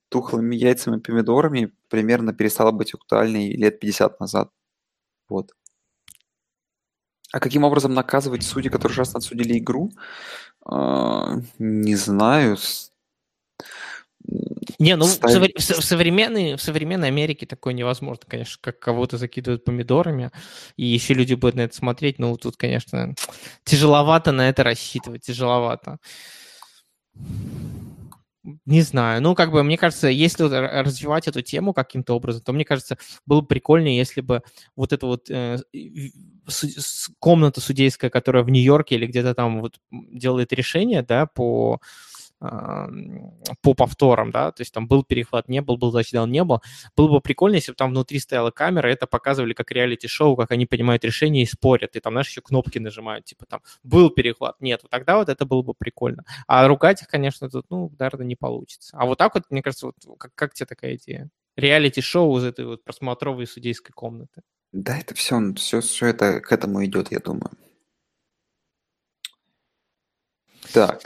тухлыми яйцами и помидорами примерно перестала быть актуальной лет 50 назад. Вот. А каким образом наказывать судей, которые ужасно отсудили игру? А, Не знаю. Не, ну Ставить- совре- в со- в современной, в современной Америке такое невозможно, конечно, как кого-то закидывают помидорами, и еще люди будут на это смотреть, ну тут, конечно, тяжеловато на это рассчитывать, тяжеловато. Не знаю, ну как бы, мне кажется, если развивать эту тему каким-то образом, то мне кажется, было бы прикольнее, если бы вот эта вот э, комната судейская, которая в Нью-Йорке или где-то там вот делает решение, да, по по повторам, да, то есть там был перехват, не был, был тачдаун, не был. Было бы прикольно, если бы там внутри стояла камера, это показывали как реалити-шоу, как они принимают решения и спорят, и там, знаешь, еще кнопки нажимают, типа там, был перехват, нет, вот тогда вот это было бы прикольно. А ругать их, конечно, тут, ну, наверное, не получится. А вот так вот, мне кажется, вот как, как тебе такая идея? Реалити-шоу из этой вот просмотровой судейской комнаты. Да, это все, все, все это к этому идет, я думаю. Так,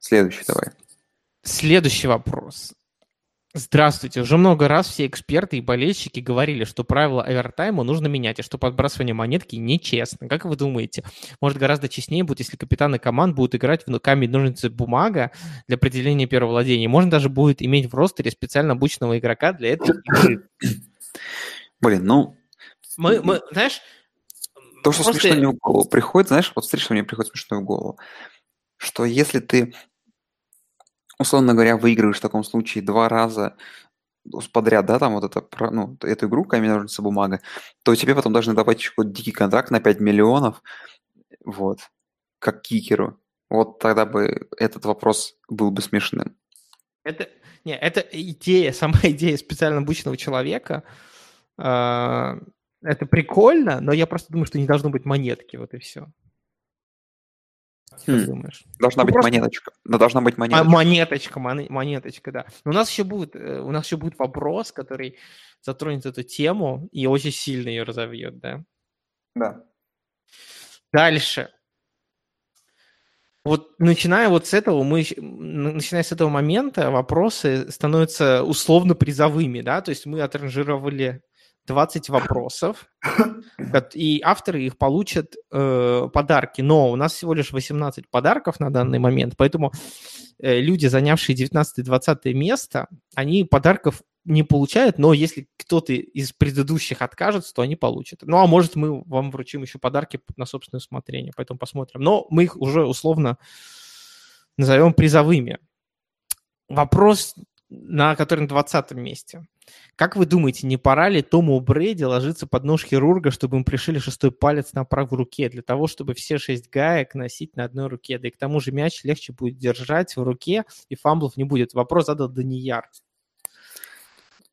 следующий давай. Следующий вопрос. Здравствуйте. Уже много раз все эксперты и болельщики говорили, что правила овертайма нужно менять, и что подбрасывание монетки нечестно. Как вы думаете? Может, гораздо честнее будет, если капитаны команд будут играть в камень, ножницы, бумага для определения первого владения? Можно даже будет иметь в ростере специально обученного игрока для этой игры. Блин, ну, Мы, мы знаешь, то, что просто- смешно мне в голову приходит, знаешь, вот смотри, что мне приходит смешно в голову, что если ты, условно говоря, выигрываешь в таком случае два раза подряд, да, там вот это, ну, эту игру камень, ножницы, бумага, то тебе потом должны давать какой-то дикий контракт на 5 миллионов, вот, как кикеру. Вот тогда бы этот вопрос был бы смешным. Это, не, это идея, сама идея специально обученного человека. Э, это прикольно, но я просто думаю, что не должно быть монетки, вот и все. Хм. думаешь? Должна ну, быть просто... монеточка. Но должна быть монеточка. А, монеточка, монеточка, да. Но у нас еще будет, э, у нас еще будет вопрос, который затронет эту тему и очень сильно ее разовьет, да? Да. Дальше. Вот начиная вот с этого, мы, начиная с этого момента, вопросы становятся условно призовыми, да, то есть мы отранжировали 20 вопросов, и авторы их получат э, подарки. Но у нас всего лишь 18 подарков на данный момент, поэтому э, люди, занявшие 19-20 место, они подарков не получают, но если кто-то из предыдущих откажется, то они получат. Ну, а может, мы вам вручим еще подарки на собственное усмотрение, поэтому посмотрим. Но мы их уже условно назовем призовыми. Вопрос, на который на 20 месте. Как вы думаете, не пора ли Тому Брэди ложиться под нож хирурга, чтобы им пришили шестой палец на правой руке, для того, чтобы все шесть гаек носить на одной руке? Да и к тому же мяч легче будет держать в руке, и фамблов не будет. Вопрос задал Данияр.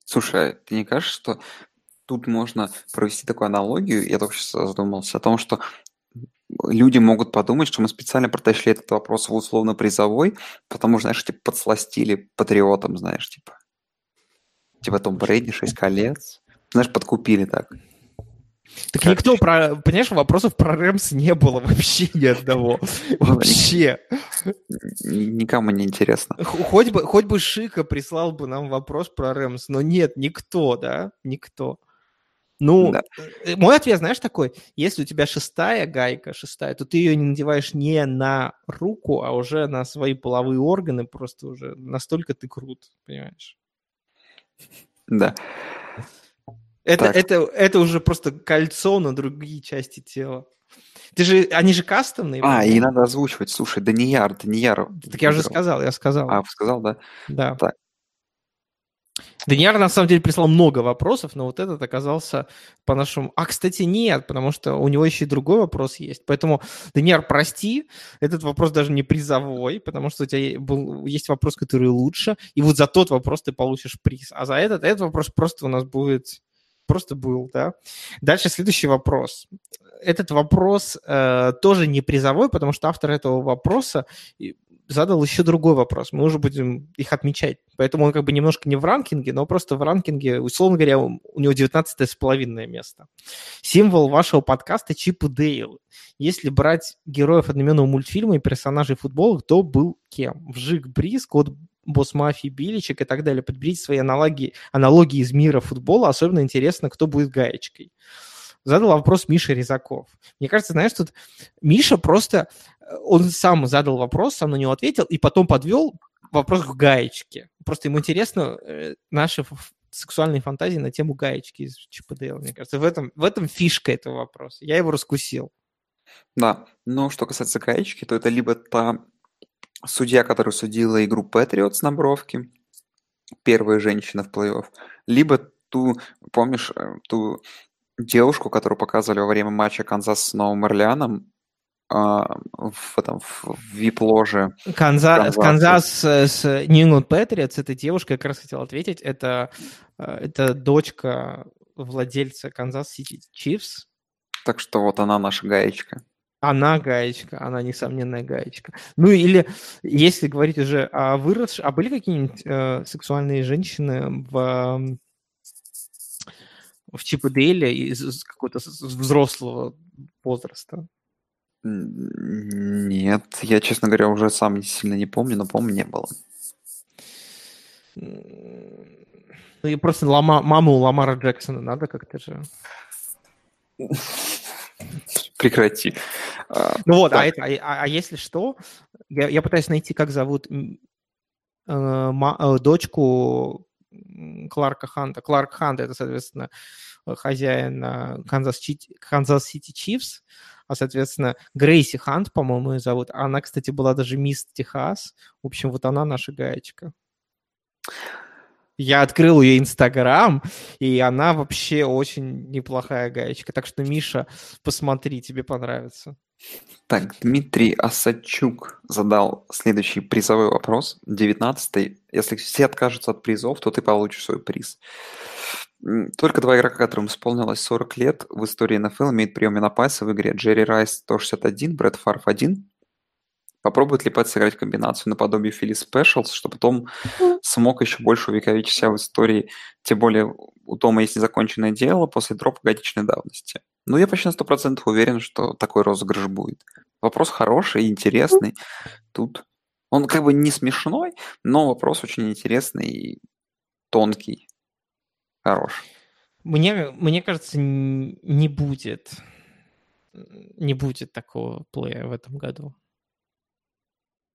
Слушай, ты не кажешь, что тут можно провести такую аналогию? Я только сейчас задумался о том, что люди могут подумать, что мы специально протащили этот вопрос в условно-призовой, потому что, знаешь, типа подсластили патриотам, знаешь, типа. Типа Том Брейди, шесть колец. Знаешь, подкупили так. Так как никто про... Понимаешь, вопросов про Рэмс не было вообще ни одного. Вообще. Никому не интересно. Хоть бы, хоть бы Шика прислал бы нам вопрос про Рэмс, но нет, никто, да? Никто. Ну, да. Э, мой ответ, знаешь, такой, если у тебя шестая гайка, шестая, то ты ее не надеваешь не на руку, а уже на свои половые органы, просто уже настолько ты крут, понимаешь? Да. Это, это, это уже просто кольцо на другие части тела. Ты же, они же кастомные. А, и надо озвучивать. Слушай, Данияр, Данияр. Так я уже сказал, я сказал. А, сказал, да? Да. Так. Даниар на самом деле прислал много вопросов, но вот этот оказался по-нашему... А, кстати, нет, потому что у него еще и другой вопрос есть. Поэтому, Даниар, прости, этот вопрос даже не призовой, потому что у тебя был, есть вопрос, который лучше, и вот за тот вопрос ты получишь приз. А за этот, этот вопрос просто у нас будет... Просто был, да. Дальше следующий вопрос этот вопрос э, тоже не призовой, потому что автор этого вопроса задал еще другой вопрос. Мы уже будем их отмечать. Поэтому он как бы немножко не в ранкинге, но просто в ранкинге, условно говоря, у него 19 с половиной место. Символ вашего подкаста Чип и Дейл. Если брать героев одноименного мультфильма и персонажей футбола, кто был кем? Вжик Бриз, Кот босс мафии Биличек и так далее. Подберите свои аналогии, аналогии из мира футбола. Особенно интересно, кто будет гаечкой задал вопрос Миша Резаков. Мне кажется, знаешь, тут Миша просто, он сам задал вопрос, сам на него ответил, и потом подвел вопрос к гаечке. Просто ему интересно э, наши сексуальные фантазии на тему гаечки из ЧПДЛ, мне кажется. В этом, в этом фишка этого вопроса. Я его раскусил. Да, но что касается гаечки, то это либо та судья, которая судила игру Patriots на бровке, первая женщина в плей-офф, либо ту, помнишь, э, ту девушку, которую показывали во время матча Канзас с Новым Орлеаном, в этом в вип-ложе. Канзас, Канзас с New England Patriots, эта девушка, я как раз хотел ответить, это, э, это дочка владельца Канзас Сити Чифс. Так что вот она наша гаечка. Она гаечка, она несомненная гаечка. Ну или если говорить уже о выросших, а были какие-нибудь э, сексуальные женщины в в Чип и Дейля из какого-то взрослого возраста? Нет, я, честно говоря, уже сам сильно не помню, но, помню, не было. Ну и просто лама, маму Ламара Джексона надо как-то же... Прекрати. А, ну вот, а, это, а, а если что, я, я пытаюсь найти, как зовут э, ма, э, дочку Кларка Ханта. Кларк Хант – это, соответственно, хозяин Канзас-Сити Чифс, а, соответственно, Грейси Хант, по-моему, ее зовут. Она, кстати, была даже мисс Техас. В общем, вот она наша гаечка. Я открыл ее Инстаграм, и она вообще очень неплохая гаечка. Так что, Миша, посмотри, тебе понравится. Так, Дмитрий Осадчук задал следующий призовой вопрос, 19 Если все откажутся от призов, то ты получишь свой приз. Только два игрока, которым исполнилось 40 лет в истории НФЛ, имеют прием Менопайса в игре. Джерри Райс 161, Брэд Фарф 1. Попробует ли Пэт сыграть комбинацию наподобие Фили Спешлс, что потом смог еще больше увековечить себя в истории, тем более у Тома есть незаконченное дело после дропа годичной давности. Ну, я почти на 100% уверен, что такой розыгрыш будет. Вопрос хороший, интересный. Тут он как бы не смешной, но вопрос очень интересный и тонкий. Хорош. Мне, мне кажется, не будет. Не будет такого плея в этом году.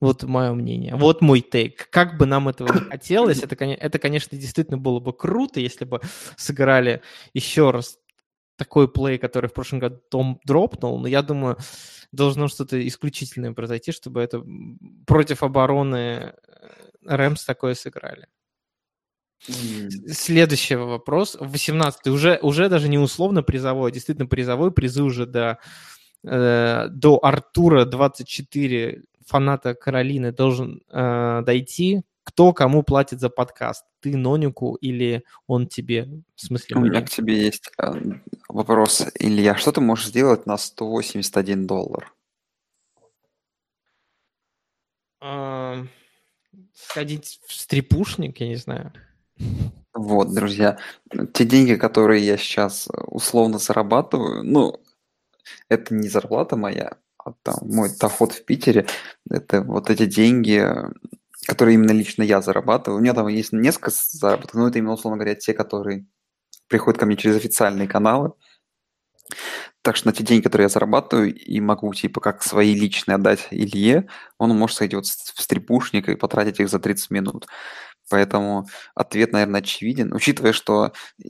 Вот мое мнение. Вот мой тейк. Как бы нам этого не хотелось, это, это, конечно, действительно было бы круто, если бы сыграли еще раз такой плей, который в прошлом году Том дропнул, но я думаю, должно что-то исключительное произойти, чтобы это против обороны Рэмс такое сыграли. Mm. Следующий вопрос. 18 уже, уже даже не условно призовой, а действительно призовой. Призы уже до, э, до Артура 24 фаната Каролины должен э, дойти, кто кому платит за подкаст? Ты Нонику или он тебе? В смысле? У меня к тебе есть э, вопрос, Илья. Что ты можешь сделать на 181 доллар? А, сходить в стрипушник, я не знаю. Вот, друзья, те деньги, которые я сейчас условно зарабатываю, ну, это не зарплата моя, а там мой доход в Питере, это вот эти деньги, которые именно лично я зарабатываю. У меня там есть несколько заработков, но это именно, условно говоря, те, которые приходят ко мне через официальные каналы. Так что на те деньги, которые я зарабатываю, и могу, типа, как свои личные отдать Илье, он может сойти вот в стрипушник и потратить их за 30 минут. Поэтому ответ, наверное, очевиден. Учитывая, что э,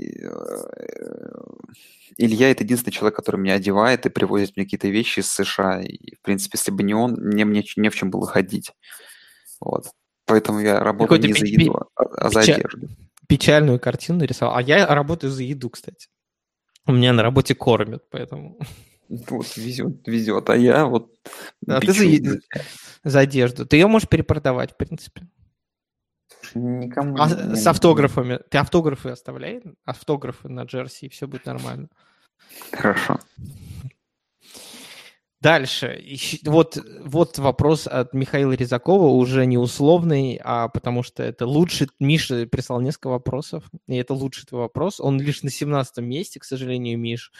Илья – это единственный человек, который меня одевает и привозит мне какие-то вещи из США. И, в принципе, если бы не он, мне, мне не в чем было ходить. Вот. Поэтому я работаю не за еду, а, а за одежду. Печальную картину нарисовал. А я работаю за еду, кстати. У меня на работе кормят, поэтому... Вот, везет, везет. А я вот... Да, ты за, за одежду. Ты ее можешь перепродавать, в принципе. Никому а не с автографами. Ты автографы оставляй, автографы на джерси, и все будет нормально. Хорошо. Дальше. Вот, вот вопрос от Михаила Резакова, уже не условный, а потому что это лучший... Миша прислал несколько вопросов, и это лучший твой вопрос. Он лишь на 17 месте, к сожалению, Миш.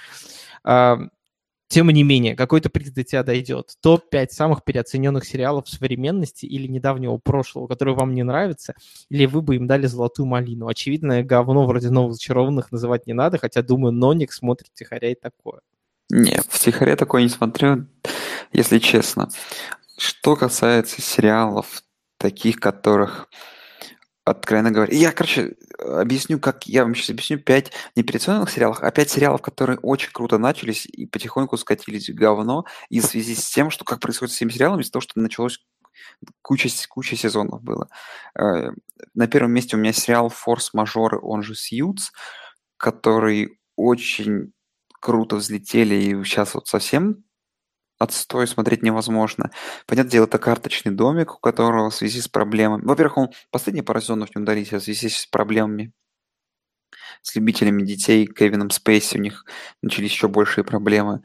Тем не менее, какой-то приз до тебя дойдет. Топ-5 самых переоцененных сериалов современности или недавнего прошлого, которые вам не нравятся, или вы бы им дали золотую малину. Очевидно, говно вроде новых зачарованных называть не надо, хотя, думаю, Ноник смотрит тихоря и такое. Не, в «Тихоре» такое не смотрю, если честно. Что касается сериалов, таких, которых, откровенно говоря... Я, короче, объясню, как... Я вам сейчас объясню пять неоперационных сериалов, а пять сериалов, которые очень круто начались и потихоньку скатились в говно, и в связи с тем, что как происходит с этими сериалами, из-за того, что началось куча, куча сезонов было. Э, на первом месте у меня сериал «Форс-мажоры», он же «Сьюз», который очень круто взлетели, и сейчас вот совсем отстой смотреть невозможно. Понятное дело, это карточный домик, у которого в связи с проблемами... Во-первых, он последние пару сезонов не удались, а в связи с проблемами с любителями детей, Кевином Спейси, у них начались еще большие проблемы.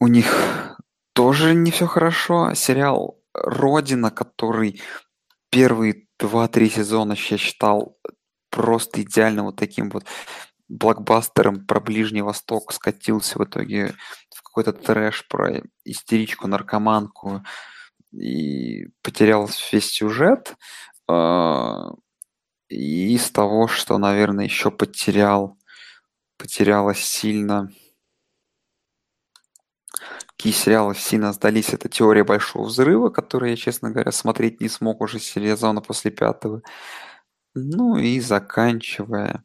У них тоже не все хорошо. Сериал «Родина», который первые два-три сезона я считал просто идеально вот таким вот блокбастером про Ближний Восток скатился в итоге в какой-то трэш про истеричку-наркоманку и потерял весь сюжет. А, и из того, что, наверное, еще потерял, потерялось сильно какие сериалы сильно сдались, это «Теория большого взрыва», который я, честно говоря, смотреть не смог уже сезона после пятого. Ну и заканчивая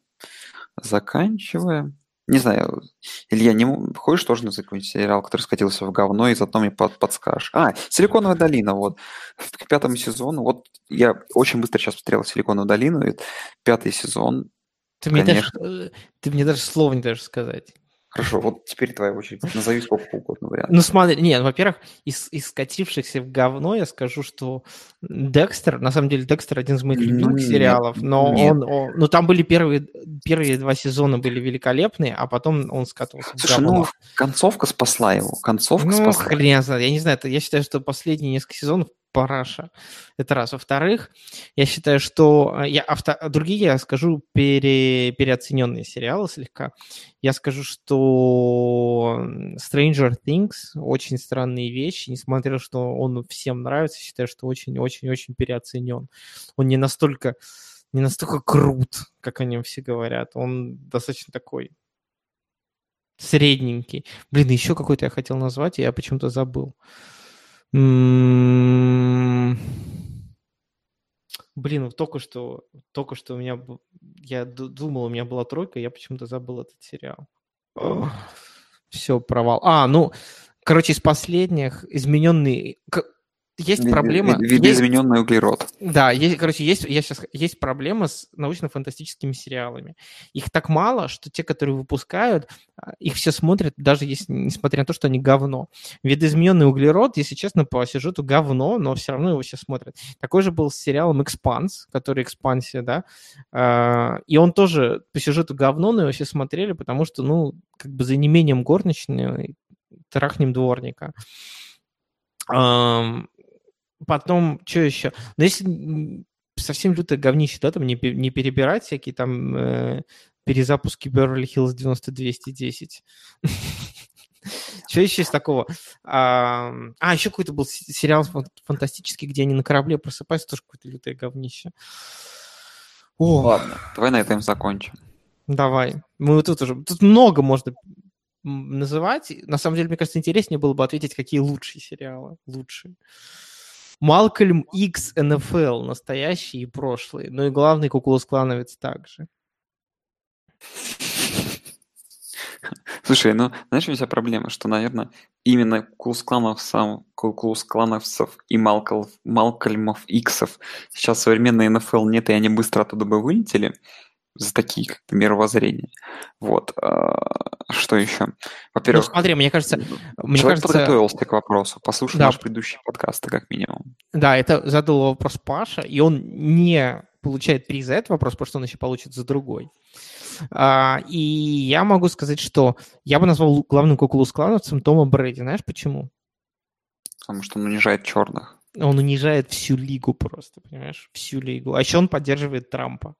Заканчиваем. Не знаю, Илья, не хочешь тоже на какой-нибудь сериал, который скатился в говно, и заодно мне под, подскажешь? А, «Силиконовая долина», вот. К пятому сезону, вот я очень быстро сейчас посмотрел «Силиконовую долину», и пятый сезон, ты мне, конечно... даже, э, ты мне даже слова не дашь сказать. Хорошо, вот теперь твоя очередь. Назови сколько угодно вариантов. Ну, смотри, нет, во-первых, из, из скатившихся в говно я скажу, что Декстер, на самом деле, Декстер один из моих любимых Нет, сериалов, но нет. он, он- ну, там были первые, первые два сезона были великолепные, а потом он скатывался в Слушай, говно. ну, концовка спасла его. Концовка Ну, спасла. хрен я знаю. Я не знаю, я считаю, что последние несколько сезонов параша. Это раз. Во-вторых, я считаю, что... э, Я, авто- другие, я скажу, пере- переоцененные сериалы слегка. Я скажу, что Stranger Things очень странные вещи, несмотря что он всем нравится, считаю, что очень-очень-очень переоценен. Он не настолько не настолько крут, как о нем все говорят. Он достаточно такой средненький. Блин, еще какой-то я хотел назвать, и я почему-то забыл. М, Блин, вот только что, только что у меня, я ду- думал, у меня была тройка, я почему-то забыл этот сериал. Все, провал. А, ну, короче, из последних измененный... Есть Ви- проблема... есть- Видоизмененный углерод. да, есть, короче, есть, я сейчас, есть проблема с научно-фантастическими сериалами. Их так мало, что те, которые выпускают, а, их все смотрят, даже если, несмотря на то, что они говно. Видоизмененный углерод, если честно, по сюжету говно, но все равно его все смотрят. Такой же был с сериалом «Экспанс», который «Экспансия», да, а, и он тоже по сюжету говно, но его все смотрели, потому что, ну, как бы за неимением горничной трахнем дворника. Потом, что еще? Ну, если совсем лютое говнище, да, там не, не перебирать всякие там э, перезапуски Beverly Hills 90210. Что еще из такого? А, а, еще какой-то был сериал фан- фантастический, где они на корабле просыпаются, тоже какое-то лютое говнище. О, Ладно, давай на этом закончим. давай. Мы тут уже... Тут много можно называть. На самом деле, мне кажется, интереснее было бы ответить, какие лучшие сериалы. Лучшие. Малкольм X НФЛ, настоящий и прошлый. Ну и главный Кукулус Клановец также. Слушай, ну, знаешь, у меня проблема, что, наверное, именно Кулс-клановцев, Кулс-клановцев и Малкол, Малкольмов Иксов сейчас современной НФЛ нет, и они быстро оттуда бы вылетели за такие как бы, мировоззрения. Вот. а, Что еще? Ну, Во-первых, смотри, мне кажется, мне человек кажется, подготовился к вопросу, послушай Да. наш предыдущий подкаст, как минимум. да, это задал вопрос Паша, и он не получает приз за этот вопрос, потому что он еще получит за другой. А, и я могу сказать, что я бы назвал главным Кукулус Клановцем Тома Брэди. Знаешь почему? Потому что он унижает черных. Он унижает всю лигу просто, понимаешь? Всю лигу. А еще он поддерживает Трампа.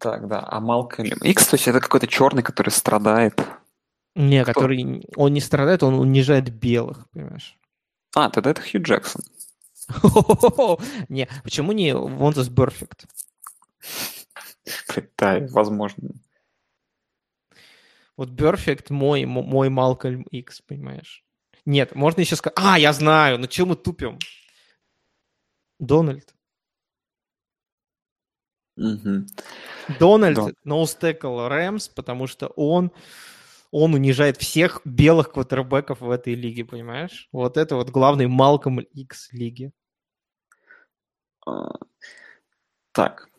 Так, да. А Малкольм Икс, то есть это какой-то черный, который страдает. Не, Кто? который... Он не страдает, он унижает белых, понимаешь? А, тогда это Хью Джексон. Не, почему не Вонтас Перфект? Да, возможно. Вот Перфект мой, мой Малкольм X, понимаешь? Нет, можно еще сказать... А, я знаю, ну что мы тупим? Дональд. Дональд Да. ноустекл Рэмс, потому что он, он унижает всех белых квотербеков в этой лиге, понимаешь? Вот это вот главный Малком X лиги. А, Так.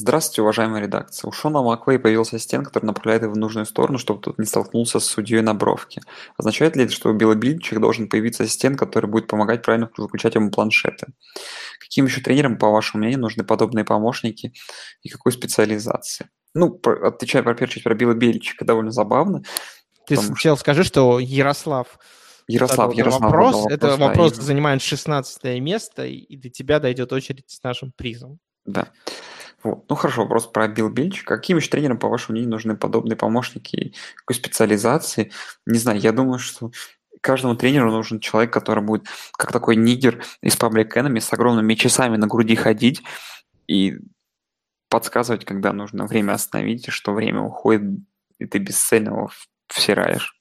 Здравствуйте, уважаемая редакция. У Шона Маквей появился ассистент, который направляет его в нужную сторону, чтобы тот не столкнулся с судьей на бровке. Означает ли это, что у Билла Бильчика должен появиться ассистент, который будет помогать правильно выключать ему планшеты? Каким еще тренерам, по вашему мнению, нужны подобные помощники и какой специализации? Ну, отвечая про первую часть про Билла Бельчика, довольно забавно. Ты Потому сначала скажи, что Ярослав Ярослав, задал Ярослав вопрос. задал это да, вопрос и- занимает 16 место, и до тебя дойдет очередь с нашим призом. Да. Вот. Ну хорошо, вопрос про Билл Бельчика. Каким еще тренерам, по вашему мнению, нужны подобные помощники какой специализации? Не знаю, я думаю, что каждому тренеру нужен человек, который будет как такой нигер из Public Enemy с огромными часами на груди ходить и подсказывать, когда нужно время остановить, что время уходит, и ты бесцельно его всираешь.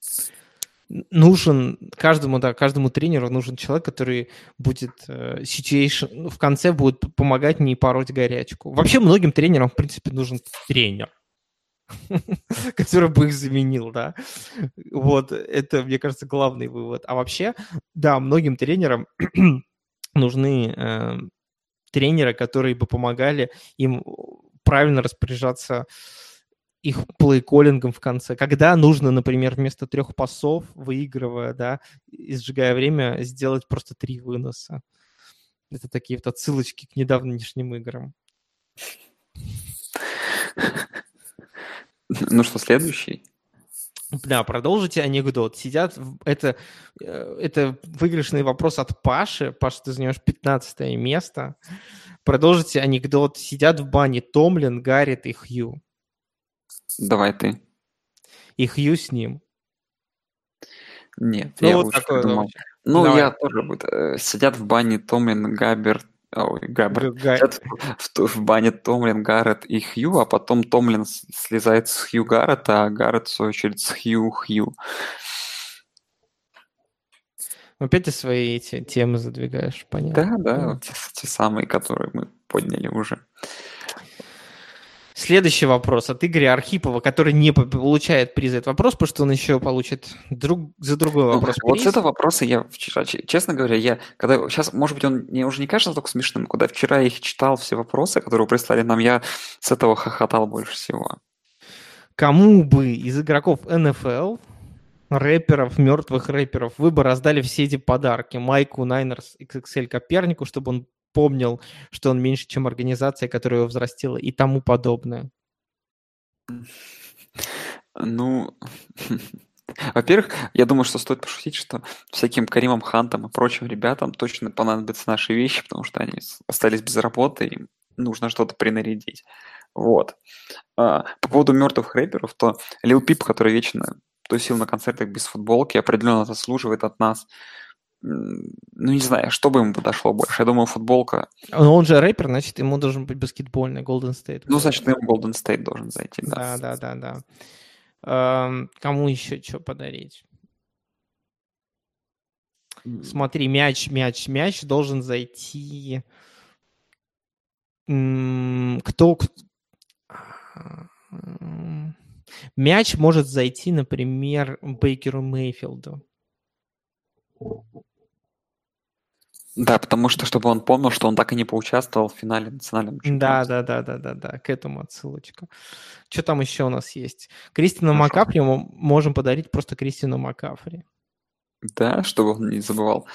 Нужен каждому, да, каждому тренеру нужен человек, который будет э, situation, ну, в конце будет помогать не пороть горячку. Вообще многим тренерам, в принципе, нужен тренер, который бы их заменил, да. Вот, это, мне кажется, главный вывод. А вообще, да, многим тренерам нужны э, тренеры, которые бы помогали им правильно распоряжаться их плей-коллингом в конце. Когда нужно, например, вместо трех пасов, выигрывая, да, и сжигая время, сделать просто три выноса. Это такие вот отсылочки к недавнешним играм. Ну что, следующий? Да, продолжите анекдот. Сидят, это, э, это выигрышный вопрос от Паши. Паша, ты занимаешь 15 место. Продолжите анекдот. Сидят в бане Томлин, Гаррит и Хью. Давай ты. И Хью с ним. Нет, ну, я вот лучше такое, придумал. Ну, Давай. я тоже буду. Э, сидят в бане Томлин, Габерт, Ой, Габбард. В, в бане Томлин, Гаррет и Хью, а потом Томлин слезает с Хью Гаррета, а Гаррет, в свою очередь, с Хью Хью. Опять ты свои эти темы задвигаешь, понятно. Да, да, вот те, те самые, которые мы подняли уже. Следующий вопрос от Игоря Архипова, который не получает приз за этот вопрос, потому что он еще получит друг, за другой ну, вопрос. Ну, вот с этого вопроса я вчера, честно говоря, я, когда сейчас, может быть, он мне уже не кажется только смешным, когда вчера я их читал, все вопросы, которые прислали нам, я с этого хохотал больше всего. Кому бы из игроков НФЛ, рэперов, мертвых рэперов, вы бы раздали все эти подарки Майку Найнерс XXL Копернику, чтобы он помнил, что он меньше, чем организация, которая его взрастила и тому подобное? Ну, во-первых, я думаю, что стоит пошутить, что всяким Каримам Хантам и прочим ребятам точно понадобятся наши вещи, потому что они остались без работы, им нужно что-то принарядить. Вот. А, по поводу мертвых рэперов, то Лил Пип, который вечно тусил на концертах без футболки, определенно заслуживает от нас ну, не знаю, что бы ему подошло больше. Я думаю, футболка. Но он же рэпер, значит, ему должен быть баскетбольный Golden State. Ну, значит, ему Golden State должен зайти, да. Да, да, да, да. кому еще что подарить? Смотри, мяч, мяч, мяч должен зайти. Кто... Мяч может зайти, например, Бейкеру Мейфилду. Да, потому что, чтобы он помнил, что он так и не поучаствовал в финале национального чемпионата. Да, да, да, да, да, да, к этому отсылочка. Что там еще у нас есть? Кристина Хорошо. Макафри мы можем подарить просто Кристину Макафри. Да, чтобы он не забывал.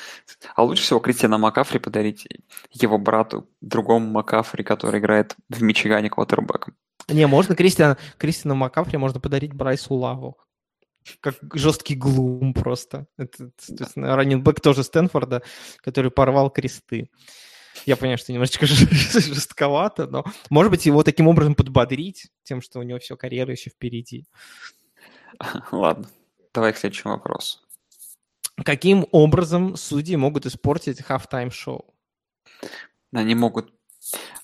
А лучше всего Кристина Макафри подарить его брату, другому Макафри, который играет в Мичигане квотербеком. Не, можно Кристина, Кристина Макафри можно подарить Брайсу Лаву как жесткий глум просто. Это, раненбэк тоже Стэнфорда, который порвал кресты. Я понимаю, что немножечко жестковато, но, может быть, его таким образом подбодрить, тем, что у него все карьера еще впереди. Ладно, давай к следующему вопросу. Каким образом судьи могут испортить halftime шоу? Они могут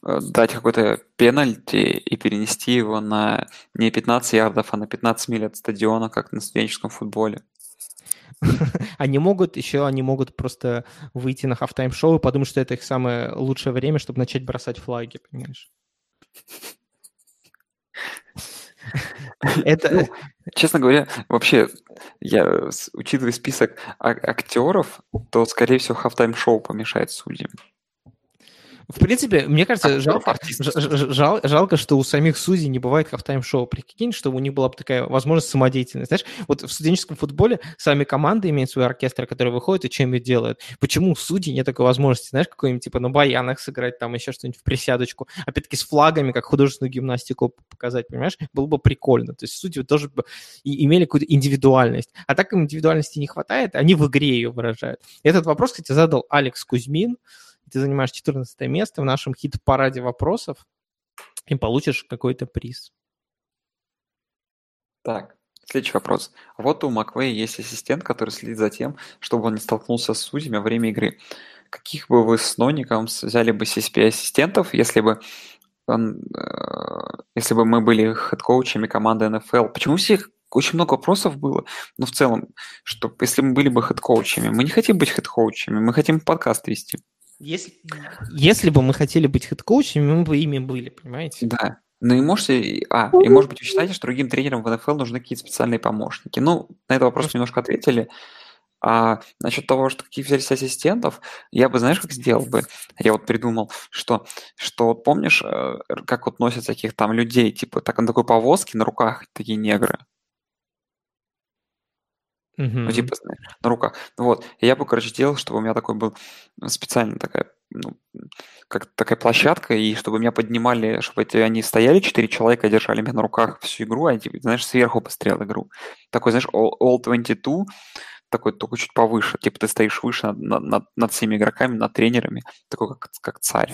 дать какой-то пенальти и перенести его на не 15 ярдов, а на 15 миль от стадиона, как на студенческом футболе. Они могут, еще они могут просто выйти на halftime show и подумать, что это их самое лучшее время, чтобы начать бросать флаги, понимаешь? Это... Ну, честно говоря, вообще, я, учитывая список актеров, то, скорее всего, halftime show помешает судьям. В принципе, мне кажется, жалко, жал, жалко, что у самих судей не бывает halftime show. Прикинь, что у них была бы такая возможность самодеятельности. Знаешь, вот в студенческом футболе сами команды имеют свой оркестр, который выходит и чем-нибудь делают. Почему у судей нет такой возможности, знаешь, какой-нибудь типа на баянах сыграть, там еще что-нибудь в присядочку, опять-таки с флагами, как художественную гимнастику показать, понимаешь? Было бы прикольно. То есть судьи тоже бы имели какую-то индивидуальность. А так им индивидуальности не хватает, они в игре ее выражают. Этот вопрос, кстати, задал Алекс Кузьмин, ты занимаешь 14 место в нашем хит-параде вопросов и получишь какой-то приз. Так, следующий вопрос. Вот у Маквея есть ассистент, который следит за тем, чтобы он не столкнулся с судьями во время игры. Каких бы вы с Ноником взяли бы CSP-ассистентов, если бы он, э, если бы мы были head coach ами команды НФЛ? Почему всех очень много вопросов было, но в целом, что если мы были бы head coach ами, мы не хотим быть head coach ами, мы хотим подкаст вести. Если, если бы мы хотели быть head coach ами, мы бы ими были, понимаете? Да. Ну и можете... А, и может быть вы считаете, что другим тренерам в НФЛ нужны какие-то специальные помощники? Ну, на этот вопрос немножко ответили. А насчет того, что какие взялись ассистентов, я бы, знаешь, как сделал бы? Я вот придумал, что, что вот помнишь, э, как вот носят всяких там людей, типа так, на такой повозке на руках такие негры. Ну, типа, знаешь, на руках. Вот. И я бы, короче, сделал, чтобы у меня такой был специально такая, ну, как такая площадка, и чтобы меня поднимали, чтобы эти, они стояли, четыре человека держали меня на руках всю игру, а типа, знаешь, сверху пострел игру. Такой, знаешь, all, all 22, такой только чуть повыше. Типа ты стоишь выше над, над, над всеми игроками, над тренерами, такой как, как царь.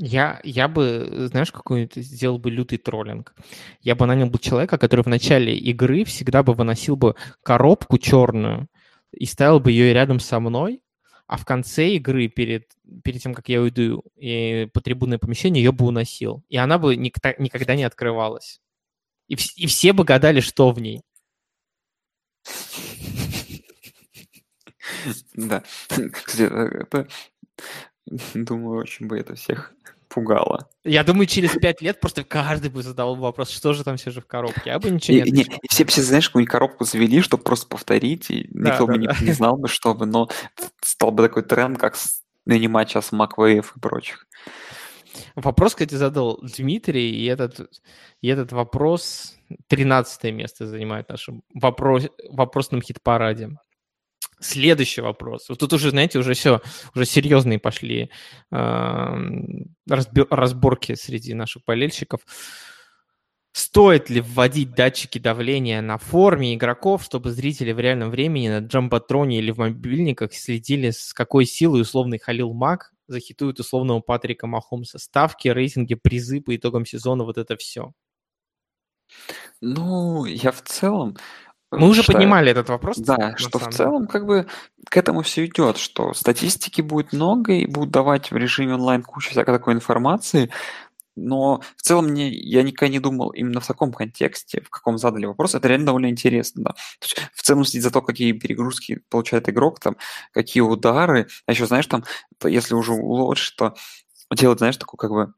Я, я бы, знаешь, какой-то сделал бы лютый троллинг. Я бы нанял бы человека, который в начале игры всегда бы выносил бы коробку черную и ставил бы ее рядом со мной, а в конце игры, перед, перед тем, как я уйду и по трибунное помещение, ее бы уносил. И она бы никогда, никогда не открывалась. И, и все бы гадали, что в ней. Да. Кстати, это, думаю, очень бы это всех пугало. Я думаю, через пять лет просто каждый бы задал вопрос, что же там все же в коробке, а бы ничего не, не, и все, все, знаешь, какую-нибудь коробку завели, чтобы просто повторить, и да, никто да, бы да. Не, не знал бы, что бы, но стал бы такой тренд, как нанимать сейчас MacWave и прочих. Вопрос, кстати, задал Дмитрий, и этот, и этот вопрос 13 место занимает в нашем вопрос, вопросном хит-параде. Следующий вопрос. Вот тут уже, знаете, уже все, уже серьезные пошли э, разборки среди наших болельщиков. Стоит ли вводить датчики давления на форме игроков, чтобы зрители в реальном времени на джамботроне или в мобильниках следили, с какой силой условный Халил Мак захитует условного Патрика Махомса? Ставки, рейтинги, призы по итогам сезона, вот это все. Ну, я в целом мы уже что, поднимали этот вопрос. Да, что в целом как бы к этому все идет, что статистики будет много и будут давать в режиме онлайн кучу всякой такой информации, но в целом мне, я никогда не думал именно в таком контексте, в каком задали вопрос. Это реально довольно интересно, да. в целом следить за то, какие перегрузки получает игрок, там, какие удары. А еще, знаешь, там, если уже улучшить, то делать, знаешь, такую как бы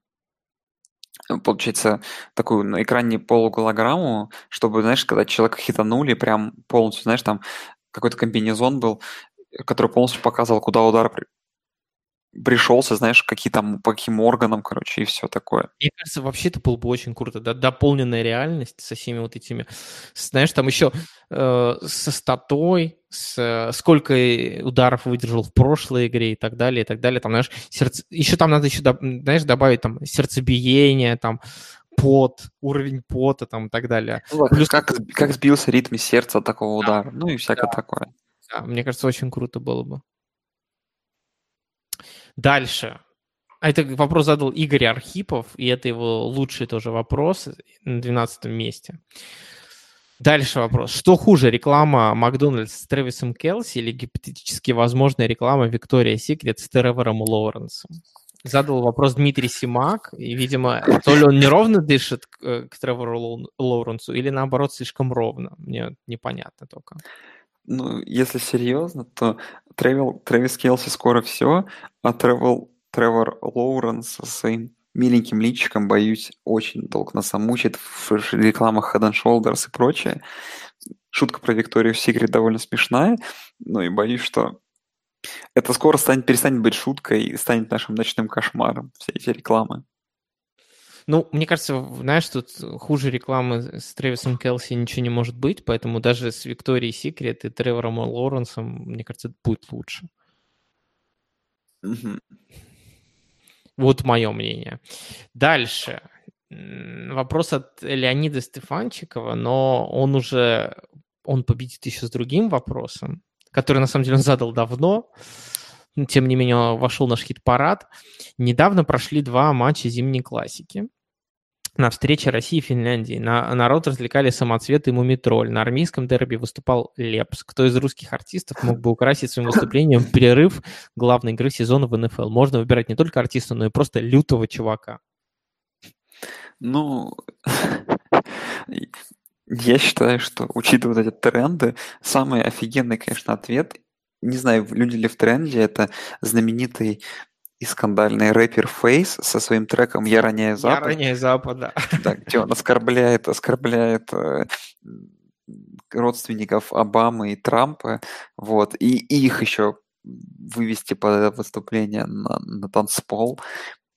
получается, такую на экране полуголограмму, чтобы, знаешь, когда человека хитанули, прям полностью, знаешь, там какой-то комбинезон был, который полностью показывал, куда удар пришелся, знаешь, какие там, по каким органам, короче, и все такое. Мне кажется, вообще это было бы очень круто, да, дополненная реальность со всеми вот этими, знаешь, там еще э, со статой, с, сколько ударов выдержал в прошлой игре и так далее, и так далее, там, знаешь, сердце... еще там надо еще, знаешь, добавить там сердцебиение, там, пот, уровень пота там и так далее. Ну, Плюс... как, как сбился ритм сердца от такого удара, ну и всякое да. такое. Да, мне кажется, очень круто было бы. Дальше. А это вопрос задал Игорь Архипов, и это его лучший тоже вопрос на 12 месте. Дальше вопрос. Что хуже, реклама Макдональдс с Трэвисом Келси или гипотетически возможная реклама Виктория Секрет с Тревором Лоуренсом? Задал вопрос Дмитрий Симак, и, видимо, то ли он неровно дышит к, э, к Тревору Лоуренсу, или наоборот слишком ровно. Мне непонятно только. Ну, если серьезно, то Тревел, Трэвис Келси скоро все, а Тревел, Тревор Лоуренс со своим миленьким личиком, боюсь, очень долго нас замучит в рекламах Head and Shoulders и прочее. Шутка про Викторию Секрет довольно смешная, но и боюсь, что это скоро станет, перестанет быть шуткой и станет нашим ночным кошмаром, все эти рекламы. Ну, мне кажется, знаешь, тут хуже рекламы с Трэвисом Келси ничего не может быть, поэтому даже с Викторией Секрет и Тревором Лоренсом, мне кажется, будет лучше. Mm-hmm. Вот мое мнение. Дальше. Вопрос от Леонида Стефанчикова, но он уже, он победит еще с другим вопросом, который, на самом деле, он задал давно, тем не менее, вошел наш хит-парад. Недавно прошли два матча зимней классики на встрече России и Финляндии. На, народ развлекали самоцветы и мумитроль. На армейском дерби выступал Лепс. Кто из русских артистов мог бы украсить своим выступлением перерыв главной игры сезона в НФЛ? Можно выбирать не только артиста, но и просто лютого чувака. Ну, я считаю, что, учитывая эти тренды, самый офигенный, конечно, ответ не знаю, люди ли в тренде, это знаменитый и скандальный рэпер Фейс со своим треком «Я роняю Запад». «Я роняю Запад», да. Да, где он оскорбляет, оскорбляет э, родственников Обамы и Трампа, вот, и, и их еще вывести под это выступление на, на танцпол,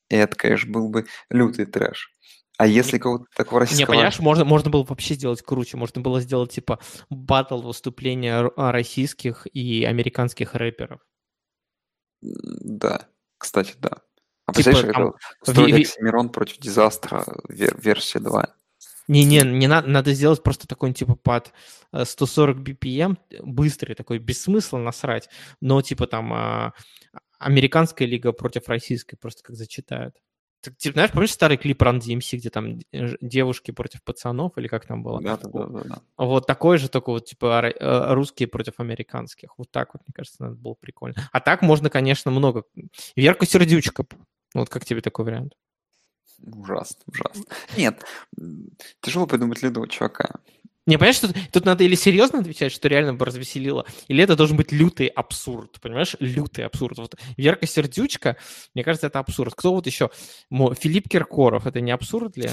и это, конечно, был бы лютый трэш. А если кого-то такого Не, российского... понимаешь, можно, можно было вообще сделать круче. Можно было сделать, типа, батл выступления а, российских и американских рэперов. Да, кстати, да. А Типа представляешь, там это ви- Оксимирон против Дизастра вер- версия 2. Не-не, не надо, надо сделать просто такой, типа, под э, 140 BPM, быстрый такой, без смысла насрать, но, типа, там, а, американская лига против российской, просто как зачитают. Ты, типа, знаешь, помнишь старый клип Run DMC, где там э, девушки против пацанов, или как там было? Да, да, да, да. Вот такой же, только вот, типа, э, русские против американских. Вот так вот, мне кажется, надо было прикольно. А так можно, конечно, много. Верка Сердючка. Вот как тебе такой вариант? Ужасно, ужасно. Нет, тяжело придумать любого чувака. Не, понимаешь, тут, тут надо или серьезно отвечать, что реально бы развеселило, или это должен быть лютый абсурд, понимаешь? Лютый абсурд. Вот Верка Сердючка, мне кажется, это абсурд. Кто вот еще? Филипп Киркоров, это не абсурд ли?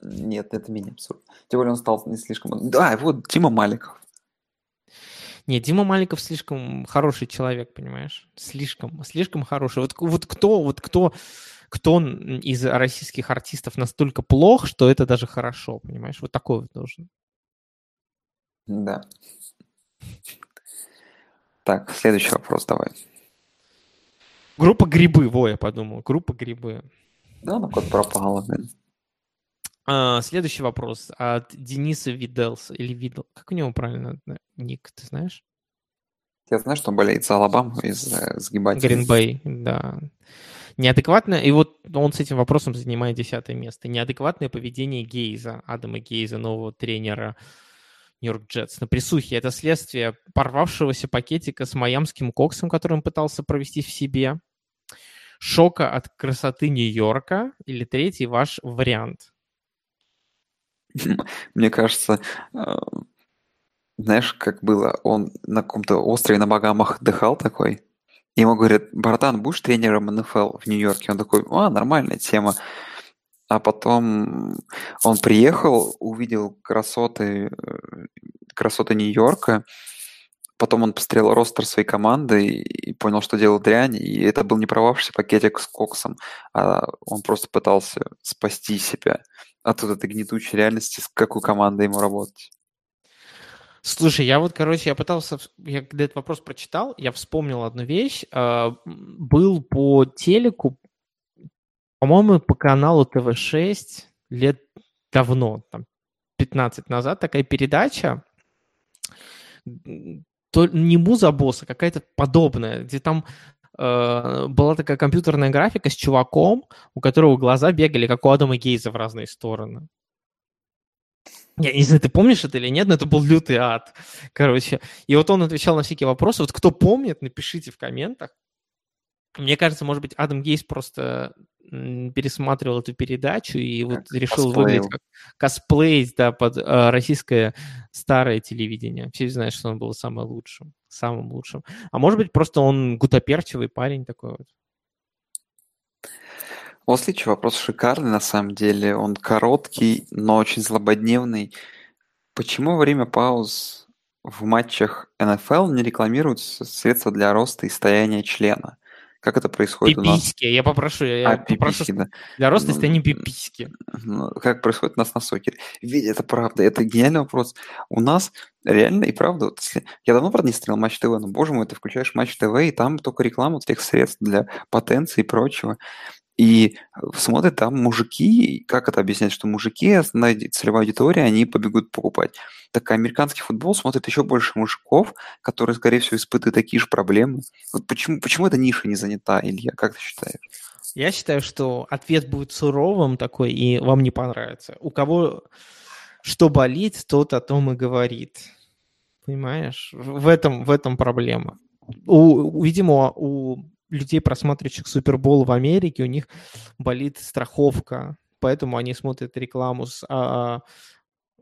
Нет, это менее абсурд. Тем более он стал не слишком... Да, вот Дима Маликов. Не, Дима Маликов слишком хороший человек, понимаешь? Слишком, слишком хороший. Вот, вот кто, вот кто, кто из российских артистов настолько плох, что это даже хорошо, понимаешь? Вот такой вот должен. Да. Так, следующий вопрос давай. Группа «Грибы», во, я подумал. Группа «Грибы». Да, она куда пропала, блин. А, следующий вопрос от Дениса Виделса. Или Видел. Как у него правильно э, ник, ты знаешь? Я знаю, что он болеет за Алабаму из сгибателей. Гринбей, да. Неадекватное, и вот он с этим вопросом занимает десятое место. Неадекватное поведение Гейза, Адама Гейза, нового тренера Нью-Йорк Джетс на присухе. Это следствие порвавшегося пакетика с майамским коксом, который он пытался провести в себе, шока от красоты Нью-Йорка или третий ваш вариант. Мне кажется, э, знаешь, как было, он на каком-то острове на Багамах отдыхал такой, и ему говорят, братан, будешь тренером НФЛ в Нью-Йорке? Он такой, а, нормальная тема. А потом он приехал, увидел красоты, э, красоты Нью-Йорка, потом он посмотрел ростер своей команды и, понял, что делал дрянь, и это был не провавшийся пакетик с коксом, а он просто пытался спасти себя от вот этой гнетущей реальности, с какой командой ему работать. Слушай, я вот, короче, я пытался, я когда этот вопрос прочитал, я вспомнил одну вещь. М, Был по телеку, по-моему, по каналу ТВ-6 лет давно, там, 15 назад, такая передача, то не Муза Босса, какая-то подобная, где там э, была такая компьютерная графика с чуваком, у которого глаза бегали, как у Адама Гейза в разные стороны. Я не знаю, ты помнишь это или нет, но это был лютый ад. Короче, и вот он отвечал на всякие вопросы. Вот кто помнит, напишите в комментах. Мне кажется, может быть, Адам Гейс просто пересматривал эту передачу и вот Как решил косплеил. выглядеть как косплеить, да, под э, российское старое телевидение. Все знают, что он был самым лучшим, самым лучшим. А может быть, просто он гутоперчивый парень такой вот. Вот следующий вопрос шикарный, на самом деле. Он короткий, но очень злободневный. Почему во время пауз в матчах НФЛ не рекламируются средства для роста и стояния члена? Как это происходит у нас? Пиписьки. Я попрошу, я А, попрошу пиписьки, да. для роста Ну, состояния пиписьки. Ну, Как происходит у нас на сокере? Ведь это правда, это гениальный вопрос. У нас реально и правда, вот если- я давно, правда, не смотрел Матч ТВ, но, боже мой, ты включаешь Матч ТВ, и там только реклама вот этих средств для потенции и прочего. И э, смотрят там мужики, как это объяснять, что мужики, основная аudi- целевая аудитория, они побегут покупать. Так американский футбол смотрит еще больше мужиков, которые, скорее всего, испытывают такие же проблемы. Вот почему, почему эта ниша не занята, Илья, как ты считаешь? Я считаю, что ответ будет суровым такой, и вам не понравится. У кого что болит, тот о том и говорит. Понимаешь? В этом, в этом проблема. У- видимо, у людей, просматривающих Супербол в Америке, у них болит страховка, поэтому они смотрят рекламу с а,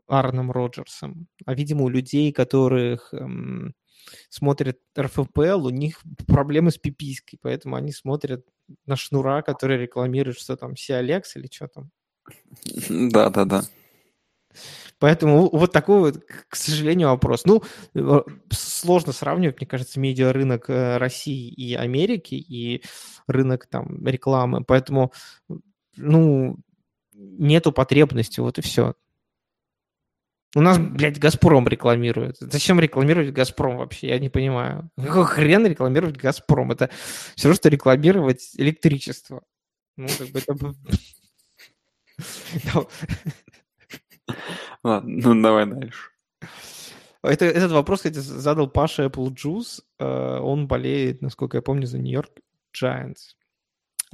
Аароном Роджерсом. А, видимо, у людей, которых эм, смотрят РФПЛ, у них проблемы с пипиской, поэтому они смотрят на шнура, который рекламирует, что там, Сиалекс или что там. Да, да, да. Поэтому вот такой вот, к сожалению, вопрос. Ну, э, сложно сравнивать, мне кажется, медиарынок э, России и Америки и рынок там рекламы. Поэтому, ну, нету потребности, вот и все. У нас, блядь, Газпром рекламирует. Зачем рекламировать Газпром вообще? Я не понимаю. Какой хрен рекламировать Газпром? Это все равно, что рекламировать электричество. Ну, как бы это... Ладно, ну давай дальше. Это, этот вопрос, кстати, задал Паша Apple Juice. Э, он болеет, насколько я помню, за Нью-Йорк Giants.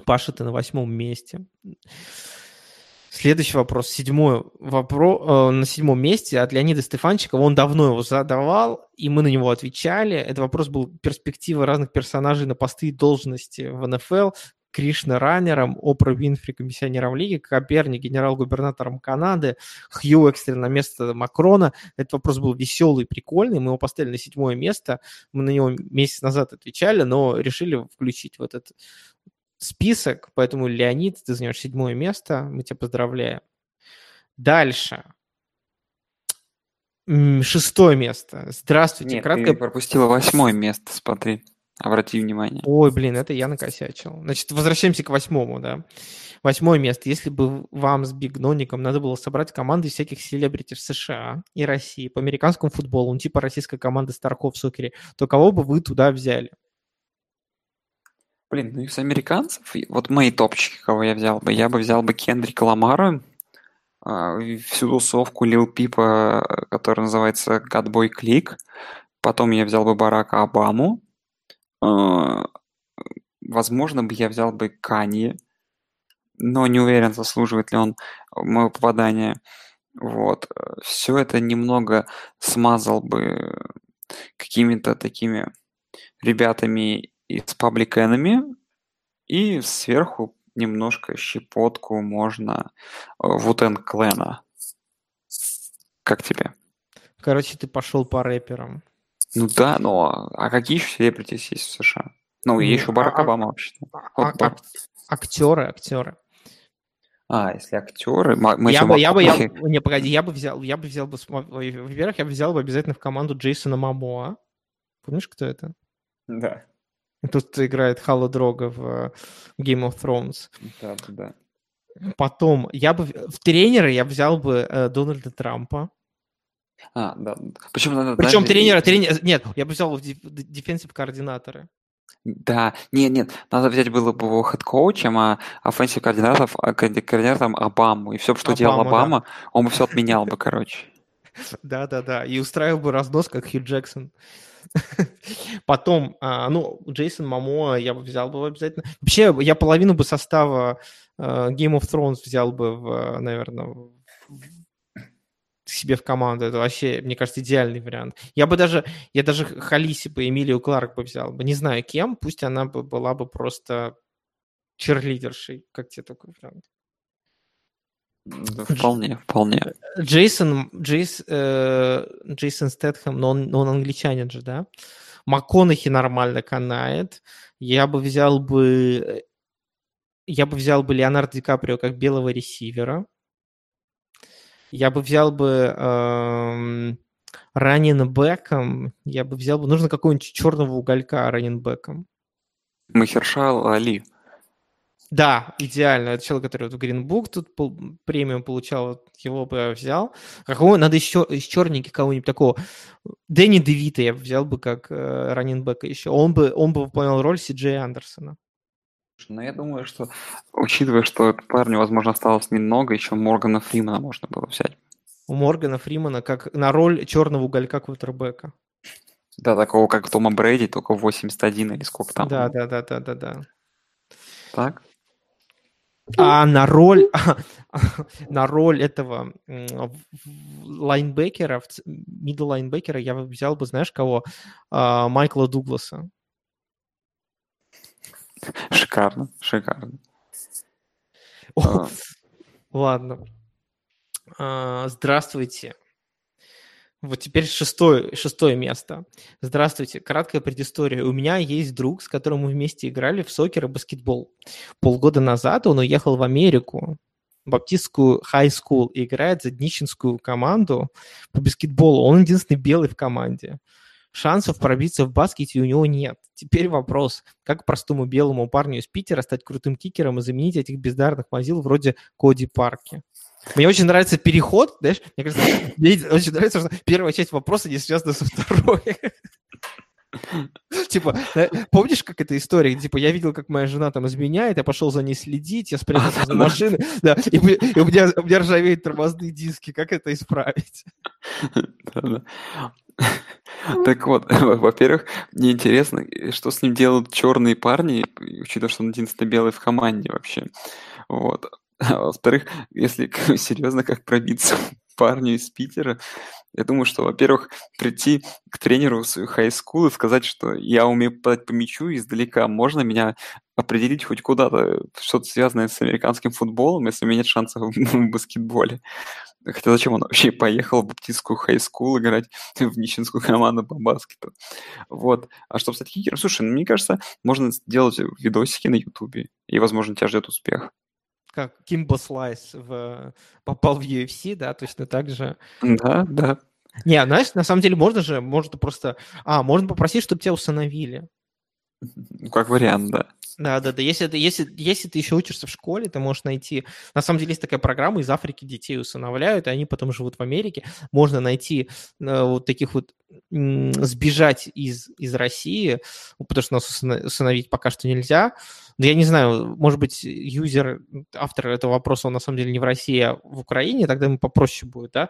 Паша, ты на восьмом месте. Следующий вопрос, седьмой вопрос, э, на седьмом месте от Леонида Стефанчикова. Он давно его задавал, и мы на него отвечали. Этот вопрос был перспектива разных персонажей на посты и должности в НФЛ. Кришна раннером, Опра Винфри комиссионером лиги, Коперни генерал-губернатором Канады, Хью экстренно на место Макрона. Этот вопрос был веселый, прикольный, мы его поставили на седьмое место, мы на него месяц назад отвечали, но решили включить в этот список, поэтому, Леонид, ты занимаешь седьмое место, мы тебя поздравляем. Дальше. Шестое место. Здравствуйте. Нет, Краткое... ты пропустила восьмое место, смотри. Обрати внимание. Ой, блин, это я накосячил. Значит, возвращаемся к восьмому, да. Восьмое место. Если бы вам с Биг Ноником надо было собрать команды всяких селебрити в США и России по американскому футболу, ну, типа российской команды Старков в сокере, то кого бы вы туда взяли? Блин, ну из американцев, вот мои топчики, кого я взял бы, я бы взял бы Кендрика Ламара, а, всю тусовку Лил Пипа, который называется Godboy Click, потом я взял бы Барака Обаму, возможно бы я взял бы Канье, но не уверен, заслуживает ли он моего попадания. Вот. Все это немного смазал бы какими-то такими ребятами из Public Enemy, и сверху немножко щепотку можно Вутен э, Клена. Как тебе? Короче, ты пошел по рэперам. Ну да, но а какие еще селебритис есть в США? Ну, и еще Барак а, Обама вообще-то. А, а, актеры, актеры. А, если актеры, мы я бы, я бы, я, не, погоди, я бы взял, я бы взял бы, во-первых, я бы взял бы обязательно в команду Джейсона Мамоа. Помнишь, кто это? Да. Тот играет Кхала Дрога в э, Game of Thrones. Да, да. Потом я бы в тренера я взял бы э, Дональда Трампа. А, да. Почему? Причем тренера, тренер, нет, я бы взял defensive координатором. Да, нет, нет, надо взять было бы его head coach ем, а offensive координаторов, а координатором Обаму. И все, что Обама, делал Обама, да. он бы все отменял бы, короче. Да-да-да, и устраивал бы разнос, как Хью Джексон. Потом, а, ну, Джейсон Мамо я бы взял бы обязательно. Вообще, я половину бы состава а, Game of Thrones взял бы, в, наверное, себе в команду. Это вообще, мне кажется, идеальный вариант. Я бы даже, я даже Халиси бы, Эмилию Кларк бы взял бы. Не знаю кем, пусть она бы была бы просто черлидершей. Как тебе такой вариант? Да, вполне, вполне. Джейсон, Джейс, э, Джейсон Стэтхэм, но он, он англичанин же, да? МакКонахи нормально канает. Я бы взял бы... Я бы взял бы Леонардо Ди Каприо как белого ресивера. Я бы взял бы эм, раненбеком. Я бы взял бы... Нужно какого-нибудь черного уголька раненбеком. Махершал Али. Да, идеально. Это человек, который вот в Greenbook тут премиум получал, его бы я взял. Какого надо еще из черненьких кого-нибудь такого. Дэнни Девита я взял бы как э, раненбека еще. Он бы, он бы выполнял роль Си Джей Андерсона. Ну, я думаю, что, учитывая, что парню, возможно, осталось немного, еще Моргана Фримана можно было взять. У Моргана Фримана как на роль черного уголька квотербека. Да, такого, как Тома Брэди, только 81 или сколько там. Да, да, да, да, да, да. Так? А на роль, на роль этого linebacker а, middle linebacker а я взял бы, знаешь кого? А, Майкла Дугласа. Шикарно, шикарно. О, а. Ладно. А, здравствуйте. Вот теперь шестое, шестое место. Здравствуйте. Краткая предыстория. У меня есть друг, с которым мы вместе играли в сокер и баскетбол. Полгода назад он уехал в Америку. баптистскую high school и играет за днищенскую команду по баскетболу. Он единственный белый в команде. Шансов пробиться в баскете у него нет. Теперь вопрос, как простому белому парню из Питера стать крутым кикером и заменить этих бездарных мазил вроде Коди Парки? Мне очень нравится переход, знаешь, мне кажется, мне очень нравится, что первая часть вопроса не связана со второй. Типа, помнишь, как эта история? Типа, я видел, как моя жена там изменяет, я пошел за ней следить, я спрятался за машиной, да, и, и у, меня, у меня ржавеют тормозные диски. Как это исправить? Так вот, во-первых, мне интересно, что с ним делают черные парни, учитывая, что он единственный белый в команде вообще. Вот. А во-вторых, если серьезно, как пробиться парню из Питера, я думаю, что, во-первых, прийти к тренеру в свою high school и сказать, что я умею попадать по мячу издалека, можно меня определить хоть куда-то, что-то связанное с американским футболом, если у меня нет шансов в баскетболе. Хотя зачем он вообще поехал в баптистскую high school играть в нищенскую команду по баскету? Вот. А чтобы стать кикером, слушай, ну, мне кажется, можно сделать видосики на ютубе, и, возможно, тебя ждет успех как Кимбо Слайс в, попал в UFC, да, точно так же. Да, да. Не, знаешь, на самом деле можно же, можно просто... А, можно попросить, чтобы тебя установили. Ну, как вариант, да. Да, да, да. Если, это, если, если ты еще учишься в школе, ты можешь найти... На самом деле есть такая программа, из Африки детей усыновляют, и они потом живут в Америке. Можно найти э, вот таких вот сбежать из, из России, потому что нас усыновить пока что нельзя. Я не знаю, может быть, юзер, автор этого вопроса, он на самом деле не в России, а в Украине, тогда ему попроще будет, да?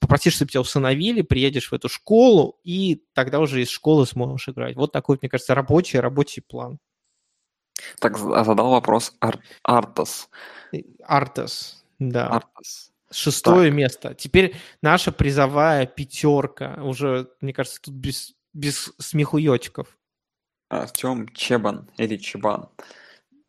Попросишь, чтобы тебя усыновили, приедешь в эту школу, и тогда уже из школы сможешь играть. Вот такой, мне кажется, рабочий, рабочий план. Так, а задал вопрос Ар- Артас. Артас, да. Артас. Шестое так. место. Теперь наша призовая пятерка. Уже, мне кажется, тут без, без смехуёчков. Артем Чебан или Чебан,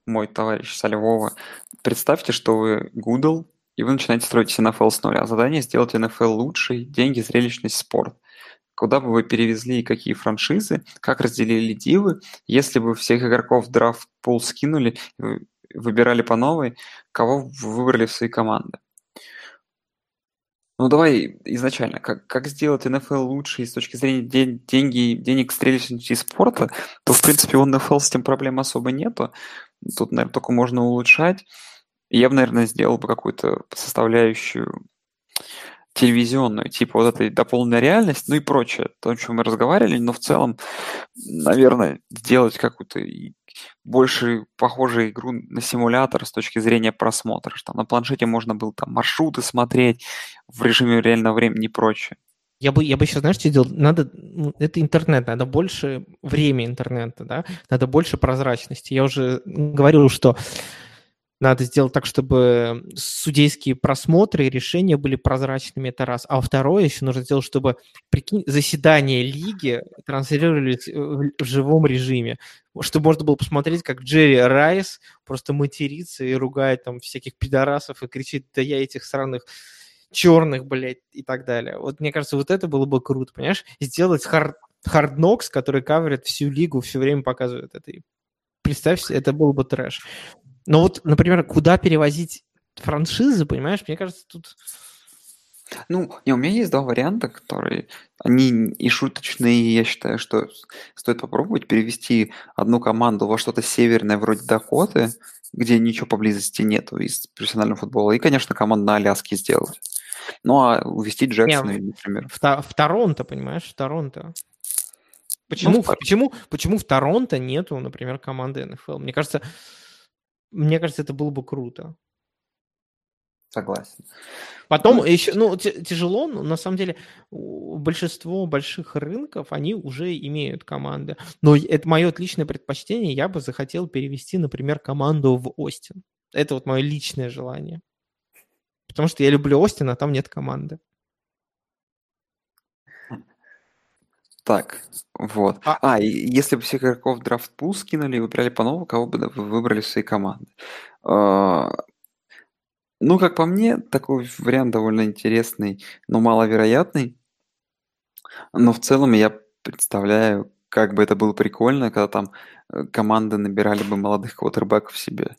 мой товарищ со Львова. Представьте, что вы Гудл, и вы начинаете строить НФЛ с нуля. Задание сделать НФЛ лучший, деньги, зрелищность, спорт. Куда бы вы перевезли и какие франшизы, как разделили дивы, если бы всех игроков драфт пул скинули, выбирали по новой, кого вы выбрали в свои команды. Ну давай изначально, как, как сделать НФЛ лучше с точки зрения ден- деньги, денег зрелищности спорта, то в принципе у НФЛ с этим проблем особо нету. Тут, наверное, только можно улучшать. Я бы, наверное, сделал бы какую-то составляющую телевизионную, типа вот этой дополненной реальность, ну и прочее, то, о чем мы разговаривали, но в целом, наверное, сделать какую-то больше похожую игру на симулятор с точки зрения просмотра, что на планшете можно было там маршруты смотреть в режиме реального времени и прочее. Я бы, я бы еще, знаешь, что делал? Надо, ну, это интернет, надо больше время интернета, да, надо больше прозрачности. Я уже говорил, что надо сделать так, чтобы судейские просмотры и решения были прозрачными, это раз. А второе еще нужно сделать, чтобы, прикинь, заседания лиги транслировались в живом режиме, чтобы можно было посмотреть, как Джерри Райс просто матерится и ругает там всяких пидорасов и кричит, да я этих сраных черных, блядь, и так далее. Вот мне кажется, вот это было бы круто, понимаешь? Сделать хард, Knocks, который каверит всю лигу, все время показывает это. Представь себе, это был бы трэш. Но вот, например, куда перевозить франшизы, понимаешь, мне кажется, тут... Ну, не, у меня есть два варианта, которые, они и шуточные, и я считаю, что стоит попробовать перевести одну команду во что-то северное, вроде Дакоты, где ничего поблизости нету из профессионального футбола, и, конечно, команду на Аляске сделать. Ну, а увести Джексона, не, например. В, в Торонто, понимаешь, в Торонто. Почему, ну, в, почему, почему в Торонто нету, например, команды НФЛ? Мне кажется, мне кажется, это было бы круто. Согласен. Потом ну, еще, ну, тяжело, но на самом деле большинство больших рынков, они уже имеют команды. Но это мое личное предпочтение, я бы захотел перевести, например, команду в Остин. Это вот мое личное желание. Потому что я люблю Остин, а там нет команды. Так, вот. А, а и если бы всех игроков драфт пул скинули и выбирали по новому, кого бы вы выбрали в своей команды? А, ну, как по мне, такой вариант довольно интересный, но маловероятный. Но в целом я представляю, как бы это было прикольно, когда там э, команды набирали бы молодых квотербеков себе.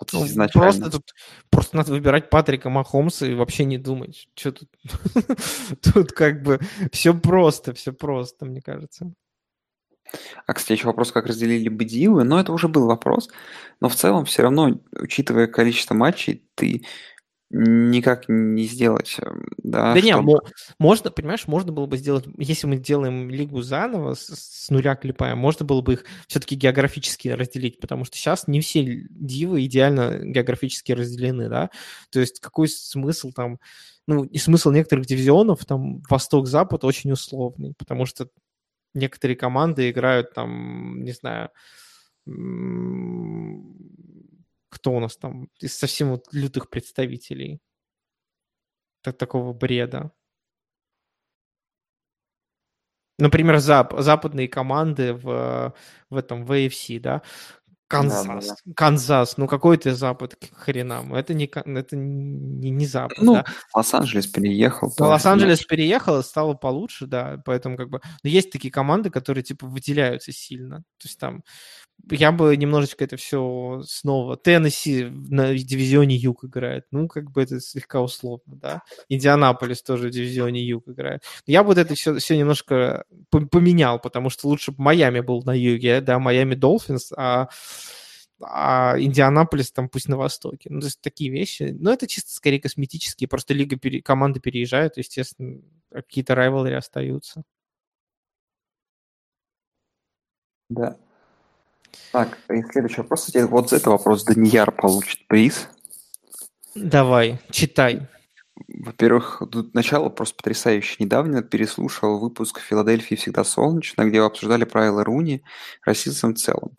Вот Ну, изначально. просто тут просто надо выбирать Патрика Махомса и вообще не думать. Что тут? Тут как бы все просто, все просто, мне кажется. А, кстати, еще вопрос, как разделили бы дивы, но это уже был вопрос. Но в целом, все равно, учитывая количество матчей, ты никак не сделать, эм, да, Да не, чтобы- можно, понимаешь, можно было бы сделать, если мы делаем лигу заново, с, с нуля клепаем, можно было бы их все-таки географически разделить, потому что сейчас не все дивы идеально географически разделены, да, то есть какой смысл там, ну, и смысл некоторых дивизионов, там, восток-запад очень условный, потому что некоторые команды играют там, не знаю, кто у нас там из совсем вот лютых представителей так- такого бреда. Например, зап- западные команды в, в этом в AFC, да, Канзас, Канзас, ну какой ты запад к хренам, это не, это не, не запад, Ну, да. Лос-Анджелес переехал. Тоже, Лос-Анджелес переехал, стало получше, да, поэтому как бы... Но есть такие команды, которые, типа, выделяются сильно. То есть там... Я бы немножечко это все снова... Теннесси на дивизионе Юг играет. Ну, как бы это слегка условно, да. Индианаполис тоже в дивизионе Юг играет. Я бы вот это все, все немножко пом- поменял, потому что лучше бы Майами был на юге, да, Майами Долфинс, а а Индианаполис там пусть на востоке. Ну, то есть такие вещи. Но это чисто скорее косметические. Просто лига, пере... команды переезжают, естественно, какие-то райвелы остаются. Да. Так, и следующий вопрос. Кстати, вот за это вопрос Данияр получит приз. Давай, читай. Во-первых, тут начало просто потрясающе. Недавно переслушал выпуск «Филадельфии всегда солнечно», где обсуждали правила Руни расизм в целом.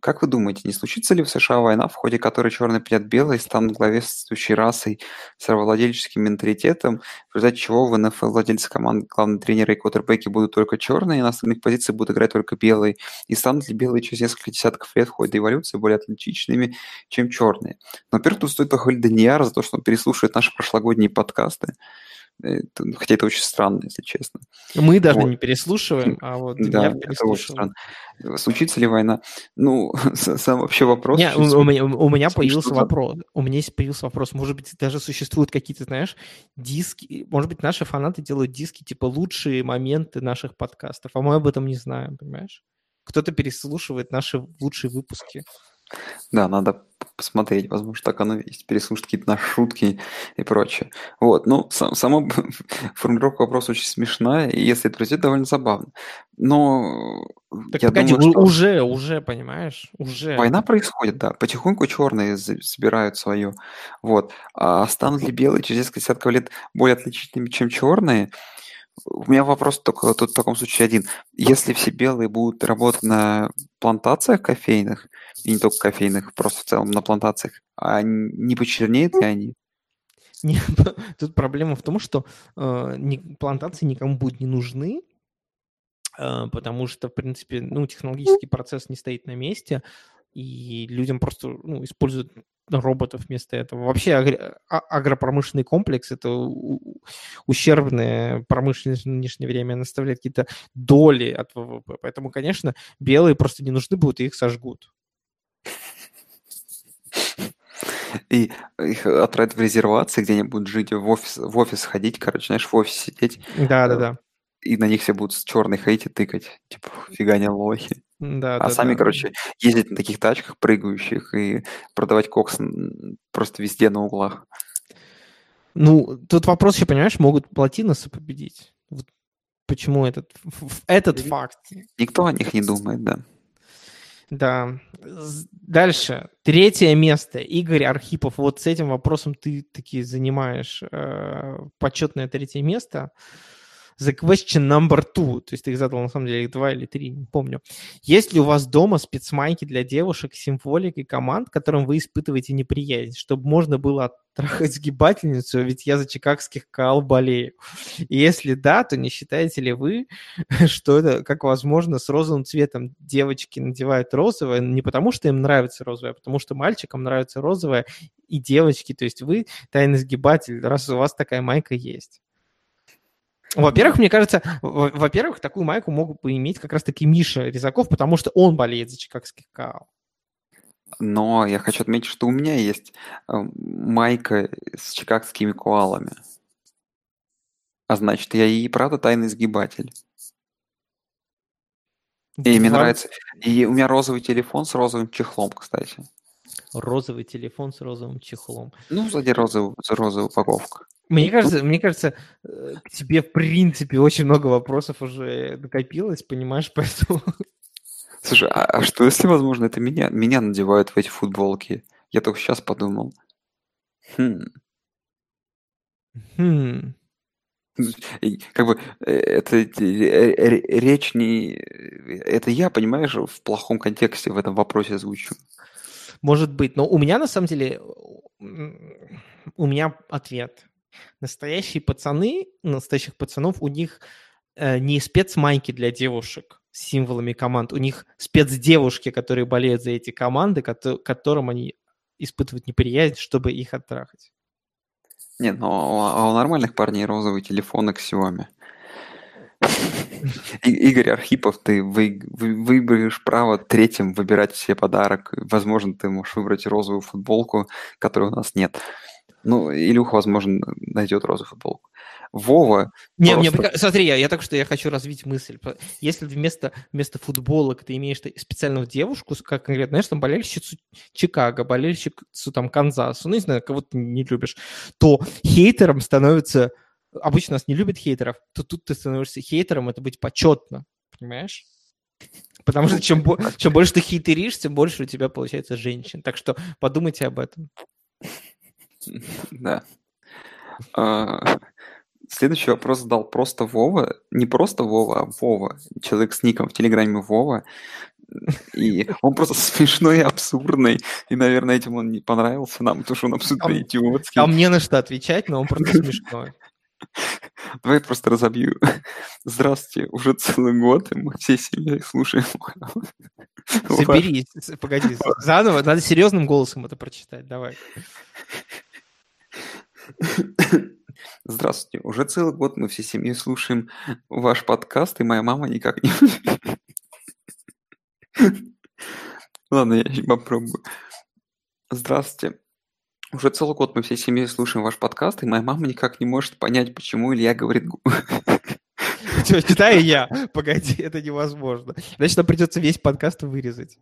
Как вы думаете, не случится ли в США война, в ходе которой черные пьят белые, станут главенствующей расой с рабовладельческим менталитетом, в результате чего в НФЛ владельцы команд, главные тренеры и квотербеки будут только черные, и на остальных позициях будут играть только белые? И станут ли белые через несколько десятков лет в ходе эволюции более атлетичными, чем черные? Но, во-первых, тут стоит похвалить Даниара за то, что он переслушивает наши прошлогодние подкасты. Это- Хотя это очень странно, если честно. Мы даже Вот. не переслушиваем, а вот Да, Данияр это очень странно. Случится ли война? Ну, сам вообще вопрос. Не, у, у меня, у меня появился вопрос. У меня есть появился вопрос. Может быть, даже существуют какие-то, знаешь, диски. Может быть, наши фанаты делают диски типа лучшие моменты наших подкастов, а мы об этом не знаем, понимаешь? Кто-то переслушивает наши лучшие выпуски. Да, надо посмотреть, возможно, так оно и есть, переслушать какие-то наши шутки и прочее. Вот, ну, сам, сама формулировка вопроса очень смешная, и если это произойдет, довольно забавно. Но Так я погоди, думаю, что уже, уже, понимаешь? Уже. война происходит, да, потихоньку черные забирают свое. Вот. А станут ли белые через несколько десятков лет более отличительными, чем черные? У меня вопрос только тут в таком случае один. Если все белые будут работать на плантациях кофейных, и не только кофейных, просто в целом на плантациях, а не почернеют ли они? Не, тут проблема в том, что э, ни- плантации никому будут не нужны, э, потому что, в принципе, ну, технологический процесс не стоит на месте, и людям просто ну, используют роботов вместо этого. Вообще агри- а- агропромышленный комплекс – это ущербная промышленность в нынешнее время, она составляет какие-то доли от ВВП. Поэтому, конечно, белые просто не нужны будут, и их сожгут. И их отправят в резервации, где они будут жить, в офис, в офис ходить, короче, знаешь, в офисе сидеть, Да-да-да. и на них все будут с черной хейти тыкать, типа, фига не лохи. Да, А да, сами, да. короче, ездить на таких тачках прыгающих и продавать кокс просто везде на углах. Ну, тут вопрос еще, понимаешь, могут платиносы победить. Вот почему этот, этот факт? Никто о них не думает, да. Да. Дальше. Третье место. Игорь Архипов. Вот с этим вопросом ты таки занимаешь э, почетное третье место. The question number two. То есть ты их задал, на самом деле, их два или три, не помню. Есть ли у вас дома спецмайки для девушек с символикой команд, которым вы испытываете неприязнь, чтобы можно было оттрахать сгибательницу, ведь я за чикагских кал болею. И если да, то не считаете ли вы, что это, как возможно, с розовым цветом девочки надевают розовое, не потому что им нравится розовое, а потому что мальчикам нравится розовое, и девочки, то есть вы тайный сгибатель, раз у вас такая майка есть. Во-первых, мне кажется, во- во-первых, такую майку могут бы иметь как раз-таки Миша Резаков, потому что он болеет за чикагских као. Но я хочу отметить, что у меня есть э, майка с чикагскими коалами. А значит, я и правда тайный сгибатель. И мне нравится. И у меня розовый телефон с розовым чехлом, кстати. Розовый телефон с розовым чехлом. Ну, сзади розовая, розовая упаковка. Мне кажется, мне кажется, э, к тебе в принципе очень много вопросов уже накопилось, понимаешь, поэтому Слушай, а, а что если, возможно, это меня, меня надевают в эти футболки? Я только сейчас подумал. Хм. Хм. Как бы э, это э, речь не... Это я, понимаешь, в плохом контексте в этом вопросе звучу. Может быть, но у меня на самом деле у меня ответ. Настоящие пацаны, настоящих пацанов, у них э, не спецмайки для девушек с символами команд, у них спецдевушки, которые болеют за эти команды, кото- которым они испытывают неприязнь, чтобы их оттрахать. Нет, ну а у нормальных парней розовые телефоны к Xiaomi. Игорь Архипов, ты вы, вы- выберешь право третьим выбирать себе подарок. Возможно, ты можешь выбрать розовую футболку, которой у нас нет. Ну, Илюха, возможно, найдет розовую футболку. Вова, Не, мне, Просто- пока- смотри, я, я так что я хочу развить мысль. Если вместо, вместо футболок ты имеешь специальную девушку, как конкретно, знаешь, там болельщицу Чикаго, болельщицу там Канзасу, ну, не знаю, кого ты не любишь, то хейтером становится... Обычно нас не любят хейтеров, то тут ты становишься хейтером, это быть почетно, понимаешь? Потому что чем, бо- чем больше ты хейтеришь, тем больше у тебя получается женщин. Так что подумайте об этом. да. А, Следующий вопрос задал просто Вова. Не просто Вова, а Вова. Человек с ником в Телеграме Вова. И он просто смешной и абсурдный. И, наверное, этим он не понравился нам, потому что он абсолютно Там- идиотский. Там не на что отвечать, но он просто смешной. Давай я просто разобью. Здравствуйте, уже целый год, и мы всей семьей слушаем. Соберись, погоди, заново, надо серьезным голосом это прочитать, давай. Здравствуйте, уже целый год мы всей семьей слушаем ваш подкаст, и моя мама никак не... Ладно, я попробую. Здравствуйте. Уже целый год мы всей семьей слушаем ваш подкаст, и моя мама никак не может понять, почему Илья говорит... Всё, читаю я. Погоди, это невозможно. Значит, нам придется весь подкаст вырезать.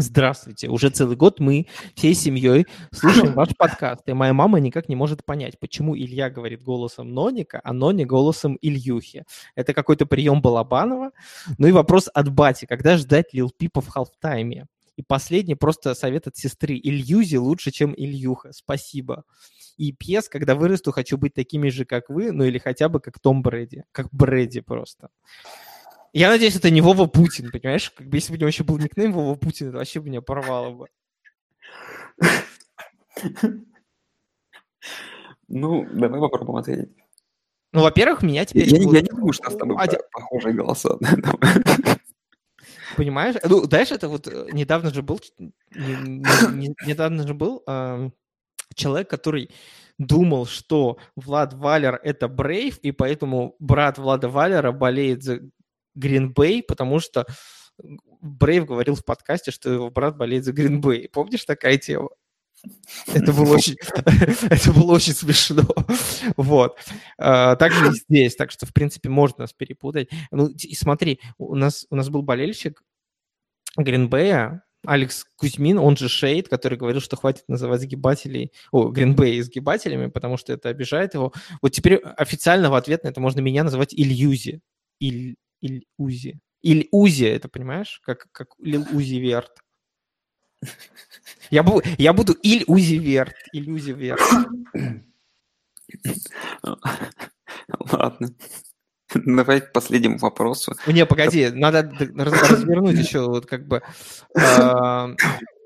Здравствуйте. Уже целый год мы всей семьей слушаем ваш подкаст, и моя мама никак не может понять, почему Илья говорит голосом Ноника, а Нони голосом Ильюхи. Это какой-то прием Балабанова. Ну и вопрос от Бати. Когда ждать Лил Пипа в халфтайме? И последний просто совет от сестры. Ильюзи лучше, чем Ильюха. Спасибо. И пьес, когда вырасту, хочу быть такими же, как вы, ну или хотя бы как Том Брэди. Как Брэди просто. Я надеюсь, это не Вова Путин, понимаешь? Как бы если бы у него еще был никнейм Вова Путин, это вообще бы меня порвало бы. Ну, давай попробуем ответить. Ну, во-первых, меня теперь... я я не думаю, что с тобой Один- по- похожие голоса. Понимаешь? Ну, знаешь, это вот э, недавно же был, не- не- не- недавно же был человек, который думал, что Влад Валер это Брейв, и поэтому брат Влада Валера болеет за Гринбей, потому что Брейв говорил в подкасте, что его брат болеет за Гринбей. Помнишь такая тема? Это было очень, это было очень смешно. Вот. А, Также и здесь. Так что, в принципе, можно нас перепутать. Ну, и смотри, у нас, у нас был болельщик Гринбея, Алекс Кузьмин, он же Шейд, который говорил, что хватит называть сгибателей, о, Гринбея сгибателями, потому что это обижает его. Вот теперь официально в ответ на это можно меня называть Ильюзи. Иль, Иль-Узи. Иль-Узи, это понимаешь? Как, как Лил Узи Верт. Я, бу- я буду Иль-Узи Верт. Иль-Узи Верт. Ладно. Давай к последнему вопросу. Не, погоди, надо развернуть еще вот как бы... а,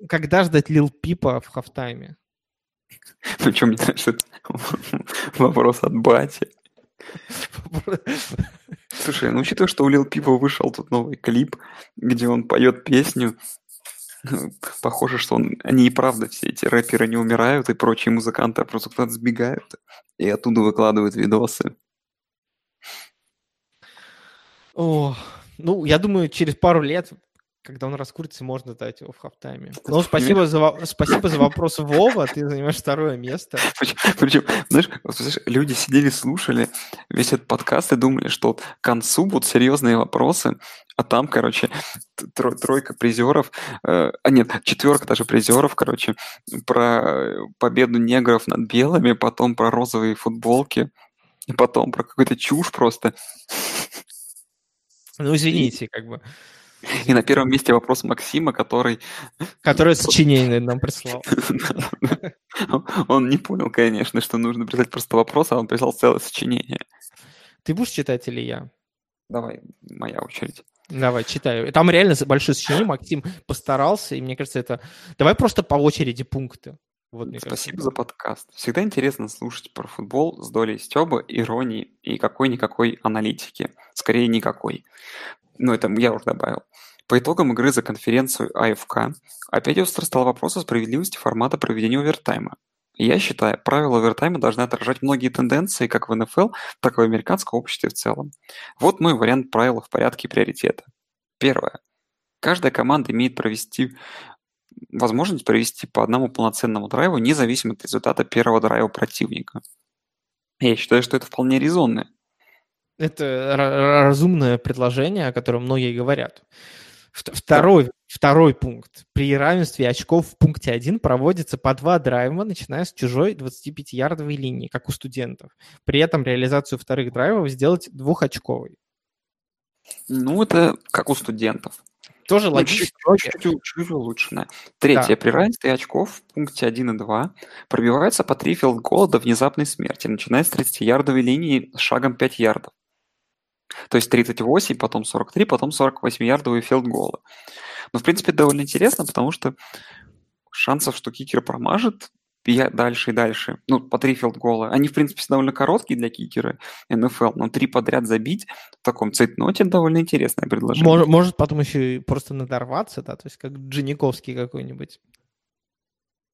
Когда ждать Лил Пипа в хафтайме? Причем мне нравится вопрос от Бати. Слушай, ну учитывая, что у Лил Пипа вышел тут новый клип, где он поет песню, похоже, что он, они и правда все эти рэперы не умирают, и прочие музыканты а просто куда-то сбегают и оттуда выкладывают видосы. О, ну, я думаю, через пару лет когда он раскурится, можно дать его в хафтайме. Ну, спасибо за, спасибо за вопрос, Вова, ты занимаешь второе место. Причем, знаешь, люди сидели, слушали весь этот подкаст и думали, что к концу будут серьезные вопросы, а там, короче, тройка призеров, э, а нет, четверка даже призеров, короче, про победу негров над белыми, потом про розовые футболки, и потом про какую-то чушь просто. Ну, извините, как бы. И на первом месте вопрос Максима, который... Который сочинение нам прислал. Он не понял, конечно, что нужно прислать просто вопрос, а он прислал целое сочинение. Ты будешь читать или я? Давай, моя очередь. Давай, читаю. Там реально большое сочинение, Максим постарался, и мне кажется, это... Давай просто по очереди пункты. Вот, Спасибо кажется. за подкаст. Всегда интересно слушать про футбол с долей стеба, иронии и какой-никакой аналитики. Скорее, никакой ну это я уже добавил. По итогам игры за конференцию АФК опять остро стал вопрос о справедливости формата проведения овертайма. Я считаю, правила овертайма должны отражать многие тенденции как в НФЛ, так и в американском обществе в целом. Вот мой вариант правил в порядке приоритета. Первое. Каждая команда имеет провести возможность провести по одному полноценному драйву, независимо от результата первого драйва противника. Я считаю, что это вполне резонно. Это разумное предложение, о котором многие говорят. Второй, второй пункт. При равенстве очков в пункте 1 проводится по два драйва, начиная с чужой 25-ярдовой линии, как у студентов. При этом реализацию вторых драйвов сделать двухочковой. Ну, это как у студентов. Тоже ну, логично. Чуть-чуть, чуть улучшенное. Третье. Да. При равенстве очков в пункте 1 и 2 пробивается по 3 филд-гола до внезапной смерти, начиная с 30-ярдовой линии шагом 5 ярдов. То есть 38, потом 43, потом 48-ярдовые филдголы. Но, в принципе, довольно интересно, потому что шансов, что кикер промажет, дальше и дальше. Ну, по три филдгола. Они, в принципе, довольно короткие для кикера НФЛ, но три подряд забить в таком цейтноте довольно интересное предложение. Может, может потом еще и просто надорваться, да, то есть как Джиниковский какой-нибудь.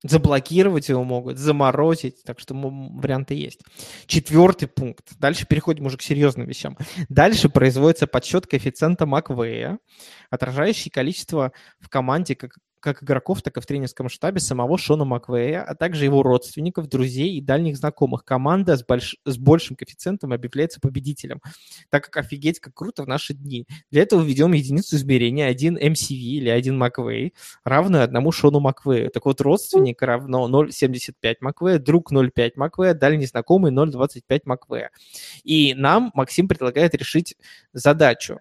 Заблокировать его могут, заморозить, так что варианты есть. Четвертый пункт. Дальше переходим уже к серьезным вещам. Дальше производится подсчет коэффициента Маквея, отражающий количество в команде как игроков, так и в тренерском штабе самого Шона Маквея, а также его родственников, друзей и дальних знакомых. Команда с, больш... с большим коэффициентом объявляется победителем, так как офигеть, как круто в наши дни. Для этого введем единицу измерения 1 MCV или 1 Маквей, равную одному Шону Маквею. Так вот, родственник равно 0,75 Маквея, друг 0,5 Маквея, дальний знакомый 0,25 Маквея. И нам Максим предлагает решить задачу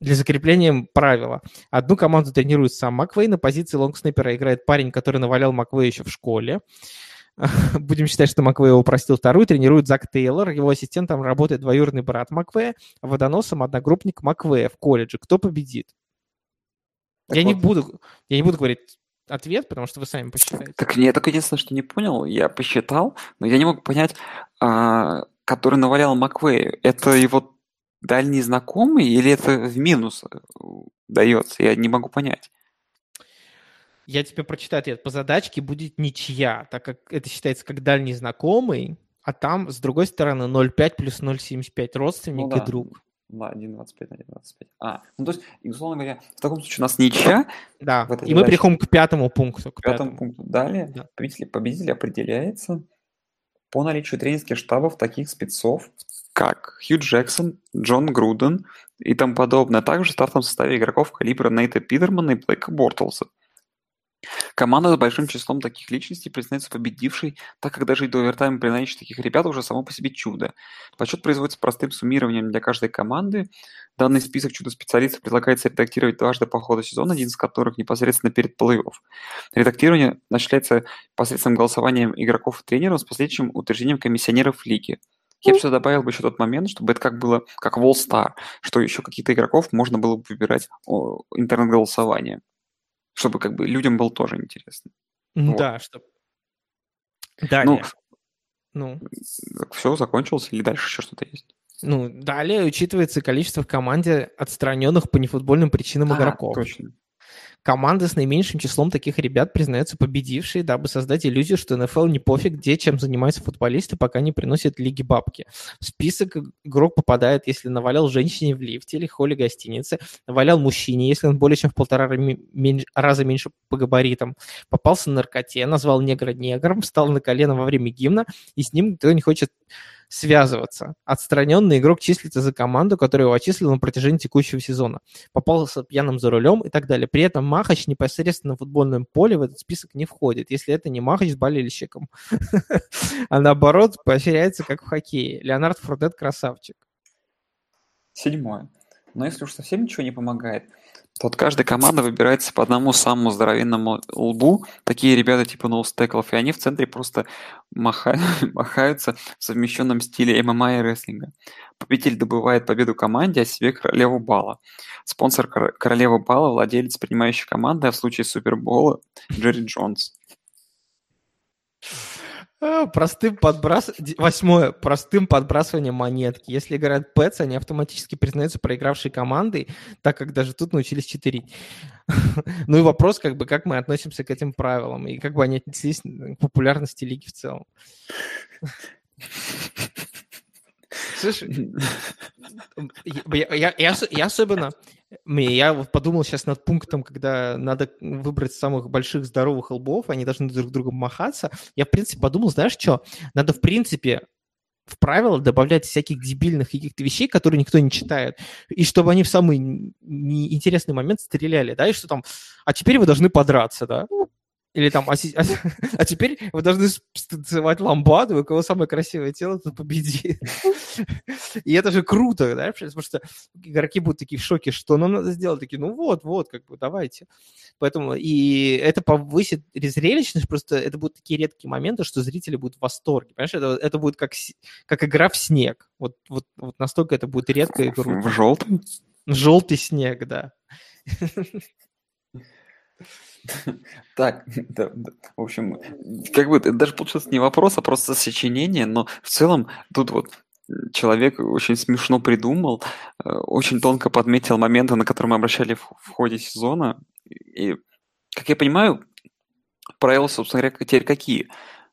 для закрепления правила. Одну команду тренирует сам Маквей, на позиции лонгснайпера играет парень, который навалял Маквей еще в школе. Будем считать, что Маквей его простил вторую, тренирует Зак Тейлор, его ассистентом работает двоюродный брат Маквея, а водоносом одногруппник Маквея в колледже. Кто победит? я, вот. не буду, я не буду говорить ответ, потому что вы сами посчитаете. Так я только единственное, что не понял, я посчитал, но я не мог понять, а, который навалял Маквею, это его дальний знакомый или это в минус э, дается? Я не могу понять. Я тебе прочитаю ответ. По задачке будет ничья, так как это считается как дальний знакомый, а там, с другой стороны, 0,5 плюс 0,75 родственник ну, да. и друг. Да, 1,25 на 1,25. А, ну то есть, условно говоря, в таком случае у нас ничья. Да, и задаче. мы переходим к пятому пункту. К пятому, пятому пункту. Далее да. победитель, победитель определяется по наличию тренерских штабов таких спецов, как Хью Джексон, Джон Груден и тому подобное, а также в стартовом составе игроков калибра Нейта Питермана и Блейка Бортлса. Команда с большим числом таких личностей признается победившей, так как даже и до овертайма при наличии таких ребят уже само по себе чудо. Подсчет производится простым суммированием для каждой команды. Данный список чудо-специалистов предлагается редактировать дважды по ходу сезона, один из которых непосредственно перед плей-офф. Редактирование начинается посредством голосования игроков и тренеров с последующим утверждением комиссионеров лиги – я бы сюда добавил бы еще тот момент, чтобы это как было, как в All Star, что еще какие-то игроков можно было бы выбирать интернет-голосование, чтобы как бы людям было тоже интересно. Да, вот. чтобы... Далее. Ну, ну. Все, закончилось или дальше еще что-то есть? Ну, далее учитывается количество в команде отстраненных по нефутбольным причинам а, игроков. Точно. Команды с наименьшим числом таких ребят признаются победившие, дабы создать иллюзию, что НФЛ не пофиг, где чем занимаются футболисты, пока не приносят лиги бабки. В список игрок попадает, если навалял женщине в лифте или холле гостиницы, навалял мужчине, если он более чем в полтора раза меньше по габаритам, попался на наркоте, назвал негра негром, встал на колено во время гимна, и с ним никто не хочет связываться. Отстраненный игрок числится за команду, которая его отчислила на протяжении текущего сезона. Попался пьяным за рулем и так далее. При этом Махач непосредственно на футбольном поле в этот список не входит, если это не Махач с болельщиком. А наоборот, поощряется, как в хоккее. Леонард Фрудет красавчик. Седьмое. Но если уж совсем ничего не помогает, то от каждой команды выбирается по одному самому здоровенному лбу. Такие ребята типа ноустеклов, и они в центре просто маха... махаются в совмещенном стиле ММА и рестлинга. Победитель добывает победу команде, а себе королеву бала. Спонсор кор... королевы бала – владелец принимающей команды, а в случае Супербола – Джерри Джонс. А, простым подбрас... Восьмое. Простым подбрасыванием монетки. Если играют Пэтс, они автоматически признаются проигравшей командой, так как даже тут научились читерить. ну и вопрос, как бы, как мы относимся к этим правилам, и как бы они отнеслись к популярности лиги в целом. Слушай, я, я, я, я особенно, я подумал сейчас над пунктом, когда надо выбрать самых больших здоровых лбов, они должны друг другом махаться. Я, в принципе, подумал, знаешь что, надо, в принципе, в правила добавлять всяких дебильных каких-то вещей, которые никто не читает, и чтобы они в самый неинтересный момент стреляли, да, и что там, а теперь вы должны подраться, да, или там, а, а, а теперь вы должны станцевать ламбаду, у кого самое красивое тело, тот победит. И это же круто, да, потому что игроки будут такие в шоке, что нам надо сделать, такие, ну вот, вот, как бы, давайте. Поэтому и это повысит зрелищность, просто это будут такие редкие моменты, что зрители будут в восторге, понимаешь, это, это будет как, как игра в снег, вот, вот, вот настолько это будет редко и круто. В желтый? Желтый снег, да. Так, да, да. В общем, как бы это даже получилось не вопрос, а просто сочинение, но в целом тут вот человек очень смешно придумал, э, очень тонко подметил моменты, на которые мы обращали в, в ходе сезона. И, как я понимаю, правила, собственно говоря, теперь какие?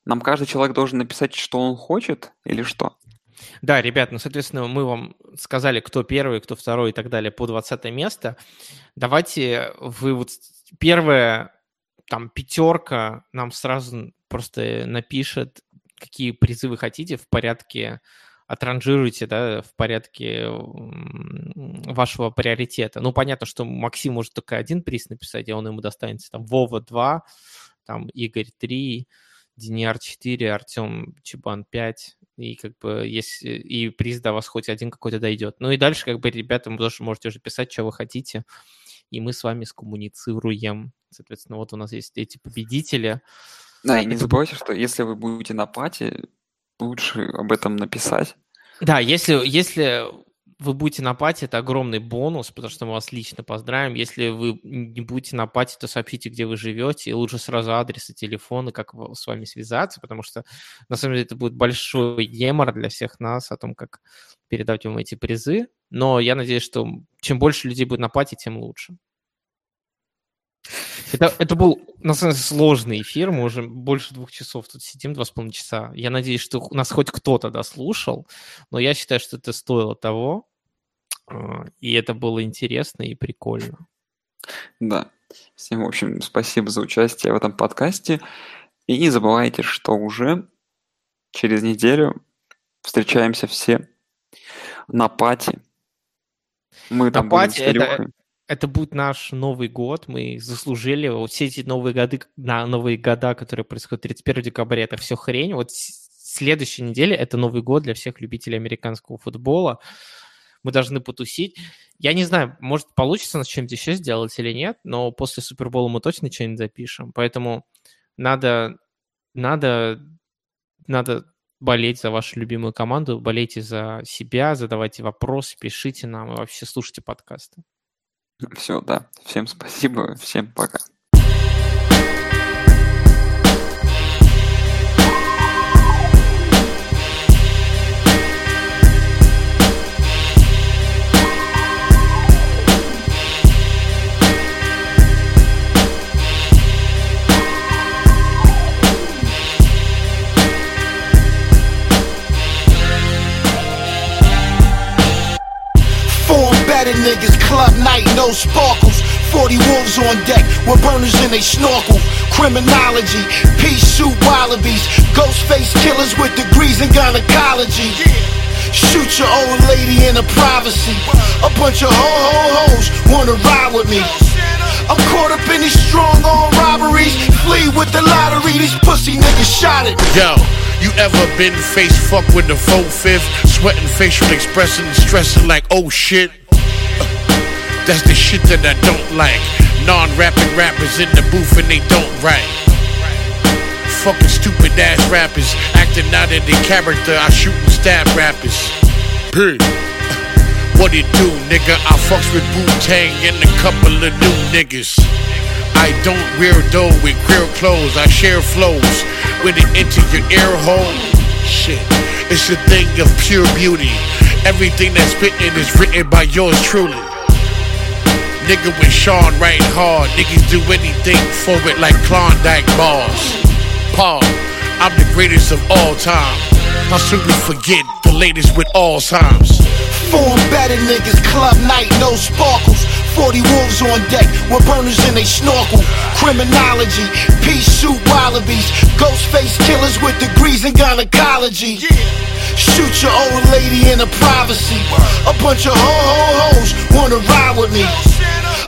Нам каждый человек должен написать, что он хочет, или что? Да, ребят, ну, соответственно, мы вам сказали, кто первый, кто второй и так далее по 20 место. Давайте вы вот первая там пятерка нам сразу просто напишет, какие призы вы хотите в порядке отранжируйте, да, в порядке вашего приоритета. Ну, понятно, что Максим может только один приз написать, и он ему достанется. Там Вова 2, там Игорь 3, Денис 4, Артем Чебан 5, и как бы если и приз до вас хоть один какой-то дойдет. Ну и дальше как бы ребята вы тоже можете уже писать, что вы хотите и мы с вами скоммуницируем. Соответственно, вот у нас есть эти победители. Да, и не забывайте, что если вы будете на пати, лучше об этом написать. Да, если, если вы будете на пати, это огромный бонус, потому что мы вас лично поздравим. Если вы не будете на пати, то сообщите, где вы живете, и лучше сразу адрес и телефон, и как с вами связаться, потому что, на самом деле, это будет большой гемор для всех нас о том, как передать вам эти призы. Но я надеюсь, что чем больше людей будет на пати, тем лучше. Это, это был, на самом деле, сложный эфир. Мы уже больше двух часов тут сидим, два с половиной часа. Я надеюсь, что нас хоть кто-то дослушал, но я считаю, что это стоило того. А, и это было интересно и прикольно. Да. Всем, в общем, спасибо за участие в этом подкасте. И не забывайте, что уже через неделю встречаемся все на пати. Мы там на пати это, это будет наш Новый год, мы заслужили вот все эти новые годы, на новые года, которые происходят 31 декабря, это все хрень. Вот следующей неделе это Новый год для всех любителей американского футбола. Мы должны потусить. Я не знаю, может, получится нас чем-то еще сделать или нет, но после Супербола мы точно что-нибудь запишем. Поэтому надо, надо, надо болеть за вашу любимую команду, болейте за себя, задавайте вопросы, пишите нам и вообще слушайте подкасты. Все, да. Всем спасибо, всем пока. No sparkles. 40 wolves on deck with burners in they snorkel. Criminology, pea soup wallabies, ghost face killers with degrees in gynecology. Shoot your old lady in her privacy. A bunch of ho ho hoes wanna ride with me. I'm caught up in these strong arm robberies. Flee with the lottery, these pussy niggas shot it. Yo, you ever been face fucked with the full fifth? Sweating facial expression, stressing like, oh shit. That's the shit that I don't like. Non-rapping rappers in the booth and they don't write. Fucking stupid ass rappers acting out of their character. I shoot and stab rappers. Period. What it do, nigga? I fucks with Wu Tang and a couple of new niggas. I don't wear dough with queer clothes. I share flows when it enter your ear hole. Shit, it's a thing of pure beauty. Everything that's written is written by yours truly. Nigga with Sean writing hard. Niggas do anything for it like Klondike bars. Paul, I'm the greatest of all time. How soon we forget the latest with Alzheimer's? Form better niggas, club night, no sparkles. 40 wolves on deck with burners in they snorkel. Criminology, peace soup wallabies, ghost face killers with degrees in gynecology. Shoot your old lady in her privacy. A bunch of ho ho hoes wanna ride with me.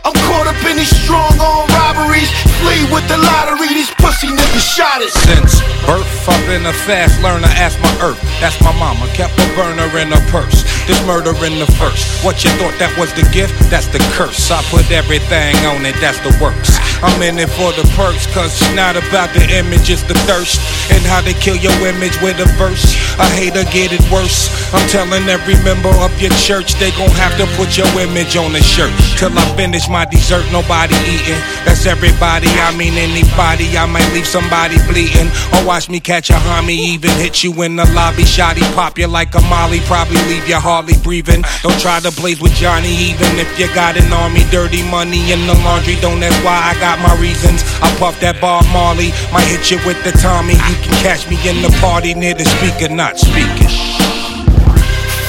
I'm caught up in these strong arm robberies. Flee with the lottery, these pussy niggas shot it. Since birth, I've been a fast learner, ask my earth. That's my mama, kept a burner in her purse. This murder in the first. What you thought that was the gift? That's the curse. I put everything on it, that's the works. I'm in it for the perks, cause it's not about the image, it's the thirst. And how they kill your image with a verse. I hate to get it worse. I'm telling every member of your church they gon' have to put your image on the shirt. Till I finish my dessert, nobody eating. That's everybody, I mean anybody. I might leave somebody bleeding. Or watch me catch a homie, even hit you in the lobby. Shotty pop you like a molly, probably leave you hardly breathing. Don't try to blaze with Johnny, even if you got an army. Dirty money in the laundry, don't ask why I got my reasons. I puff that Bob Marley, might hit you with the Tommy. You can catch me in the party near the speaker, not speaking.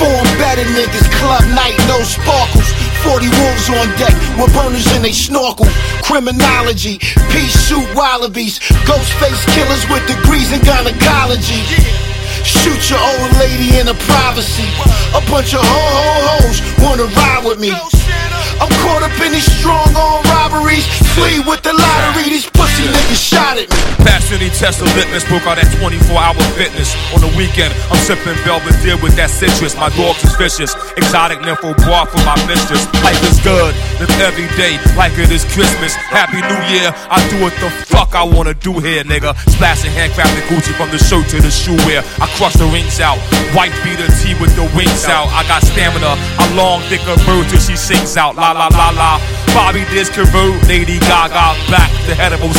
Form better niggas, club night, no sparkles. 40 wolves on deck with burners in they snorkel. Criminology, pea soup wallabies, ghost face killers with degrees in gynecology. Shoot your old lady in her privacy. A bunch of ho ho hoes wanna ride with me. I'm caught up in these strong arm robberies. Flee with the lottery, these pussy niggas shot at me. Passionate test of litmus, broke out that 24 hour fitness. On the weekend, I'm sipping Belvedere with that citrus. My dogs is vicious. Exotic nympho bar for my mistress. Life is good, live every day like it is Christmas. Happy New Year, I do what the fuck I wanna do here, nigga. Splashing handcrafted Gucci from the shirt to the shoe wear. I crush the rings out. White beater tee with the wings out. I got stamina. I'm long, thick a bird till she sings out. La la la la. Bobby this Lady Gaga, back the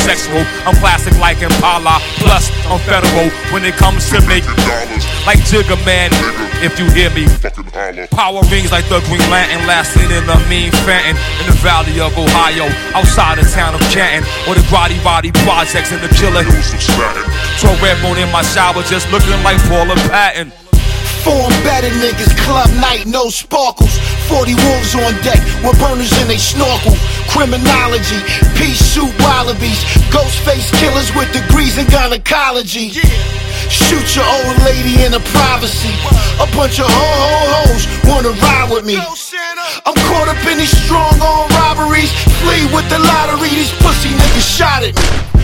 heterosexual. I'm classic like Impala, plus I'm federal when it comes to making dollars. Like Jigga Man, if you hear me. Power rings like the Green Lantern, last seen in the mean Fenton in the valley of Ohio, outside the town of Canton, or the Grotty Body projects in the killer hills of Stratton. So red bone in my shower, just looking like Paula Patton. Form better niggas, club night, no sparkles. 40 wolves on deck with burners in they snorkel. Criminology, pea soup wallabies, ghost face killers with degrees in gynecology. Shoot your old lady in her privacy. A bunch of ho ho hoes wanna ride with me. I'm caught up in these strong arm robberies. Flee with the lottery, these pussy niggas shot at me.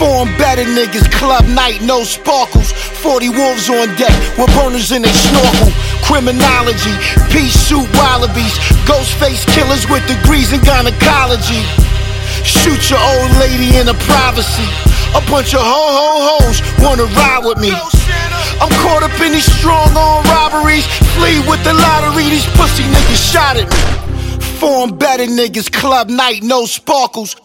Form better niggas, club night, no sparkles. 40 wolves on deck with burners in they snorkel. Criminology, pea soup wallabies, ghost face killers with degrees in gynecology. Shoot your old lady in her privacy. A bunch of ho ho hoes wanna ride with me. I'm caught up in these strong arm robberies. Flee with the lottery, these pussy niggas shot at me. Form better niggas, club night, no sparkles.